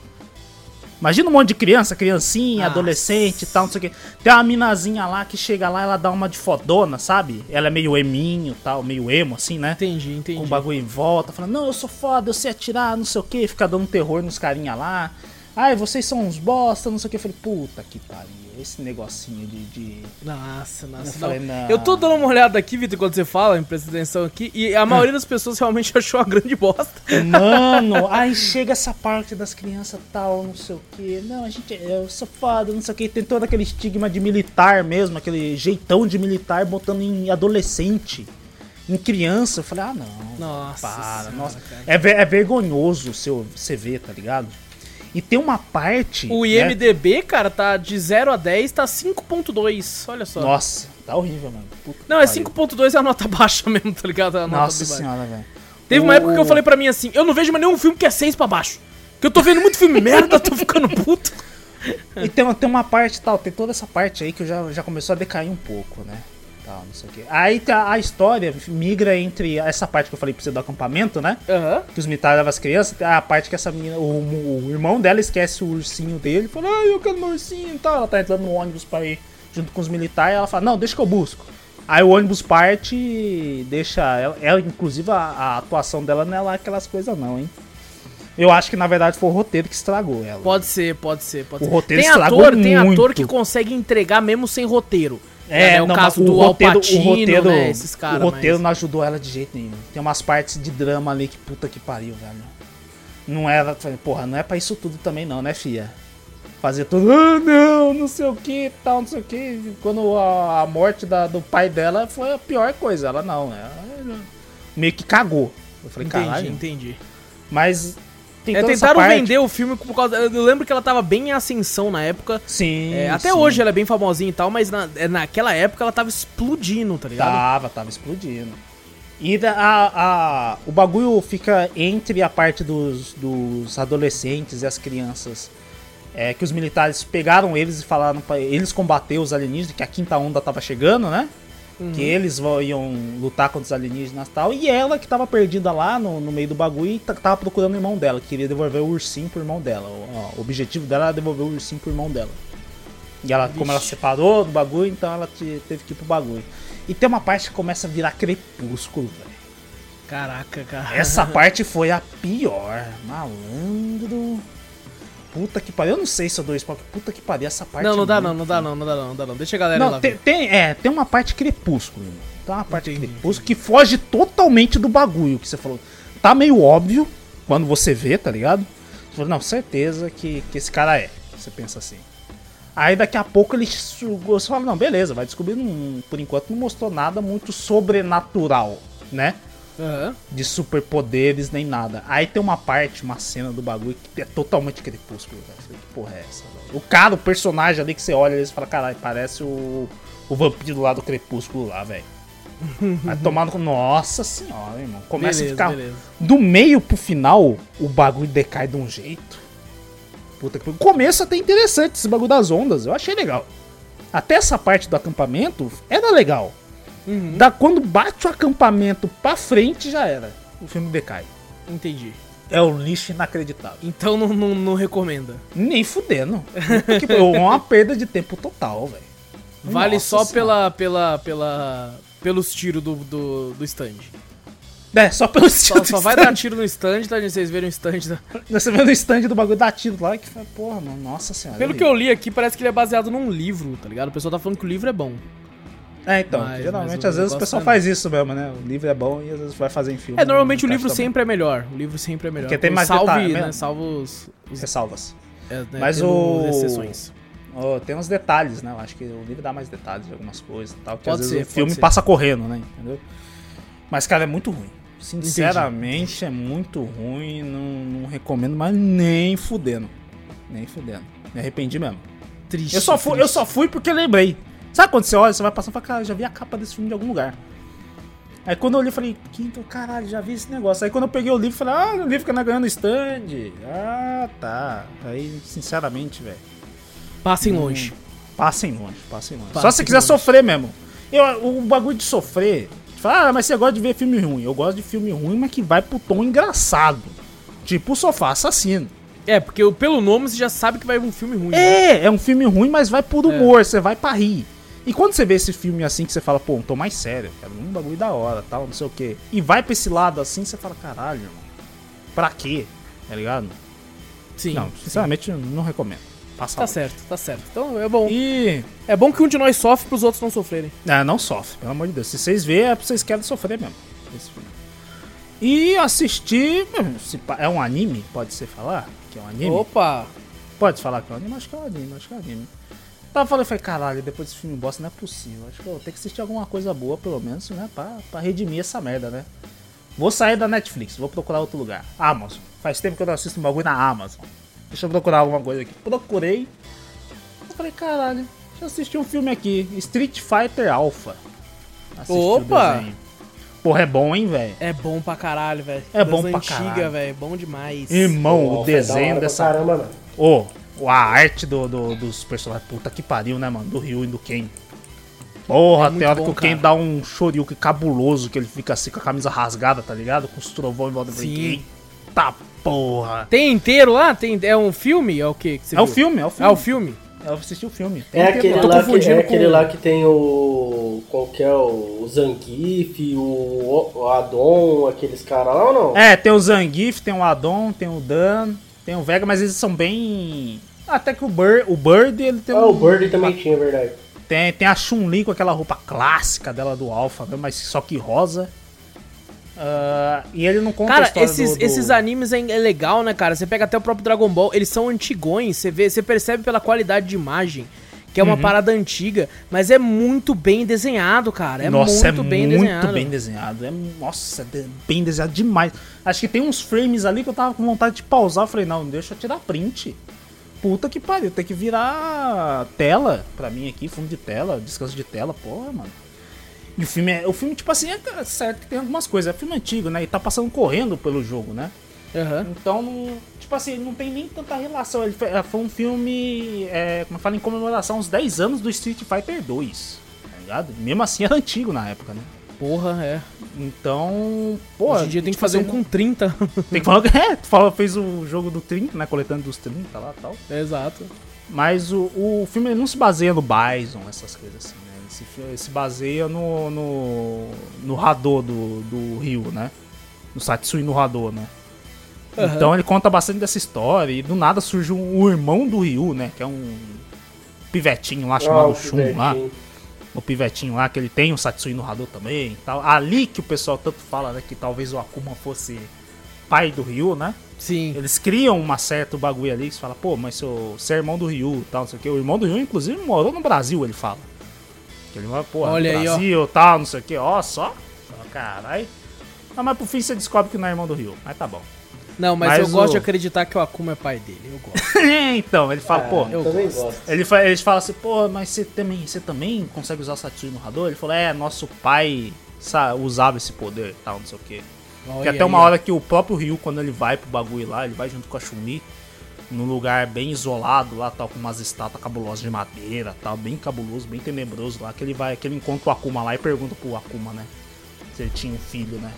Imagina um monte de criança, criancinha, Nossa. adolescente e tal, não sei o que. Tem uma minazinha lá que chega lá, ela dá uma de fodona, sabe? Ela é meio eminho tal, meio emo, assim, né? Entendi, entendi. com o bagulho em volta, falando, não, eu sou foda, eu sei atirar, não sei o que, fica dando terror nos carinha lá. Ai, vocês são uns bosta, não sei o que. Eu falei, puta que pariu, esse negocinho de. de... Nossa, nossa. Eu falei, não. Eu tô dando uma olhada aqui, Vitor, quando você fala, em presta atenção aqui, e a maioria das pessoas realmente achou uma grande bosta. Mano, aí chega essa parte das crianças tal, não sei o que. Não, a gente, eu sou foda, não sei o que. Tem todo aquele estigma de militar mesmo, aquele jeitão de militar botando em adolescente. Em criança, eu falei, ah não. Nossa Para, senhora, nossa. cara. É, é vergonhoso seu, você ver, tá ligado? E tem uma parte. O né? IMDB, cara, tá de 0 a 10, tá 5.2. Olha só. Nossa, tá horrível, mano. Puta Não, é pariu. 5.2 é a nota baixa mesmo, tá ligado? É a nota Nossa senhora, velho. Teve uma O- época que eu falei pra mim assim, eu não vejo mais nenhum filme que é 6 pra baixo. Que eu tô vendo muito filme merda, tô ficando puto. E tem, uma- tem uma parte tal, tem toda essa parte aí que já, já começou a decair um pouco, né? Tal, não sei o quê. Aí a história migra entre essa parte que eu falei pra você do acampamento, né? Aham. Que os militares levam as crianças, a parte que essa menina, o, o irmão dela esquece o ursinho dele, fala, ai, eu quero meu ursinho e tal. Ela tá entrando no ônibus pra ir junto com os militares, ela fala, não, deixa que eu busco. Aí o ônibus parte e deixa. Ela, ela, inclusive, a, a atuação dela não é lá aquelas coisas, não, hein? Eu acho que na verdade foi o roteiro que estragou ela. Pode ser, pode ser, pode O ser. roteiro tem estragou ator, tem ator muito. que consegue entregar mesmo sem roteiro. É, é o não, caso do roteiro, Alpatino, o roteiro, né, esses caras, o roteiro mas- não ajudou ela de jeito nenhum. Tem umas partes de drama ali que puta que pariu, velho. Não era, porra, não é pra isso tudo também não, né, fia? Fazer tudo, ah, não, não sei o que, tal, não sei o que. Quando a, a morte da- do pai dela foi a pior coisa, ela não, ela meio que cagou. Eu falei, Entendi, caralho. entendi. Mas tem É, tentaram vender o filme por causa. Eu lembro que ela tava bem em ascensão na época. Sim. É, até sim. hoje ela é bem famosinha e tal, mas na, é, naquela época ela tava explodindo, tá ligado? Tava, tava explodindo. E a, a- o bagulho fica entre a parte dos, dos adolescentes e as crianças. É que os militares pegaram eles e falaram pra eles combater os alienígenas, que a quinta onda tava chegando, né? Que eles iam lutar contra os alienígenas e tal. E ela que tava perdida lá no, no meio do bagulho e tava procurando o irmão dela, que queria devolver o ursinho pro irmão dela. O, ó, o objetivo dela era devolver o ursinho pro irmão dela. E ela, como ela se separou do bagulho, então ela te- teve que ir pro bagulho. E tem uma parte que começa a virar crepúsculo, velho. Caraca, cara. Essa parte foi a pior. Malandro. Puta que pariu. Eu não sei se eu dou spoiler. Puta que pariu. Essa parte. Não, não é dá não, muito- não dá não, não dá não, não dá não. Deixa a galera Não, lá tem, tem- é, tem uma parte crepúsculo. irmão. Tem uma parte Entendi, crepúsculo que foge totalmente do bagulho que você falou. Tá meio óbvio quando você vê, tá ligado? Você fala, não, certeza que, que esse cara é. Você pensa assim. Aí daqui a pouco ele você fala, não, beleza, vai descobrir, não- por enquanto não mostrou nada muito sobrenatural, né? Aham. de superpoderes nem nada. Aí tem uma parte, uma cena do bagulho que é totalmente crepúsculo, velho. Que porra é essa? O cara, o personagem ali que você olha e fala, caralho, parece o, o vampiro lá do crepúsculo lá, velho. Aí tomando com. Nossa senhora, irmão. Começa Beleza, a ficar. beleza. Do meio pro final, o bagulho decai de um jeito. Puta que. O começo até interessante, esse bagulho das ondas. Eu achei legal. Até essa parte do acampamento era legal. Uhum. Da quando bate o acampamento pra frente, já era. O filme decai. Entendi. É um lixo inacreditável. Então não, não, não recomenda. Nem fudendo. É uma perda de tempo total, velho. Vale Nossa só Senhora. pela, pela, pela, pelos tiros do, do, do stand. É, só pelo Só, só vai dar tiro no stand, tá, gente? Vocês verem o stand. da- Você vê no stand do bagulho dá tiro lá que porra, mano, nossa senhora. Pelo que eu li aqui, parece que ele é baseado num livro, tá ligado? O pessoal tá falando que o livro é bom. É, então, Mas- geralmente mas às vezes o pessoal é- faz isso mesmo, né? O livro é bom e às vezes vai fazer em filme. É, normalmente o livro sempre é melhor. O livro sempre é melhor. Porque tem mais salve, detalhe, né? né? Salvo os, os Ressalvas. é, né, Mas tendo o- exceções. Ó, tem uns detalhes, né? Eu acho que o livro dá mais detalhes de algumas coisas e tal. Que Pode às ser, vezes o filme ser. passa correndo, né? Entendeu? Mas, cara, é muito ruim. Sinceramente, é muito ruim. Não, não recomendo, mas nem fudendo. Nem fudendo. Me arrependi mesmo. Triste. Eu só, fui, eu só fui porque lembrei. Sabe quando você olha, você vai passando e fala, cara, eu já vi a capa desse filme de algum lugar. Aí quando eu olhei, eu falei, quinto, caralho, já vi esse negócio. Aí quando eu peguei o livro, eu falei, ah, o livro que anda ganhando stand. Ah, tá. Aí, sinceramente, velho. Passem longe. Passem longe, passem longe. Passem Só se você quiser longe. sofrer mesmo. Eu, o bagulho de sofrer, fala, ah, mas você gosta de ver filme ruim. Eu gosto de filme ruim, mas que vai pro tom engraçado. Tipo o Sofá Assassino. É, porque eu- pelo nome você já sabe que vai um filme ruim. né? É, é um filme ruim, mas vai por humor, você vai pra rir. E quando você vê esse filme assim, que você fala, pô, um tom mais sério, quero um bagulho da hora, tal, não sei o quê. E vai pra esse lado assim, você fala, caralho, irmão, pra quê? Tá ligado? Sim. não, sinceramente, eu não recomendo. Passa Tá certo, tá certo. Então é bom. E. É bom que um de nós sofre pros outros não sofrerem. Ah, não sofre, pelo amor de Deus. Se vocês verem, é porque vocês querem sofrer mesmo. Esse filme. E assistir. hum, É um anime? Pode ser falar? Que é um anime? Opa! Pode falar que é um anime? Acho que é um anime, acho que é um anime. Tava falando, eu falei, caralho, depois desse filme bosta não é possível. Acho que eu vou ter que assistir alguma coisa boa, pelo menos, né? Pra, pra redimir essa merda, né? Vou sair da Netflix, vou procurar outro lugar. Amazon. Faz tempo que eu não assisto um bagulho na Amazon. Deixa eu procurar alguma coisa aqui. Procurei. Eu falei, caralho, deixa eu assistir um filme aqui. Street Fighter Alpha. Assisti o Opa! Porra, é bom, hein, velho? É bom pra caralho, velho. É bom Das pra antiga, caralho. velho. Bom demais. Irmão, Pô, o desenho dessa Caramba, mano. Ô, a arte do, do- dos personagens. Puta que pariu, né, mano? Do Ryu e do Ken. Porra, É tem hora bom, que o Ken cara. dá um shoryuken cabuloso, que ele fica assim com a camisa rasgada, tá ligado? Com os trovões em volta. Ken. Eita porra. Tem inteiro lá? Tem, é um filme? É o quê que você É o viu? filme, é o É filme. o filme? Eu assisti o filme. É aquele, lá. Que, é com- aquele lá que tem o. Qual que é? O, o Zangief, o, o Adon, aqueles caras lá ou não? É, tem o Zangief, tem o Adon, tem o Dan, tem o Vega, mas eles são bem. Até que o Bird, o Bird ele tem Ah, um- o Bird também tinha, é verdade. Tem, tem a Chun-Li com aquela roupa clássica dela do Alpha, mas só que rosa. Ah, e ele não conta a Cara, história esses, do, do- esses animes é, é legal, né, cara? Você pega até o próprio Dragon Ball, eles são antigões, você vê, você percebe pela qualidade de imagem, que é Uhum. uma parada antiga, mas é muito bem desenhado, cara. É Nossa, muito é bem muito desenhado. bem desenhado. É, nossa, é bem desenhado demais. Acho que tem uns frames ali que eu tava com vontade de pausar. Falei, não, deixa eu tirar print. Puta que pariu, tem que virar tela pra mim aqui, fundo de tela, descanso de tela, porra, mano. E o filme é. O filme, tipo assim, é certo que tem algumas coisas. É filme antigo, né? E tá passando correndo pelo jogo, né? Aham. Então, não, tipo assim, não tem nem tanta relação. Ele foi, é, foi um filme, é, como eu falo, em comemoração aos 10 anos do Street Fighter 2. Tá ligado? Mesmo assim era antigo na época, né? Porra, é. Então, pô. Hoje em dia tem que tipo fazer um assim, com 30. Tem que falar que é, tu fala, fez o jogo do 30, né? Coletando dos 30 lá e tal. Exato. Mas o, o filme não se baseia no Bison, essas coisas assim, né? Ele se, ele se baseia no. no. no Hadou do, do Rio, né? No Satsui no Hadou, né? Aham. Então ele conta bastante dessa história e do nada surge um, o irmão do Ryu, né? Que é um pivetinho lá chamado Ah, o Shun lá. O pivetinho lá, que ele tem o Satsui no Hadou também e tal. Ali que o pessoal tanto fala, né? Que talvez o Akuma fosse pai do Ryu, né? Sim. Eles criam uma certa bagulho ali que você fala, pô, mas seu, você é irmão do Ryu e tal, não sei o que. O irmão do Ryu, inclusive, morou no Brasil, ele fala. Ele vai, pô, Olha no aí, ó. Brasil e tal, não sei o que, ó, só. Caralho. Ah, mas por fim você descobre que não é irmão do Ryu. Mas tá bom. Não, mas, Mas eu gosto o- de acreditar que o Akuma é pai dele. Eu gosto. então, ele fala, pô. eu também gosto. gosto. Ele fa eles falam assim, pô, mas você também, você também consegue usar Satsui no Hadou? Ele falou, é, nosso pai sa- usava esse poder e tal, não sei o. Olha Que até aí, uma hora que o próprio Ryu, quando ele vai pro bagulho lá, ele vai junto com a Chun-Li, num lugar bem isolado lá, tal, com umas estátuas cabulosas de madeira, tal, bem cabuloso, bem tenebroso lá, que ele vai, que ele encontra o Akuma lá e pergunta pro Akuma, né, se ele tinha um filho, né.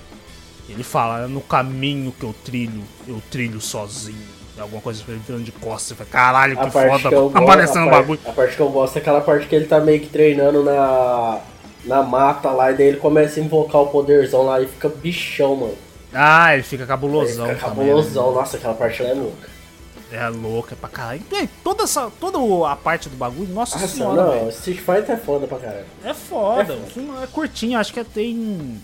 Ele fala, no caminho que eu trilho, eu trilho sozinho. Alguma coisa ele virando de costas, você fala, caralho, que foda, que tá gosto, aparecendo par- bagulho. a parte que eu gosto é aquela parte que ele tá meio que treinando na, na mata lá, e daí ele começa a invocar o poderzão lá e fica bichão, mano. Ah, ele fica Ele cabulosão fica também, né? cabulosão, nossa, aquela parte lá é louca. É louco, é pra caralho. E toda, essa, toda a parte do bagulho, nossa Nossa, senhora, não, velho. Street Fighter é foda pra caralho. É foda, É foda. é curtinho, acho que tem.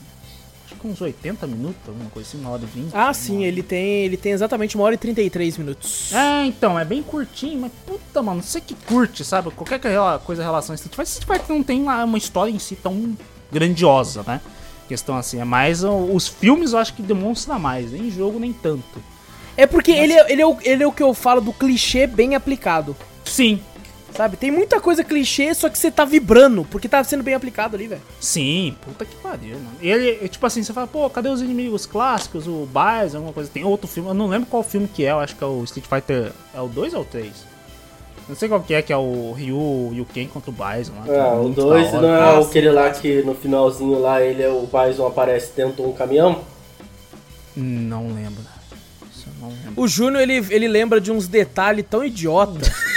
Acho que uns 80 minutos, alguma coisa assim, uma hora e 20. Ah, sim, hora. ele tem, ele tem exatamente uma hora e 33 minutos. É, então, é bem curtinho, mas puta, mano, você que curte, sabe? Qualquer que rela- coisa em relação a Street Fighter, Street Fighter não tem lá uma história em si tão grandiosa, né? Questão assim, é mais. Os filmes eu acho que demonstra mais, nem jogo nem tanto. É porque ele, é- ele, é o, ele é o que eu falo do clichê bem aplicado. Sim, Sabe? Tem muita coisa clichê, só que você tá vibrando, porque tá sendo bem aplicado ali, velho. Sim, puta que pariu, mano. E ele, tipo assim, você fala, pô, cadê os inimigos clássicos, o Bison, alguma coisa. Tem outro filme, eu não lembro qual filme que é, eu acho que é o Street Fighter. É o 2 ou o 3? Não sei qual que é, que é o Ryu e o Ken contra o Bison. Lá, é Ah, o muito 2 da hora. não é Ah, aquele sim, lá que no finalzinho lá ele é o Bison aparece dentro de um caminhão? Não lembro. Isso eu não lembro. O Júnior, ele, ele lembra de uns detalhes tão idiota.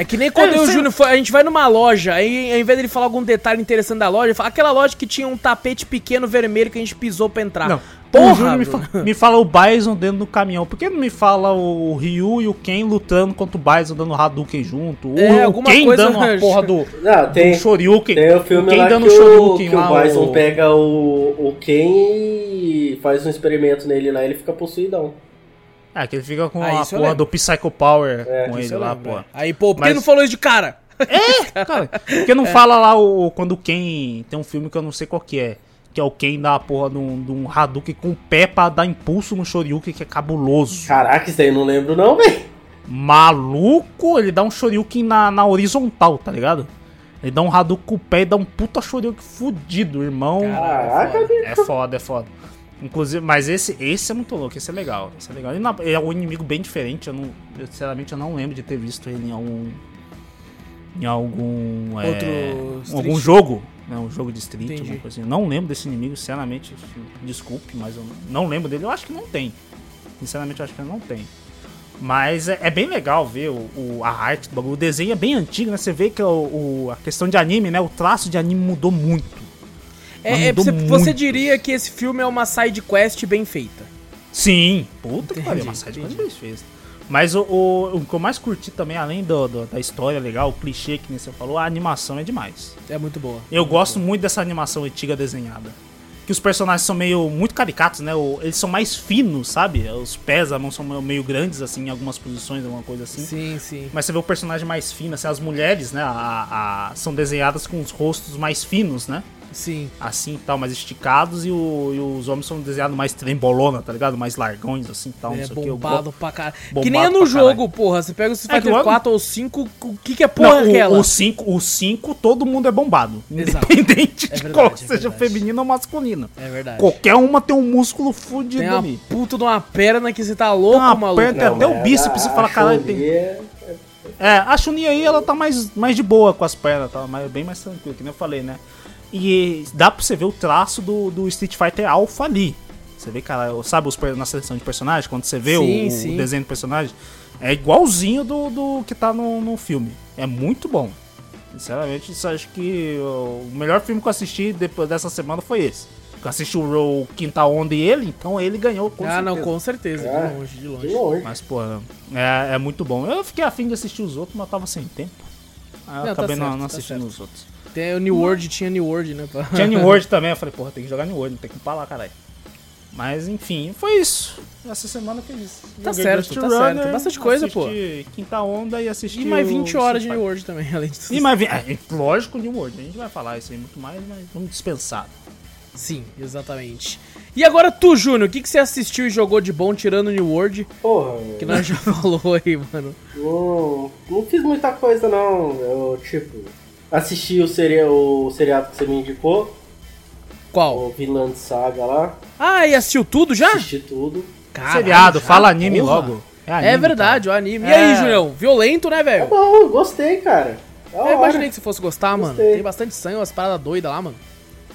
É que nem quando É, eu e o Júnior foi- a gente vai numa loja, aí ao invés dele falar algum detalhe interessante da loja, ele fala aquela loja que tinha um tapete pequeno vermelho que a gente pisou pra entrar. Não. Porra, o Júnior me, Bruno. fa- me fala o Bison dentro do caminhão. Por que não me fala o Ryu e o Ken lutando contra o Bison dando Hadouken junto? O, É, o alguma Ken coisa- dando uma porra do, Não, tem, do Shoryuken. tem o filme Ken lá dando que, o, Shoryuken que o lá, Bison o- pega o, o Ken e faz um experimento nele lá e ele fica possuidão. É, que ele fica com Ah, a porra do Psycho Power É, com ele lá, pô. é. Aí, pô, por que Mas- não falou isso de cara? Cara, por que não fala lá o, quando o Ken. Tem um filme que eu não sei qual que é. Que é o Ken dá a porra de um, de um Hadouken com o pé pra dar impulso no Shoryuken, que é cabuloso. Caraca, isso aí eu não lembro não, velho. Maluco, ele dá um Shoryuken na, na horizontal, tá ligado? Ele dá um Hadouken com o pé e dá um puta Shoryuken fudido, irmão. Caraca, bicho. É foda, é foda. Inclusive, mas esse, esse é muito louco, esse é legal. Esse é legal. Ele não- é um inimigo bem diferente. Eu não, eu, sinceramente, eu não lembro de ter visto ele em algum. Em algum. é, Outro algum Street? jogo. Né, um jogo de street, Entendi. alguma coisa assim. Eu não lembro desse inimigo, sinceramente. Desculpe, mas eu não lembro dele. Eu acho que não tem. Sinceramente, eu acho que não tem. Mas é, é bem legal ver o, o- a arte do bagulho. O desenho é bem antigo, né? Você vê que o, o- a questão de anime, né? O traço de anime mudou muito. É, é, você, você muito. diria que esse filme é uma side quest bem feita. Sim, puta que pariu, uma side quest bem feita. Mas o, o, o que eu mais curti também, além do, do- da história legal, o clichê que você falou, a animação é demais. É muito boa. Eu gosto muito dessa animação antiga desenhada. Que os personagens são meio muito caricatos, né? O- Eles são mais finos, sabe? Os pés, a mão são meio- meio grandes, assim, em algumas posições, alguma coisa assim. Sim, sim. Mas você vê o personagem mais fino, assim, as mulheres, né? a- a- são desenhadas com os rostos mais finos, né? Sim. Assim e tal, mais esticados, e, o- e os homens são desenhados mais trembolona, tá ligado? Mais largões, assim e tal. não é sei o que. Eu bombado pra caralho. Que Bombado nem é no jogo, porra. Você pega o Street É Fighter logo- 4 ou 5, o que, que é porra Não, aquela? o, o 5, o 5, todo mundo é bombado. Exato. Independente É de verdade, qual é seja feminino ou masculino. É verdade. Qualquer uma tem um músculo fudido Tem ali. puta de uma perna que você tá louco, Tem uma maluco. perna- Tem até o mas bíceps e fala, caralho, tem- é- É, a Chun-Li aí, ela tá mais, mais de boa com as pernas, tá mais, bem mais tranquila, que nem eu falei, né? E dá pra você ver o traço do, do Street Fighter Alpha ali. Você vê, cara, sabe os, na seleção de personagens, quando você vê Sim, o, sim. o desenho do personagem, é igualzinho do, do que tá no, no filme. É muito bom. Sinceramente, isso eu acho que o melhor filme que eu assisti depois dessa semana foi esse. Eu assisti o, Quinta Onda e ele, então ele ganhou com ah, não, certeza. com certeza. É. De longe, de De longe. Mas, pô, é, é muito bom. Eu fiquei afim de assistir os outros, mas eu tava sem tempo. Aí eu Não, tá acabei não, certo, não tá assistindo certo. os outros. Tem o New World, tinha New World, né? pá? Tinha New World também, eu falei, porra, tem que jogar New World, não tem que lá, caralho. Mas, enfim, foi isso. Essa semana eu fiz isso. Tá Joguei certo, tá certo. Tem bastante coisa, pô. Quinta Onda e assisti E mais o 20 horas de New World também, além disso. E mais 20... é, lógico, New World. A gente vai falar isso aí muito mais, mas vamos dispensar. Sim, exatamente. E agora tu, Júnior, o que, que você assistiu e jogou de bom tirando New World? Porra, Que nós já falou aí, mano. não, não fiz muita coisa não. Eu, tipo, assisti o, seri o seriado que você me indicou, Qual? o Vinland Saga lá, Ah, e assistiu tudo já? assisti tudo. Caralho, Seriado, já? fala anime Porra. logo. É anime, verdade, o anime. E É. aí, Julião? Violento, né, É velho? bom, eu gostei, cara. Da Eu hora. imaginei que você fosse gostar, mano. Gostei. Tem bastante sangue, umas paradas doidas lá, mano.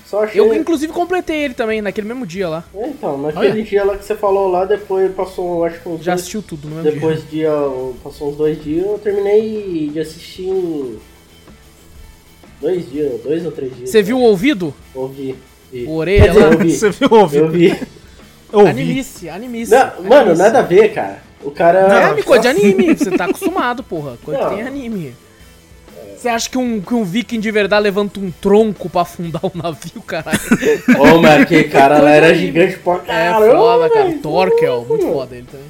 Só achei... Eu, inclusive, completei ele também, naquele mesmo dia lá. É, Então, naquele Olha. dia lá que você falou lá, depois passou, acho que uns Já dois... assistiu tudo no mesmo dia. Depois de uh, passou uns dois dias, eu terminei de assistir em dois dias, dois ou três dias. Você viu o ouvido? Ouvi. vi. O orelha lá? Você viu, ouviu? Eu vi. Eu ouvi. Animice, animice. Não, mano, animice. nada a ver, cara. O cara. É, coisa de anime, você tá acostumado, porra. Coisa que Não. tem anime. Você acha que um, que um viking de verdade levanta um tronco pra afundar um navio, caralho? Ô, mas aquele cara lá era gigante pra É caramba. foda, cara. Torkel, muito Mano, foda ele também.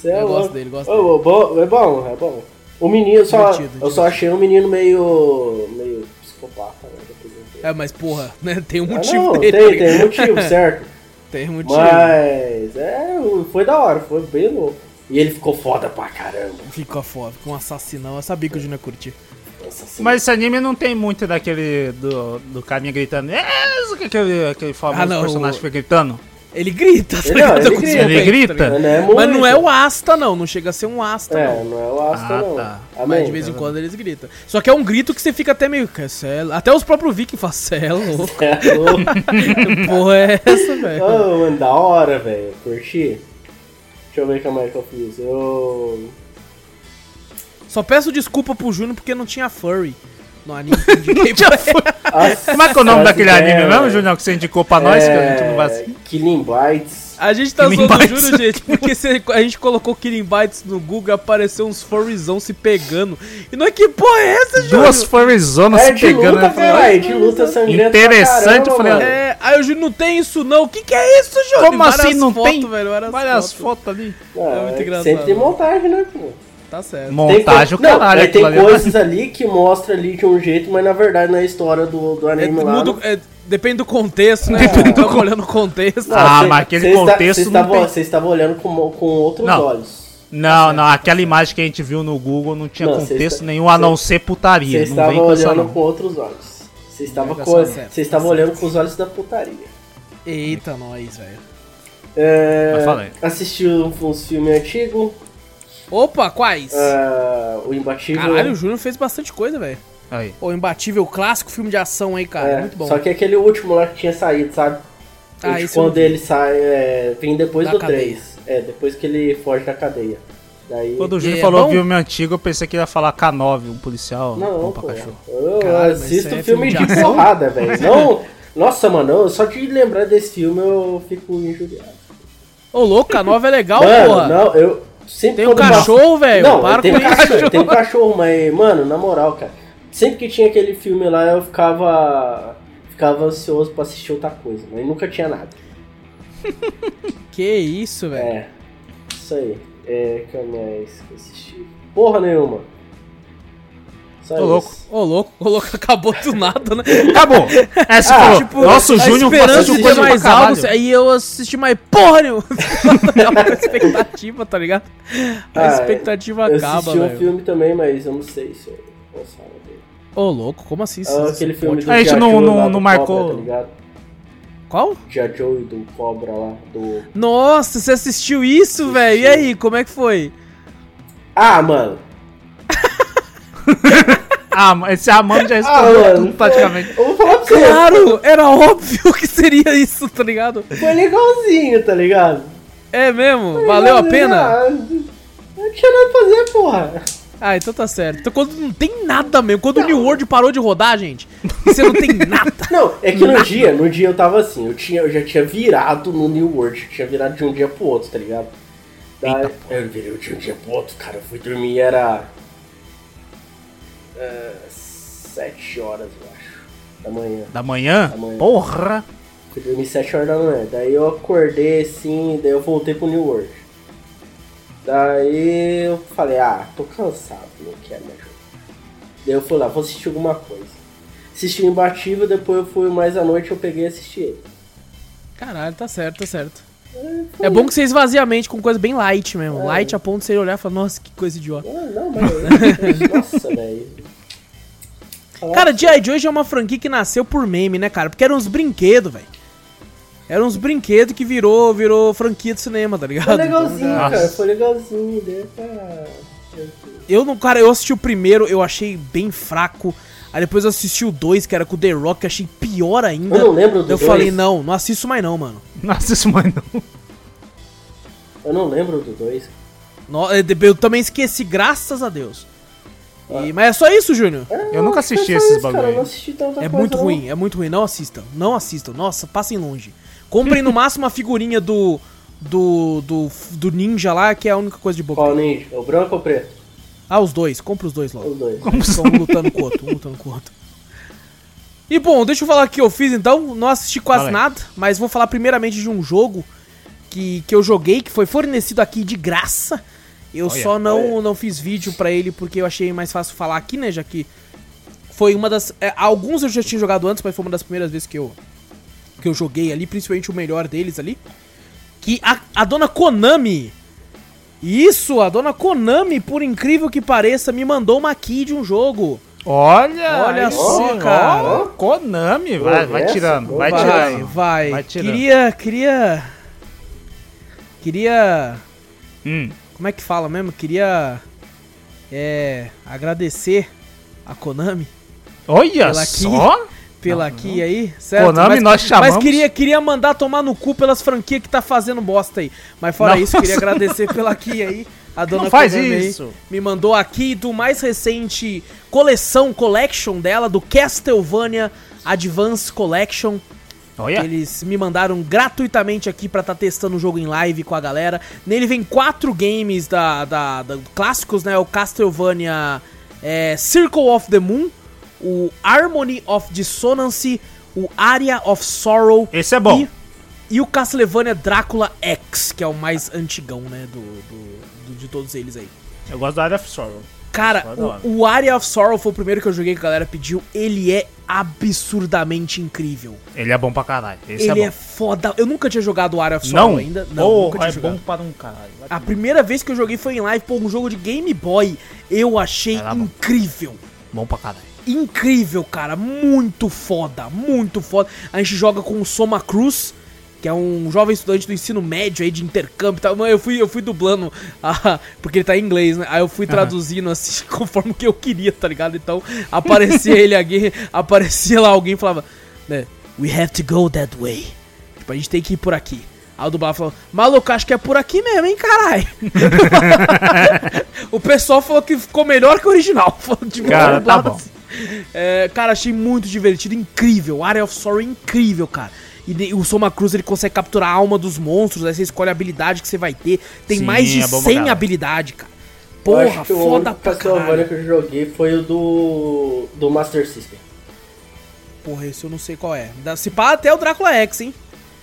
cê é Eu gosto louco. dele, gosto Ô, bom, é bom, é bom. O menino só. Divertido, Eu só achei um menino meio. meio psicopata, né? um. É, mas porra, né? Tem um Ah, motivo não, dele. tem, tem ligado? motivo, certo? Tem motivo. Mas é, foi da hora, foi bem louco. E ele ficou foda pra caramba. Fica foda, fica um assassinão. Eu sabia que o Júnior ia curtir. Nossa senhora. Mas esse anime não tem muito daquele do, do carinha gritando. É isso que aquele, aquele famoso Ah, não, personagem o- fica gritando. Ele grita, tá Não, ligado? ele Com os grita. Ele grita? tá ligado? Mas não é Mas não é o Asta, não. Não chega a ser um Asta, É, não. não é o Asta, Ah, não. tá. Mas Amém. de vez em quando eles gritam. Só que é um grito que você fica até meio. "Cê- Até os próprios Viking falam, cê é louco. É louco. Que porra é essa, velho? Ô, mano, da hora, velho. Curti. Deixa eu ver o que mais que eu fiz. Eu. Só peço desculpa pro Júnior porque não tinha furry no anime que indiquei pra Como é que é o nome daquele ideias, anime mesmo. Junior, que você indicou pra nós, que a gente não vai assistir? Killing Bites. A gente tá Killing zoando o Bites. Júnior, gente, porque se a gente colocou Killing Bites no Google apareceu uns furryzão se pegando. E não é que porra é essa, Júnior? Duas furryzonas É se de pegando. luta, falei. De luta sangrenta. pra Interessante, caramba, eu falei, mano. É, aí o Júnior não tem isso não. O que que é isso, Júnior? Como assim não tem? Velho, várias, Várias fotos. fotos ali. Ah, É muito que engraçado. Sempre tem montagem, né, pô? Tá certo. Tem Montagem o co- não, caralho. aí tem é coisas ali que mostra ali de um jeito, mas na verdade na história do, do É, anime lá. muda- não- é, depende do contexto, né? Depende do olhando o contexto. Não, Ah, cê- mas aquele cê está- contexto cê não estava- tem. Você estava olhando com, com outros Não. olhos. Não, não, aquela imagem que a gente viu no Google não tinha Não, contexto está- nenhum a não ser Você putaria. Não estava com olhando não. com outros olhos. Você estava, Tá co- certo, você estava tá olhando com os olhos da putaria. Eita, nós, velho. É, assistiu uns filmes antigos. Opa, quais? ah, o Imbatível. Caralho, o Júnior fez bastante coisa, velho. Aí. O Imbatível clássico filme de ação aí, cara. É, muito bom. Só que aquele último lá que tinha saído, sabe? Ah, Tipo, esse eu quando ele sai, é, vem depois Da do cadeia. 3. É, depois que ele foge da cadeia. Daí. Quando o E Júnior é falou bom? filme antigo, eu pensei que ele ia falar K9, um policial. Não, pô. cachorro. Eu mas assisto é filme, filme de, de porrada, velho. Não. Nossa, mano, só de lembrar desse filme eu fico injuriado. Ô, louco, a nova é legal, mano, porra. não, eu. Sempre Tem um cachorro, velho. Não, Para tem com um cachorro, tem um cachorro, mas, mano, na moral, cara. Sempre que tinha aquele filme lá, eu ficava. Ficava ansioso pra assistir outra coisa, mas nunca tinha nada. Que isso, velho. É. Isso aí. É, que eu mais assisti. Porra nenhuma. Só Tô isso. louco. Ô, louco, ô, louco, acabou do nada, né? Acabou. É, você Ah, falou, Tipo, nossa, o Júnior coisa mais algo, aí eu assisti mais porra nenhuma. Acaba a expectativa, tá ligado? A Ah, expectativa Eu acaba, assisti um filme também, mas eu não sei se eu falar dele. Ô, louco, como assim? Ah, aquele filme pode- do A gente não- não- não marcou. Cobra, tá ligado? Qual? E do Cobra lá, do... Nossa, você assistiu isso, velho? E aí, como é que foi? Ah, mano! Ah, mas esse Amando já Ah, respondeu mano, tudo praticamente. Eu vou falar pra você, Claro, era óbvio que seria isso, tá ligado? foi legalzinho, tá ligado? É mesmo? Valeu a pena? Ah, não tinha nada pra fazer, porra. Ah, então tá certo. Então quando não tem nada mesmo, quando o New World parou de rodar, gente, você não tem nada. Não, é que no dia, no dia eu tava assim, eu, tinha, eu já tinha virado no New World, eu tinha virado de um dia pro outro, tá ligado? Daí, eu virei de um dia pro outro, cara, eu fui dormir era. É, sete horas, eu acho, da manhã. Da manhã? Da manhã. Porra. Fui dormir 7 horas da manhã. Daí eu acordei assim, daí eu voltei pro New World. Daí eu falei, ah, tô cansado, não quero mais jogar. Daí eu fui lá, vou assistir alguma coisa. Assisti o Imbatível, depois eu fui mais à noite eu peguei e assisti ele. Caralho, tá certo, tá certo. É bom que você esvazia a mente com coisa bem light mesmo. Light a ponto de você olhar e falar, nossa, que coisa idiota. Ah, não, mas. Nossa, velho. Falar- Cara, G.I. Joe já é uma franquia que nasceu por meme, né, cara? Porque eram uns brinquedos, velho. Eram uns brinquedos que virou, virou franquia de cinema, tá ligado? Foi legalzinho, Então, cara. Nossa. Foi legalzinho. Daí tá. eu não, cara, eu assisti o primeiro, eu achei bem fraco. Aí depois eu assisti o 2, que era com o The Rock, que eu achei pior ainda. Eu não lembro do Eu dois. falei, não, não assisto mais não, mano. Nossa, isso, mano. Eu não lembro do 2. No- Eu também esqueci, graças a Deus. E- mas é só isso, Júnior. Eu nunca assisti É esses só isso, cara, bagulho eu não assisti tanta É coisa, muito não. ruim, é muito ruim. Não assistam, não assistam. Nossa, passem longe. Comprem no máximo a figurinha do, do, do, do ninja lá, que é a única coisa de boa. Qual ninja? O branco ou o preto? Ah, os dois. Compra os dois logo. Os dois. Estão um lutando com o outro, um lutando com o outro. E bom, deixa eu falar o que eu fiz então. Não assisti quase aí. nada, mas vou falar primeiramente de um jogo que, que eu joguei, que foi fornecido aqui de graça. Eu Olha, só não, olha. não fiz vídeo pra ele porque eu achei mais fácil falar aqui, né? Já que foi uma das. é, alguns eu já tinha jogado antes, mas foi uma das primeiras vezes que eu, que eu joguei ali, principalmente o melhor deles ali. Que a, a dona Konami. Isso, a dona Konami, por incrível que pareça, me mandou uma key de um jogo. Olha, Olha aí só, cara. ó, Konami, vai, vai tirando, vai vai, tirando. vai. Vai tirando. Queria, queria Queria. Hum. Como é que fala mesmo? Queria. É. Agradecer a Konami Olha Pela aqui. só! pela aqui aí, certo? Konami, mas, nós chamamos. Mas queria, queria mandar tomar no cu pelas franquias que tá fazendo bosta aí. Mas fora isso, queria Nossa. agradecer pela aqui aí. A dona Não faz Konami aí isso. me mandou aqui do mais recente coleção, collection dela, do Castlevania Advance Collection. Eles me mandaram gratuitamente aqui pra estar testando o jogo em live com a galera. Nele vem quatro games da, da, da- clássicos, né? O Castlevania é, Circle of the Moon, o Harmony of Dissonance, o Area of Sorrow Esse é bom. e, e o Castlevania Drácula X, que é o mais antigão, né? Do, do- do- de todos eles aí. Eu gosto da Area of Sorrow. Cara, o, o Area of Sorrow foi o primeiro que eu joguei que a galera pediu. Ele é absurdamente incrível. Ele é bom pra caralho. Esse Ele é é, bom. foda. Eu nunca tinha jogado o Area of Sorrow Não? ainda. Não, Porra, nunca tinha é jogado. bom para um caralho. A primeira vez que eu joguei foi em live, pô, um jogo de Game Boy. Eu achei bom. incrível. Bom pra caralho. Incrível, cara. Muito foda. Muito foda. A gente joga com o Soma Cruz, que é um jovem estudante do ensino médio aí de intercâmbio e tal. Eu fui, eu fui dublando, ah, porque ele tá em inglês, né? Aí eu fui traduzindo assim, conforme que eu queria, tá ligado? Então aparecia ele aqui, aparecia lá alguém e falava, né? We have to go that way. Tipo, a gente tem que ir por aqui. Aí o dublado falou, maluco, acho que é por aqui mesmo, hein, caralho. o pessoal falou que ficou melhor que o original. Falou de Cara, tá bom. assim. É, cara, achei muito divertido, incrível. Area of Sorrow é incrível, cara. E o Soma Cruz ele consegue capturar a alma dos monstros, aí você escolhe a habilidade que você vai ter. Tem Sim, mais de é bom pra 100 caralho. habilidade, cara. Eu Porra, acho que o foda único pra Castlevania caralho. que eu joguei foi o do, do Master System. Porra, esse eu não sei qual é. Se pá até o Drácula X, hein?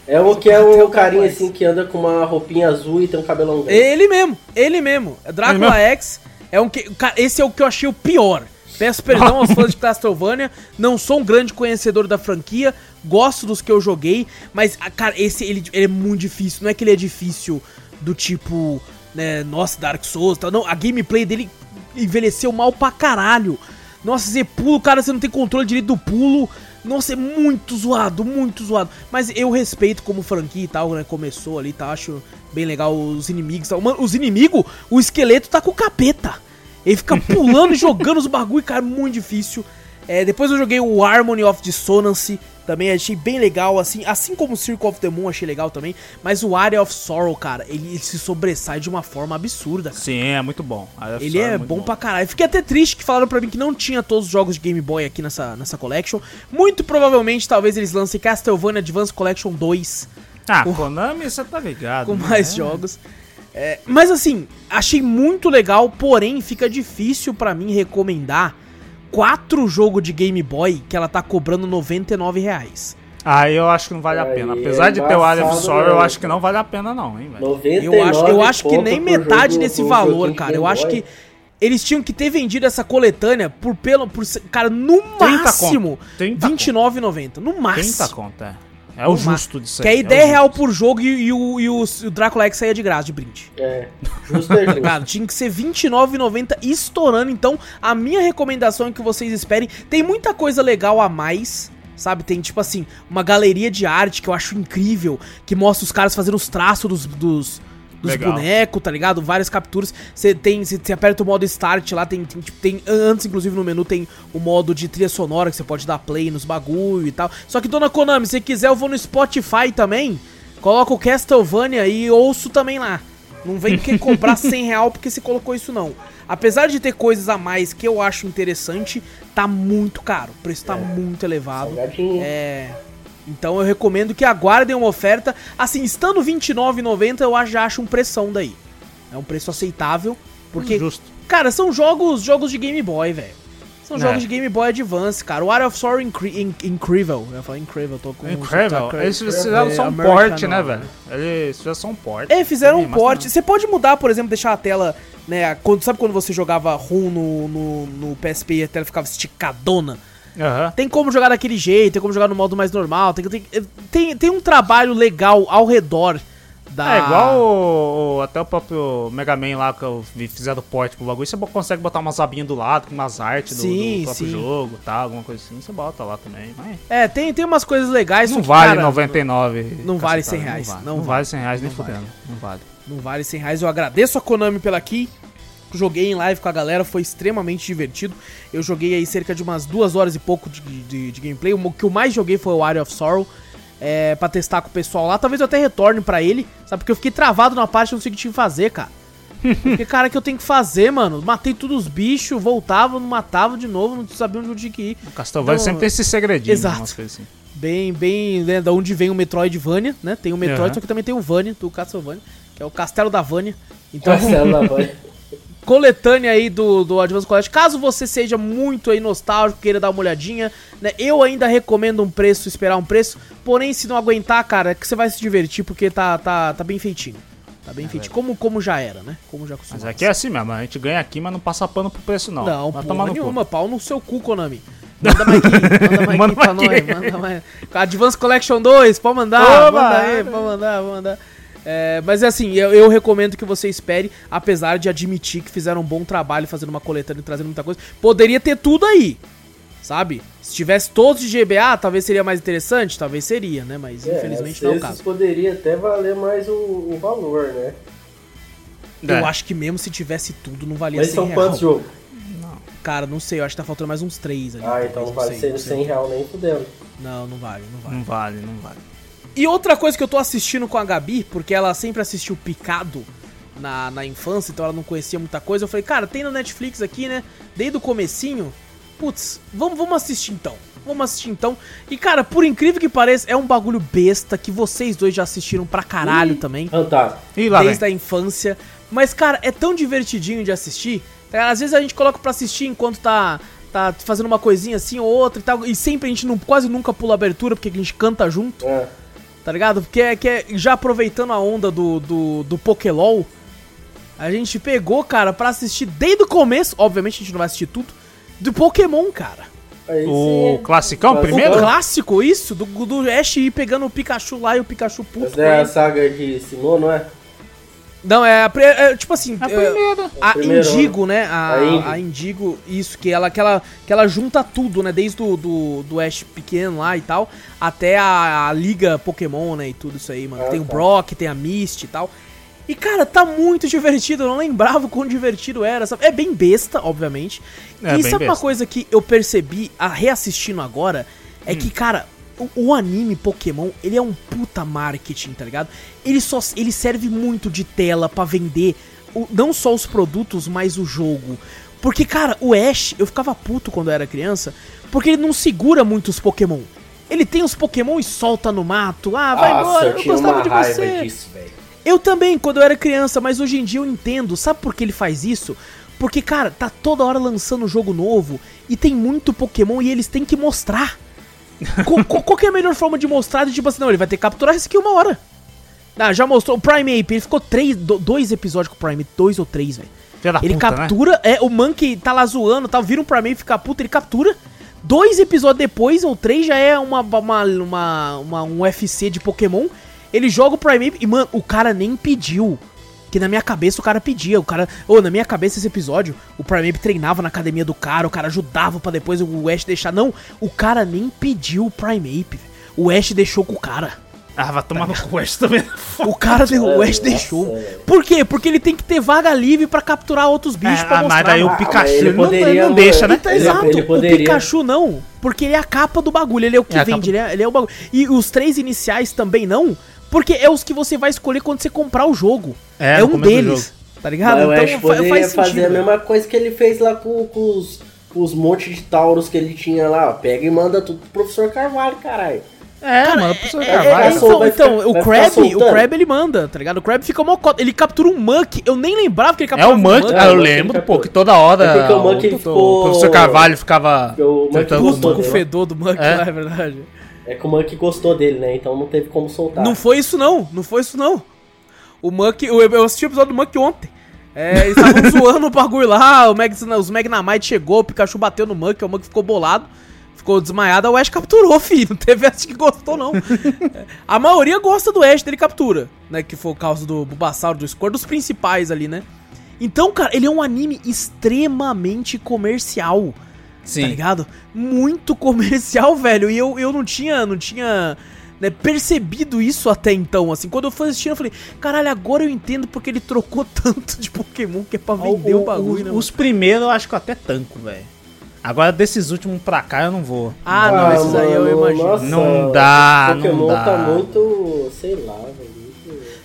É o que é um o carinha assim que anda com uma roupinha azul e tem um cabelão grande. Ele mesmo, ele mesmo. Drácula X é um que. Esse é o que eu achei o pior. Peço perdão aos fãs de Castlevania, não sou um grande conhecedor da franquia, gosto dos que eu joguei, mas, ah, cara, esse ele, ele é muito difícil. Não é que ele é difícil do tipo, né, nossa, Dark Souls tal. Não, a gameplay dele envelheceu mal pra caralho. Nossa, você pula, cara, você não tem controle direito do pulo. Nossa, é muito zoado, muito zoado. Mas eu respeito como franquia e tal, né? Começou ali tal, acho bem legal os inimigos e tal. Mano, os inimigos, o esqueleto tá com o capeta. Ele fica pulando e jogando os bagulho, cara, muito difícil. É, depois eu joguei o Harmony of Dissonance, também achei bem legal, assim, assim como o Circle of the Moon achei legal também, mas o Area of Sorrow, cara, ele, ele se sobressai de uma forma absurda, cara. Sim, é muito bom. Ele Sorrow é muito bom pra caralho. Fiquei até triste que falaram pra mim que não tinha todos os jogos de Game Boy aqui nessa, nessa collection. Muito provavelmente, talvez eles lancem Castlevania Advance Collection 2 Ah, com- Konami, você tá ligado. com né? mais jogos. É, mas assim, achei muito legal, porém fica difícil pra mim recomendar quatro jogos de Game Boy que ela tá cobrando 99 reais. Aí eu acho que não vale a Aí pena. é Apesar de ter o of embaçado, Sorrow, eu acho que não vale a pena não, hein, velho. 99 Eu acho, eu acho que nem metade jogo- desse valor, cara. Eu acho que eles tinham que ter vendido essa coletânea por pelo por cara no 30 máximo conto. 30 29,90, no máximo. 30 conto, é. É o justo disso Que aí. aí é o 10 real por jogo e, e o, e o, o Drácula X saía de graça de brinde. É, justo é justo. Cara, tinha que ser R$29,90 estourando. Então, a minha recomendação é que vocês esperem. Tem muita coisa legal a mais. Sabe, tem tipo assim, uma galeria de arte que eu acho incrível, que mostra os caras fazendo os traços dos, dos, dos bonecos, tá ligado? Várias capturas. Você tem, você aperta o modo start lá, tem, tem, tipo, tem antes inclusive no menu tem o modo de trilha sonora que você pode dar play nos bagulho e tal. Só que dona Konami, se quiser eu vou no Spotify também, coloca o Castlevania e ouço também lá. Não vem que cobrar 100 real porque você colocou isso não. Apesar de ter coisas a mais que eu acho interessante, tá muito caro. O preço tá muito elevado. Salgadinho. É. Então eu recomendo que aguardem uma oferta. Assim, estando R$29,90, eu já acho um pressão daí. É um preço aceitável. Porque, Justo. cara, são jogos jogos de Game Boy, velho. São É. jogos de Game Boy Advance, cara. O Area of Sorrow Incri Incrível. Eu ia falar Incrível, tô com um Incrível. sotaque- Eles fizeram só um porte, né, velho? Eles fizeram só um porte. É, fizeram Sim, um não. Você pode mudar, por exemplo, deixar a tela, né? Quando, sabe quando você jogava ROM no, no, no PSP e a tela ficava esticadona? Aham. Tem como jogar daquele jeito, tem como jogar no modo mais normal. Tem, tem, tem, tem um trabalho legal ao redor Da... É igual o, o- até o próprio Mega Man lá que eu fizeram porte pro bagulho. Você consegue botar umas abinhas do lado com umas artes do, Sim, do próprio sim. jogo, tá? Alguma coisa assim. Você bota lá também. Mas É, tem, tem umas coisas legais. não vale cara, 99. não vale cacetada, 100 reais, Não vale, não não vale. vale 100 reais nem vale. fudendo. Não vale. Não vale 100 reais. Eu agradeço a Konami pela aqui. Joguei em live com a galera, foi extremamente divertido. Eu joguei aí cerca de umas duas horas e pouco de, de- de gameplay. O que eu mais joguei foi o Area of Sorrow. É, pra testar com o pessoal lá. Talvez eu até retorne pra ele, sabe? Porque eu fiquei travado na parte eu não sei o que tinha que fazer, cara. Porque, cara, que eu tenho que fazer, mano? Matei todos os bichos, voltava, não matava de novo, não sabia onde eu tinha que ir. O Castlevania Então, sempre tem esse segredinho. exato. assim. Bem, bem, né, da onde vem o Metroidvania, né? Tem o Metroid, Aham. só que também tem o Vania, do Castlevania, que é o Castelo da Vânia. Então, Castelo da Banha. Coletânea aí do, do Advance Collection. Caso você seja muito aí nostálgico, queira dar uma olhadinha, né? Eu ainda recomendo um preço, esperar um preço. Porém, se não aguentar, cara, é que você vai se divertir porque tá, tá, tá bem feitinho. Tá bem feitinho. Como, como já era, né? Como já Mas costumava. aqui é assim mesmo. A gente ganha aqui, mas não passa pano pro preço, não. Não, Vai porra tomar no cu. nenhuma. Pau no seu cu, Konami. Manda mais aqui, manda mais aqui pra nós. Manda mais. Advance Collection 2, pode mandar. Oba! Manda aí, pode mandar, pode mandar. É, mas assim, eu, eu recomendo que você espere, apesar de admitir que fizeram um bom trabalho fazendo uma coletânea e trazendo muita coisa. Poderia ter tudo aí, sabe? Se tivesse todos de GBA, talvez seria mais interessante, talvez seria, né? Mas infelizmente às não é o caso. poderia até valer mais o, o valor, né? É. Eu acho que mesmo se tivesse tudo, não valia Mas 100 são real. quantos jogos? Cara, não sei, eu acho que tá faltando mais uns 3 ali. Ah, então não vale sei, ser não 100 sei. real nem fudendo. Não, não vale, não vale. Não vale, não vale. E outra coisa que eu tô assistindo com a Gabi, porque ela sempre assistiu Picado na, na infância, então ela não conhecia muita coisa. Eu falei, cara, tem no Netflix aqui, né? Desde o comecinho. Putz, vamos, vamos assistir então. Vamos assistir então. E, cara, por incrível que pareça, é um bagulho besta que vocês dois já assistiram pra caralho também. Fantástico. E lá desde vem. a infância. Mas, cara, é tão divertidinho de assistir. tá? Às vezes a gente coloca pra assistir enquanto tá, tá fazendo uma coisinha assim ou outra e tal. E sempre a gente não, quase nunca pula abertura, porque a gente canta junto É. tá ligado? Porque é, que é- já aproveitando a onda do, do, do Pokélol, a gente pegou, cara, pra assistir desde o começo, obviamente a gente não vai assistir tudo, do Pokémon, cara. Aí O classicão Classicão. primeiro? O clássico, isso, do, do Ash ir pegando o Pikachu lá e o Pikachu puto Essa é a saga de Sinnoh, não é? Não, é, a é, tipo assim, A é, primeira. a primeiro, Indigo, né? A, A Indi. a Indigo, isso, que ela, que ela, que ela junta tudo, né? Desde o do, do Ash pequeno lá e tal, até a, a Liga Pokémon, né? E tudo isso aí, mano. Ah, tem o tá. Brock, tem a Misty e tal. E, cara, tá muito divertido. Eu não lembrava o quão divertido era. Sabe? É bem besta, obviamente. É, e bem sabe uma besta. coisa que eu percebi, a reassistindo agora, é Hum. que, cara, o, anime Pokémon, ele é um puta marketing, tá ligado? Ele só ele serve muito de tela pra vender o- não só os produtos, mas o jogo. Porque, cara, o Ash, eu ficava puto quando eu era criança, porque ele não segura muito os Pokémon. Ele tem os Pokémon e solta no mato. Ah, vai embora, eu, tinha gostava de você. disso. Eu também, quando eu era criança, mas hoje em dia eu entendo. Sabe por que ele faz isso? Porque, cara, tá toda hora lançando jogo novo e tem muito Pokémon e eles têm que mostrar. Co- qual que é a melhor forma de mostrar? De tipo assim, não, ele vai ter que capturar esse aqui uma hora. Ah, já mostrou. O Prime Ape, ele ficou três, do- dois episódios com o Prime dois ou três, velho. Ele puta, né? captura, é, o Monkey tá lá zoando, tá, vira um Prime Ape, fica puto, ele captura. Dois episódios depois, ou três, já é uma, uma, uma, uma- um UFC de Pokémon. Ele joga o Prime Ape e, mano, o cara nem pediu. Que na minha cabeça o cara pedia. O cara. Ô, na minha cabeça esse episódio, o Prime treinava na academia do cara, o cara ajudava pra depois o Ash deixar. Não, o cara nem pediu o Prime Ape. O Ash deixou com o cara. Ah, vai tomar no cu Ash também. O cara deu, o Ash Nossa, deixou. Por quê? Porque ele tem que ter vaga livre pra capturar outros bichos É, pra ah, mas mostrar. daí o mano. Ah, Pikachu mas ele não, poderia, não deixa, né? Tá Ele- exato, ele poderia- o Pikachu não, porque ele é a capa do bagulho, ele é o que É vende, capa- ele é, ele é o bagulho. E os três iniciais também não, porque é os que você vai escolher quando você comprar o jogo. É, É, um deles, tá ligado? Mas o Ash fa- poderia fazer a mesma coisa que ele fez lá com, com os, com os montes de Tauros que ele tinha lá. ó. Pega e manda tudo pro professor Carvalho, caralho. É, mano, a pessoa É, Carvalho. é, vai então, ficar- então, o Crab, o. Crab ele manda, tá ligado? O Crab fica mocota, ele captura um Monkey, eu nem lembrava que ele É capturava o Monkey, É, ah, eu o Monkey lembro, pô, que toda hora É porque o Monkey o, ficou- o professor Carvalho ficava o Monkey Puto com o dele. fedor do Monkey É. lá, é verdade. É que o Monkey gostou dele, né? Então não teve como soltar. Não foi isso não, não foi isso não. O Monkey, eu, eu assisti o episódio do Monkey ontem. É, eles estavam zoando o bagulho lá, o Mag, os Magnamite chegou, o Pikachu bateu no Monkey, o Monkey ficou bolado. ficou desmaiada, o Ash capturou, filho. Não teve essa que gostou, não. a maioria gosta do Ash, dele captura, né? Que foi o caso do Bulbasaur, do Squirtle, dos principais ali, né? Então, cara, ele é um anime extremamente comercial. Sim. Tá ligado? Muito comercial, velho. E eu, eu não tinha, não tinha né, percebido isso até então, assim. Quando eu fui assistindo, eu falei, caralho, agora eu entendo porque ele trocou tanto de Pokémon que é pra vender o, bagulho, né? Os, os primeiros eu acho que eu até tanco, velho. Agora desses últimos pra cá eu não vou. Ah, não, esses aí eu imagino. nossa, Não dá, Pokémon não dá. tá muito, sei lá, velho.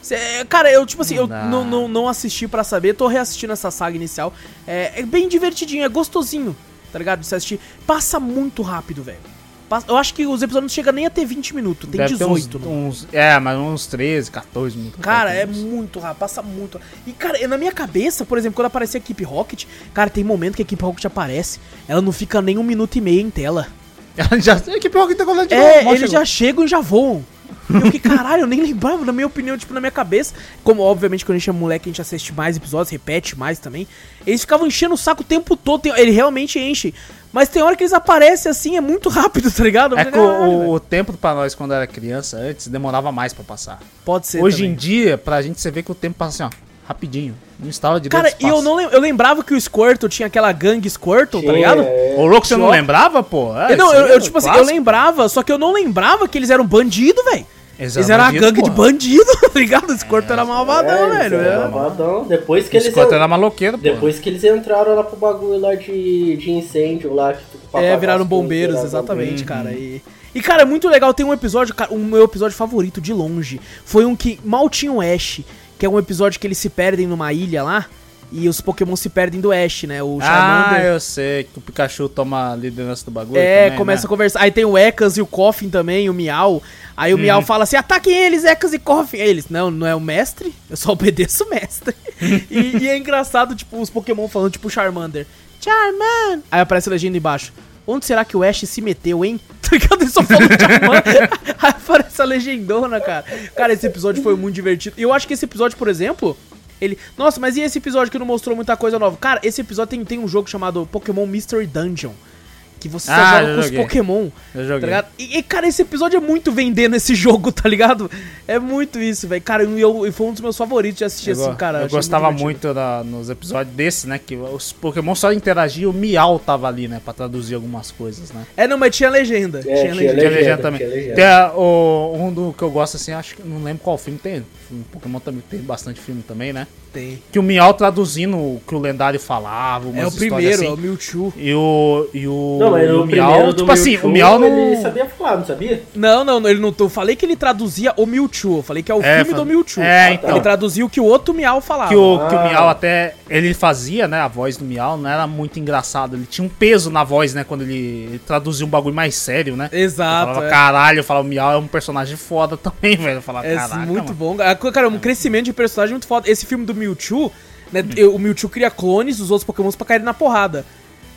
Cê- cara, eu, tipo assim, Não eu não, não, não assisti pra saber, tô reassistindo essa saga inicial. É, é bem divertidinho, é gostosinho, tá ligado? De você assistir. Passa muito rápido, velho. Eu acho que os episódios não chegam nem a ter 20 minutos, tem Deve ter 18. uns, né? uns- É, mas uns 13, 14 minutos. Cara, é 14. muito rápido, passa muito. E, cara, na minha cabeça, por exemplo, quando aparecia a Equipe Rocket, cara, tem momento que a Equipe Rocket aparece, ela não fica nem um minuto e meio em tela. já sei que pior que tá colando de É, novo, eles já chegam e já voam. Eu que caralho, eu nem lembrava, na minha opinião, tipo, na minha cabeça. Como, obviamente, quando a gente é moleque, a gente assiste mais episódios, repete mais também. Eles ficavam enchendo o saco o tempo todo, tem- ele realmente enche. Mas tem hora que eles aparecem assim, é muito rápido, tá ligado? É que o, "Caralho, o- velho." o tempo pra nós quando era criança, antes, demorava mais pra passar. Pode ser. Hoje também. em dia, pra gente, você vê que o tempo passa assim, ó, rapidinho. Não instala de Cara, e eu não lem- eu lembrava que o Squirtle tinha aquela gangue Squirtle, tá ligado? é. Ô, louco, você não lembrava, pô? É, Eu, não, isso eu, eu, é tipo assim, eu clássico. lembrava, só que eu não lembrava que eles eram bandido, velho. Eles Eles eram eram a bandido, gangue de bandido, tá ligado? O Squirtle era malvadão, É, velho. eram é. malvadão. Depois que Esse eles. quanto era maloqueiro, pô. Depois que eles entraram lá pro bagulho lá de, de incêndio lá. Que, É, viraram coisas, bombeiros, viraram exatamente, Uhum. cara. E, e, cara, é muito legal. Tem um episódio, cara, o meu episódio favorito de longe. Foi um que mal tinha o Ash, que é um episódio que eles se perdem numa ilha lá. E os Pokémon se perdem do Ash, né? O Ah, Charmander. eu sei que o Pikachu toma a liderança do bagulho. É, também, começa né? a conversar. Aí tem o Ekans e o Coffin também, o Miau. Aí o Uhum. Miau fala assim: ataquem eles, Ekans e Coffin. Aí Eles, não, não é o mestre, eu só obedeço o mestre. e, e é engraçado, tipo, os Pokémon falando, tipo, Charmander. Charmander! Aí aparece a legenda embaixo. Onde será que o Ash se meteu, hein? Tá ligado? Ele só falou Charmander. Aí aparece a legendona, cara. Cara, esse episódio foi muito divertido. E eu acho que esse episódio, por exemplo, ele. Nossa, mas e esse episódio que não mostrou muita coisa nova? Cara, esse episódio tem, tem um jogo chamado Pokémon Mystery Dungeon. Que você só Ah, joga eu com os. Pokémon. Eu Tá joguei. ligado? E, e, cara, esse episódio é muito vendendo esse jogo, tá ligado? É muito isso, velho. Cara, e eu, e foi um dos meus favoritos de assistir Eu, assim, cara. eu gostava divertido. muito, da- nos episódios desse, né? Que os Pokémon só interagiam, o Miau tava ali, né? Pra traduzir algumas coisas, né? É, não, mas tinha legenda. É, tinha tinha legenda. Tinha legenda, legenda também. tinha legenda. Tem a- o, um do que eu gosto assim, acho que não lembro qual filme tem. O Pokémon também tem bastante filme também, né? Tem. Que o Miau traduzindo o que o lendário falava, umas É o primeiro, assim. é o Mewtwo. E o. E o. Não, mas e o o Miau, tipo assim, Mewtwo, o Miau não. Ele sabia falar, não sabia? Não, não, ele não. Eu falei que ele traduzia o Mewtwo. Eu falei que é o É, filme do Mewtwo. É, Ah, então. Ele traduziu o que o outro Miau falava. Que o, que o Ah. Miau até. Ele fazia, né? A voz do Miau não era muito engraçado. Ele tinha um peso na voz, né? Quando ele, ele traduzia um bagulho mais sério, né? Eu Exato. falava, é. caralho, eu falava, o Miau é um personagem foda também, velho. Eu falava, É caraca. muito mano. bom. Cara, um crescimento de personagem muito foda. Esse filme do Mewtwo, né? O Mewtwo cria clones dos outros Pokémons pra caírem na porrada.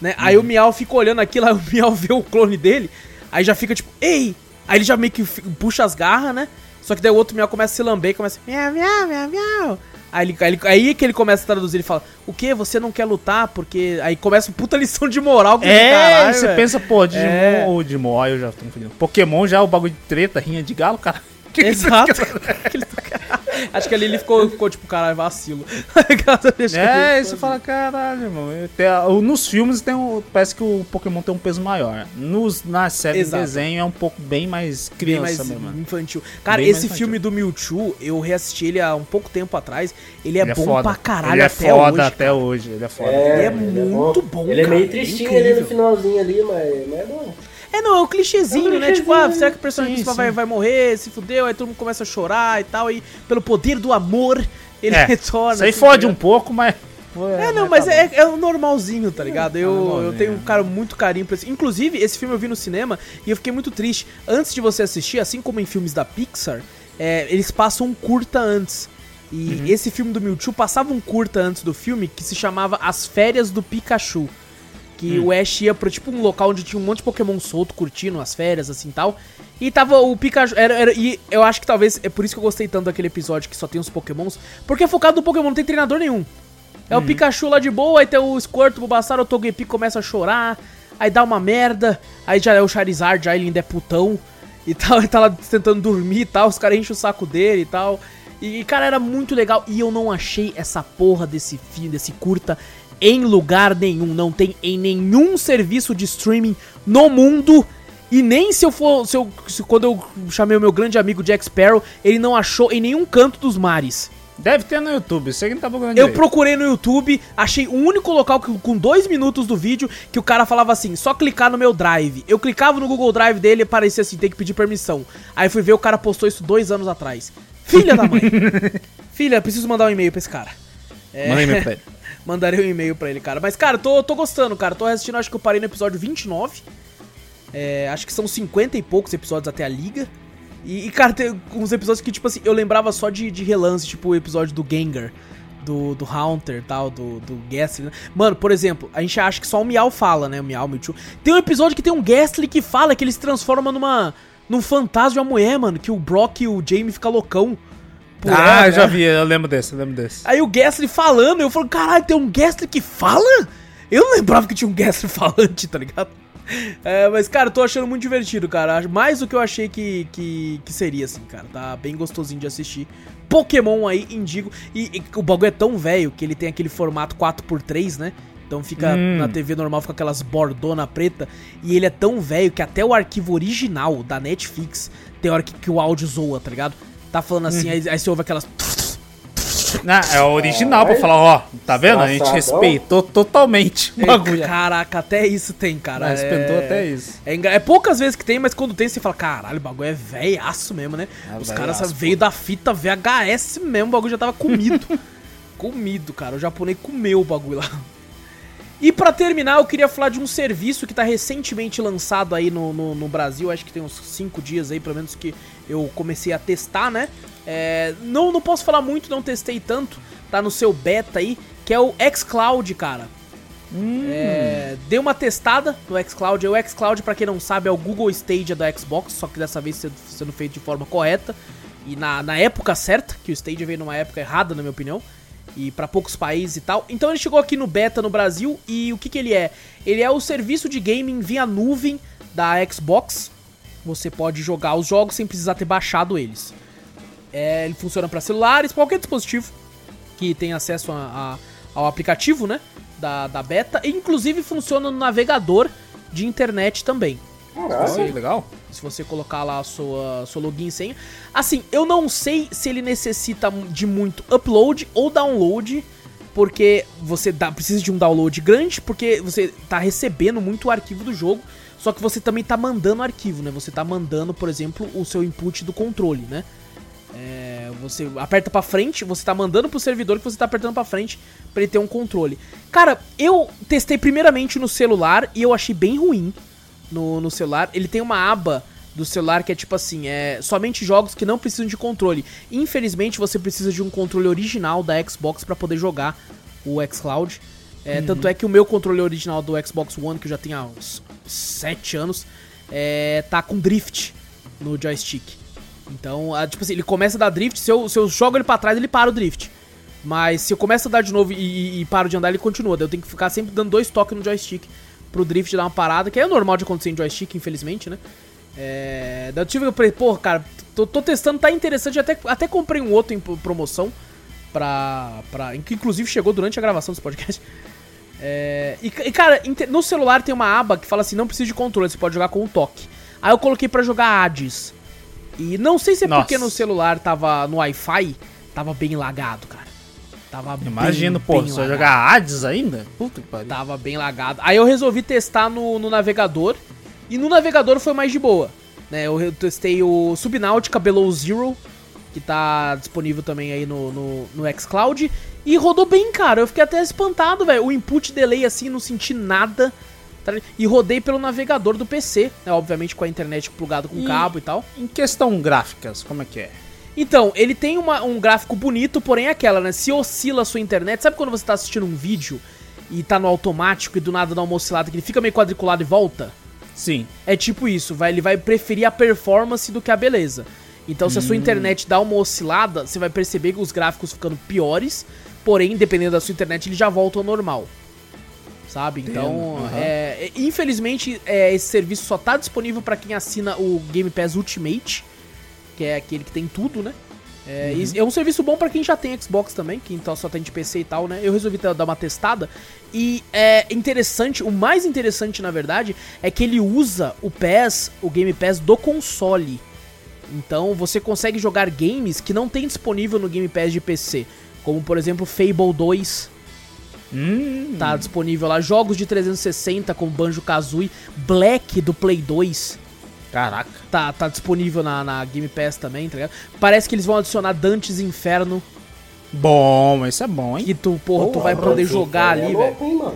Né? Aí o Miau fica olhando aquilo, aí o Miau vê o clone dele, aí já fica tipo, ei! Aí ele já meio que puxa as garras, né? Só que daí o outro Miau começa a se lamber e começa, miau, miau, miau, miau. Aí, ele, aí, aí que ele começa a traduzir, ele fala, o que? Você não quer lutar? Porque. Aí começa uma puta lição de moral. que É, "Caralho, você velho." pensa, pô, Digimon É. ou Digimon, ó, eu já tô confundindo. Pokémon já é o bagulho de treta, rinha de galo, cara. Você Exato. Aquele- Acho que ali ele ficou, ficou tipo, caralho, vacilo. Que É, ele você fala, caralho, mano. Tem nos filmes tem um, parece que o Pokémon tem um peso maior. Nos, na série Exato. de desenho é um pouco bem mais bem criança mais mesmo. mano. infantil. Cara, Bem mais esse infantil. filme do Mewtwo, eu reassisti ele há um pouco tempo atrás. Ele é Ele bom foda. pra caralho Ele é até foda hoje. até hoje. Ele é foda. Ele é muito bom, Ele é cara, meio é tristinho incrível. ali no finalzinho ali, mas, mas é bom. É, não, é um clichêzinho, É um né? Tipo, ah, clichêzinho, será que o personagem sim, principal sim. vai, vai morrer? Se fudeu, aí todo mundo começa a chorar e tal. E pelo poder do amor, ele É, retorna. Isso aí assim, fode tá um pouco, mas. É, não, mas tá é, bom. é o normalzinho, tá ligado? Eu, eu tenho, cara, muito carinho pra esse. Inclusive, esse filme eu vi no cinema e eu fiquei muito triste. Antes de você assistir, assim como em filmes da Pixar, é, eles passam um curta antes. E Uhum. esse filme do Mewtwo passava um curta antes do filme que se chamava As Férias do Pikachu. Que Hum. o Ash ia pra tipo um local onde tinha um monte de Pokémon solto, curtindo as férias, assim tal. E tava o Pikachu. Era, era- e eu acho que talvez é por isso que eu gostei tanto daquele episódio que só tem os Pokémons. Porque é focado no Pokémon, não tem treinador nenhum. É Uhum. o Pikachu lá de boa, aí tem o Squirtle, o Bulbasaur, o Togepi começa a chorar. aí dá uma merda, aí já é o Charizard, já ele ainda é putão e tal, ele tá lá tentando dormir e tal, os caras enchem o saco dele e tal. E, cara, era muito legal. E eu não achei essa porra desse filme, desse curta, em lugar nenhum. Não tem em nenhum serviço de streaming no mundo. E nem se eu for. Se eu, se, quando eu chamei o meu grande amigo Jack Sparrow, ele não achou em nenhum canto dos mares. Deve ter no YouTube, sei que não tá procurando Eu direito. procurei no YouTube, achei o único local que, com dois minutos do vídeo que o cara falava assim, só clicar no meu drive. Eu clicava no Google Drive dele e aparecia assim, tem que pedir permissão. Aí fui ver, o cara postou isso dois anos atrás. Filha da mãe. Filha, preciso mandar um e-mail pra esse cara. É, Manda e-mail pra ele. Mandarei um e-mail pra ele, cara. Mas, cara, tô, tô gostando, cara. Tô assistindo, acho que eu parei no episódio 29. É, acho que são 50 e poucos episódios até a liga. E, e, cara, tem uns episódios que, tipo assim, eu lembrava só de, de relance, tipo o episódio do Gengar, do, do Haunter e tal, do, do Ghastly. né? Mano, por exemplo, a gente acha que só o Miau fala, né? O Miau, o Mewtwo. Tem um episódio que tem um Ghastly que fala que ele se transforma numa. num fantasma de uma mulher, mano. Que o Brock e o Jamie ficam loucão. Por Ah, ela, já né? vi, eu lembro desse, eu lembro desse. Aí o Ghastly falando, eu falo, caralho, tem um Ghastly que fala? Eu não lembrava que tinha um Ghastly falante, tá ligado? É, mas, cara, tô achando muito divertido, cara. Mais do que eu achei que, que, que seria, assim, cara. Tá bem gostosinho de assistir. Pokémon aí, indigo. E, e o bagulho é tão velho que ele tem aquele formato 4x3, né? Então fica Hum. na TV normal, fica aquelas bordona preta. E ele é tão velho que até o arquivo original da Netflix tem hora que, que o áudio zoa, tá ligado? Tá falando assim, aí, aí você ouve aquelas. Não, é o original pra Ai. falar, ó, tá vendo? A gente respeitou totalmente o bagulho. Caraca, até isso tem, cara. Mas respeitou até isso. É, engra- é poucas vezes que tem, mas quando tem, você fala, caralho, o bagulho é velhaço mesmo, né? É Os caras veio da fita VHS mesmo, o bagulho já tava comido. comido, cara. O japonês comeu o bagulho lá. E pra terminar, eu queria falar de um serviço que tá recentemente lançado aí no, no, no Brasil, acho que tem uns 5 dias aí, pelo menos que eu comecei a testar, né? É, não, não posso falar muito, não testei tanto, tá no seu beta aí, que é o xCloud, cara. É, dei uma testada no xCloud. O xCloud, pra quem não sabe, é o Google Stadia da Xbox, só que dessa vez sendo, sendo feito de forma correta e na, na época certa, que o Stadia veio numa época errada, na minha opinião, e pra poucos países e tal. Então ele chegou aqui no beta no Brasil e o que, que ele é? Ele é o serviço de gaming via nuvem da Xbox. Você pode jogar os jogos sem precisar ter baixado eles. É, ele funciona pra celulares, qualquer dispositivo que tem acesso a- a- ao aplicativo, né? Da, da beta. E, inclusive funciona no navegador de internet também. Olha, legal. Se você colocar lá a sua, sua login e senha. Assim, eu não sei se ele necessita de muito upload ou download. Porque você dá- precisa de um download grande, porque você tá recebendo muito arquivo do jogo. Só que você também tá mandando arquivo, né? Você tá mandando, por exemplo, o seu input do controle, né? É, você aperta pra frente, você tá mandando pro servidor que você tá apertando pra frente pra ele ter um controle. Cara, eu testei primeiramente no celular e eu achei bem ruim no, no celular. Ele tem uma aba do celular que é tipo assim, é somente jogos que não precisam de controle. Infelizmente, você precisa de um controle original da Xbox pra poder jogar o xCloud. É, Tanto é que o meu controle original do Xbox One, que eu já tenho há uns 7 anos, é, tá com drift no joystick. Então, ah, tipo assim, ele começa a dar drift, se eu, se eu jogo ele pra trás, ele para o drift. Mas se eu começo a dar de novo e, e, e paro de andar, ele continua. Daí eu tenho que ficar sempre dando dois toques no joystick pro drift dar uma parada, que é normal de acontecer em joystick, infelizmente, né? É, daí eu tive que, falei, pô, cara, tô, tô testando, tá interessante. Até, até comprei um outro em pro- promoção, pra, pra, que inclusive chegou durante a gravação desse podcast. É, e, e, cara, no celular tem uma aba que fala assim: não precisa de controle, você pode jogar com o toque. Aí eu coloquei pra jogar Hades. E não sei se é porque Nossa. no celular tava no Wi-Fi, tava bem lagado, cara. Tava Imagino, bem, pô, bem lagado. jogar Hades ainda? Puta que pariu. Tava bem lagado. Aí eu resolvi testar no, no navegador. E no navegador foi mais de boa. Né? Eu testei o Subnautica Below Zero, que tá disponível também aí no, no, no xCloud. E rodou bem, cara. Eu fiquei até espantado, velho. O input delay assim, não senti nada. tá? E rodei pelo navegador do PC, né? Obviamente com a internet plugado com E- cabo e tal. Em questão gráficas, como é que é? Então, ele tem uma- um gráfico bonito, porém é aquela, né? Se oscila a sua internet, sabe quando você tá assistindo um vídeo e tá no automático e do nada dá uma oscilada que ele fica meio quadriculado e volta? Sim. É tipo isso, vai, ele vai preferir a performance do que a beleza. Então, se a sua internet dá uma oscilada, você vai perceber que os gráficos ficando piores, porém, dependendo da sua internet, ele já volta ao normal. Sabe? Então, aham. é, infelizmente, é, esse serviço só tá disponível pra quem assina o Game Pass Ultimate, que é aquele que tem tudo, né? É, Uhum. é um serviço bom pra quem já tem Xbox também, que então só tem de PC e tal, né? Eu resolvi dar uma testada e é interessante, o mais interessante na verdade é que ele usa o PAS, o Game Pass do console. Então você consegue jogar games que não tem disponível no Game Pass de PC, como por exemplo Fable 2, Hum, tá disponível lá, jogos de 360 como Banjo-Kazooie, Black do Play 2, caraca. tá, tá disponível na, na Game Pass também, tá ligado? Parece que eles vão adicionar Dantes Inferno, Bom, esse é bom, hein? que tu, porra, tu vai poder jogar Inferno ali, é velho. louco, hein, mano?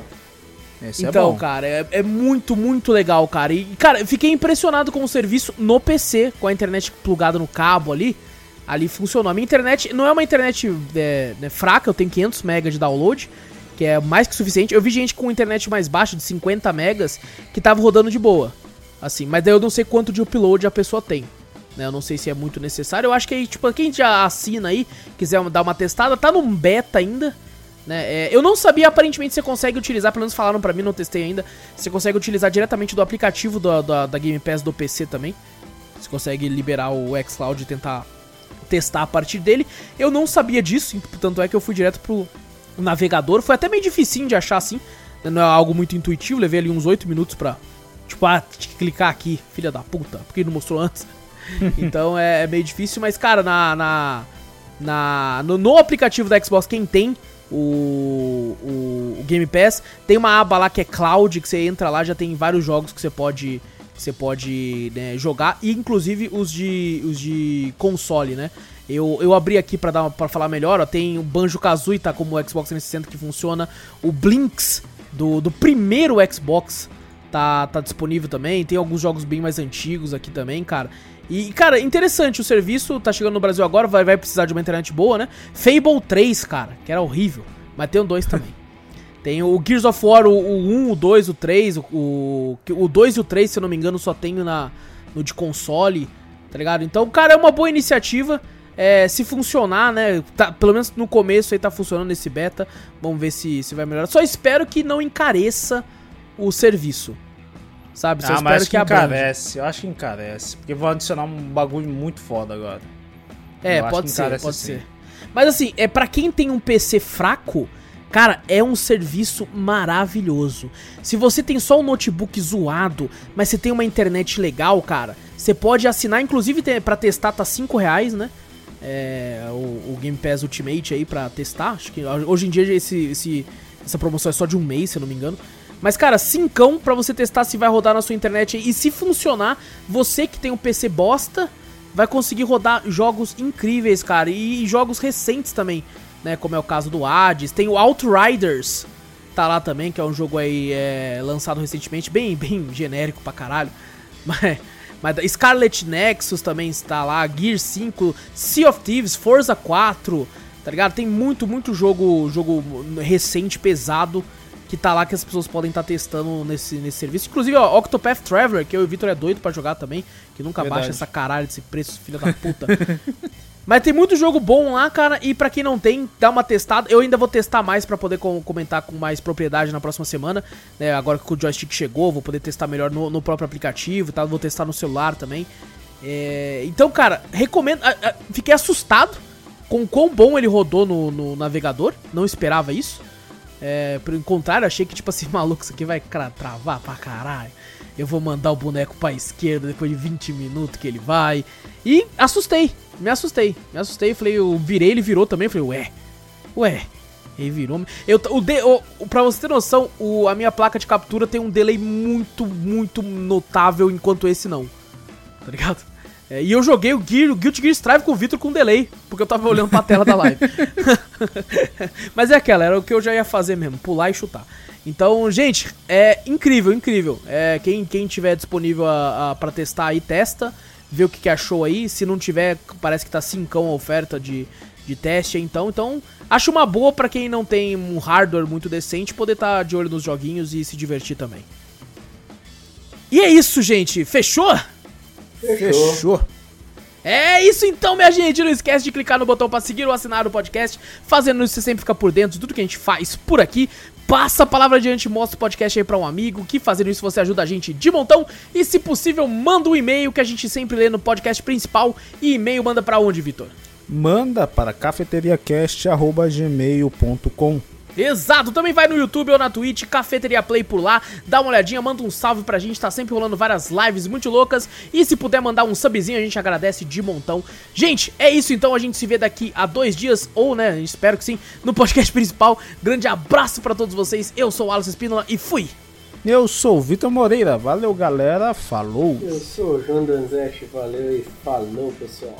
Esse é Então, bom. cara, é, é muito, muito legal, cara. E, cara, eu fiquei impressionado com o serviço no PC, com a internet plugada no cabo ali. Ali funcionou. A minha internet não é uma internet é, né, fraca, eu tenho 500 MB de download, que é mais que suficiente. Eu vi gente com internet mais baixa, de 50 megas, que tava rodando de boa. Assim, mas daí eu não sei quanto de upload a pessoa tem. Né, eu não sei se é muito necessário. Eu acho que aí, tipo, quem já assina aí, quiser dar uma testada, tá num beta ainda. Né? É, eu não sabia, aparentemente você consegue utilizar, pelo menos falaram pra mim, não testei ainda. Você consegue utilizar diretamente do aplicativo do- da, da Game Pass do PC também. Você consegue liberar o xCloud e tentar testar a partir dele. Eu não sabia disso, tanto é que eu fui direto pro navegador. Foi até meio dificinho de achar assim. né? Não é algo muito intuitivo, levei ali uns 8 minutos pra. Tipo, ah, tinha que clicar aqui, filha da puta, porque não mostrou antes. então é, é meio difícil, mas cara, na. na, na no, no aplicativo da Xbox, quem tem o, o, o Game Pass, tem uma aba lá que é Cloud, que você entra lá, já tem vários jogos que você pode. que Você pode né, jogar, e inclusive os de, os de console, né? Eu, eu abri aqui pra falar melhor, ó, tem o Banjo-Kazooie, tá como o Xbox 360 que funciona, o Blinks do, do primeiro Xbox tá, tá disponível também, tem alguns jogos bem mais antigos aqui também, cara. E, cara, interessante, o serviço tá chegando no Brasil agora, vai, vai precisar de uma internet boa, né? Fable 3, cara, que era horrível, mas tem o 2 também. Tem o Gears of War, o, o 1, o 2, o 3, o, o, o 2 e o 3, se eu não me engano, só tenho na, no de console, tá ligado? Então, cara, é uma boa iniciativa. É, se funcionar, né? tá- pelo menos no começo aí tá funcionando esse beta. Vamos ver se, se vai melhorar. Só espero que não encareça o serviço. Sabe? Só Ah, espero mas acho que que encarece. Eu acho que encarece. Porque vão adicionar um bagulho muito foda agora. É, Eu pode ser, pode sim. ser. Mas assim, é para quem tem um PC fraco, cara, é um serviço maravilhoso. Se você tem só um notebook zoado, mas você tem uma internet legal, cara, você pode assinar, inclusive pra testar tá 5 reais, né? É, o, o Game Pass Ultimate aí pra testar. Acho que hoje em dia esse, esse- essa promoção é só de um mês, se eu não me engano. Mas, cara, cincão pra você testar se vai rodar na sua internet. E se funcionar, você que tem um PC bosta, vai conseguir rodar jogos incríveis, cara. E, jogos recentes também, né? Como é o caso do Hades. Tem o Outriders, tá lá também, que é um jogo aí é, lançado recentemente, bem, bem genérico pra caralho. Mas, mas Scarlet Nexus também está lá, Gear 5, Sea of Thieves, Forza 4, tá ligado? Tem muito, muito jogo, jogo recente, pesado, que tá lá que as pessoas podem estar testando nesse, nesse serviço. Inclusive, ó, Octopath Traveler, que eu e o Victor é doido pra jogar também, que nunca Verdade. baixa essa caralho desse preço, filha da puta. Mas tem muito jogo bom lá, cara, e pra quem não tem, dá uma testada. Eu ainda vou testar mais pra poder com- comentar com mais propriedade na próxima semana, né? Agora que o joystick chegou, vou poder testar melhor no, no próprio aplicativo e tal, vou testar no celular também. É, então, cara, recomendo. fiquei assustado com o quão bom ele rodou no, no navegador, não esperava isso. É, pelo contrário, achei que, tipo assim, maluco, isso aqui vai travar pra caralho. Eu vou mandar o boneco pra esquerda depois de 20 minutos que ele vai. E assustei, me assustei, me assustei. Falei, eu virei, ele virou também. Falei, ué, ué. Ele virou. Eu, o de, o- pra você ter noção, o, a minha placa de captura tem um delay muito, muito notável, enquanto esse não. Tá ligado? É, e eu joguei o, Gear, o Guilty Gear Strive com o Victor com delay, porque eu tava olhando pra tela da live. Mas é aquela, era o que eu já ia fazer mesmo, pular e chutar. Então, gente, é incrível, incrível. É, quem, quem tiver disponível a, a, pra testar aí, testa. Vê o que, que achou aí. Se não tiver, parece que tá 5 a oferta de, de teste então. Então, acho uma boa pra quem não tem um hardware muito decente poder estar de olho nos joguinhos e se divertir também. E é isso, gente. Fechou? Fechou. Fechou. É isso então, minha gente. Não esquece de clicar no botão para seguir ou assinar o podcast. Fazendo isso, você sempre fica por dentro de tudo que a gente faz por aqui. Passa a palavra adiante, mostra o podcast aí pra um amigo. Que fazendo isso você ajuda a gente de montão. E se possível, manda um e-mail que a gente sempre lê no podcast principal. E e-mail manda pra onde, Vitor? Manda para cafeteriacast.gmail.com Exato, também vai no YouTube ou na Twitch, Cafeteria Play por lá, dá uma olhadinha, manda um salve pra gente, tá sempre rolando várias lives muito loucas, e se puder mandar um subzinho, a gente agradece de montão. Gente, é isso então, a gente se vê daqui a dois dias, ou né, espero que sim, no podcast principal. Grande abraço pra todos vocês, eu sou o Alisson Espínola e fui! Eu sou o Vitor Moreira, valeu galera, falou! Eu sou o João Danzetti, valeu e falou pessoal.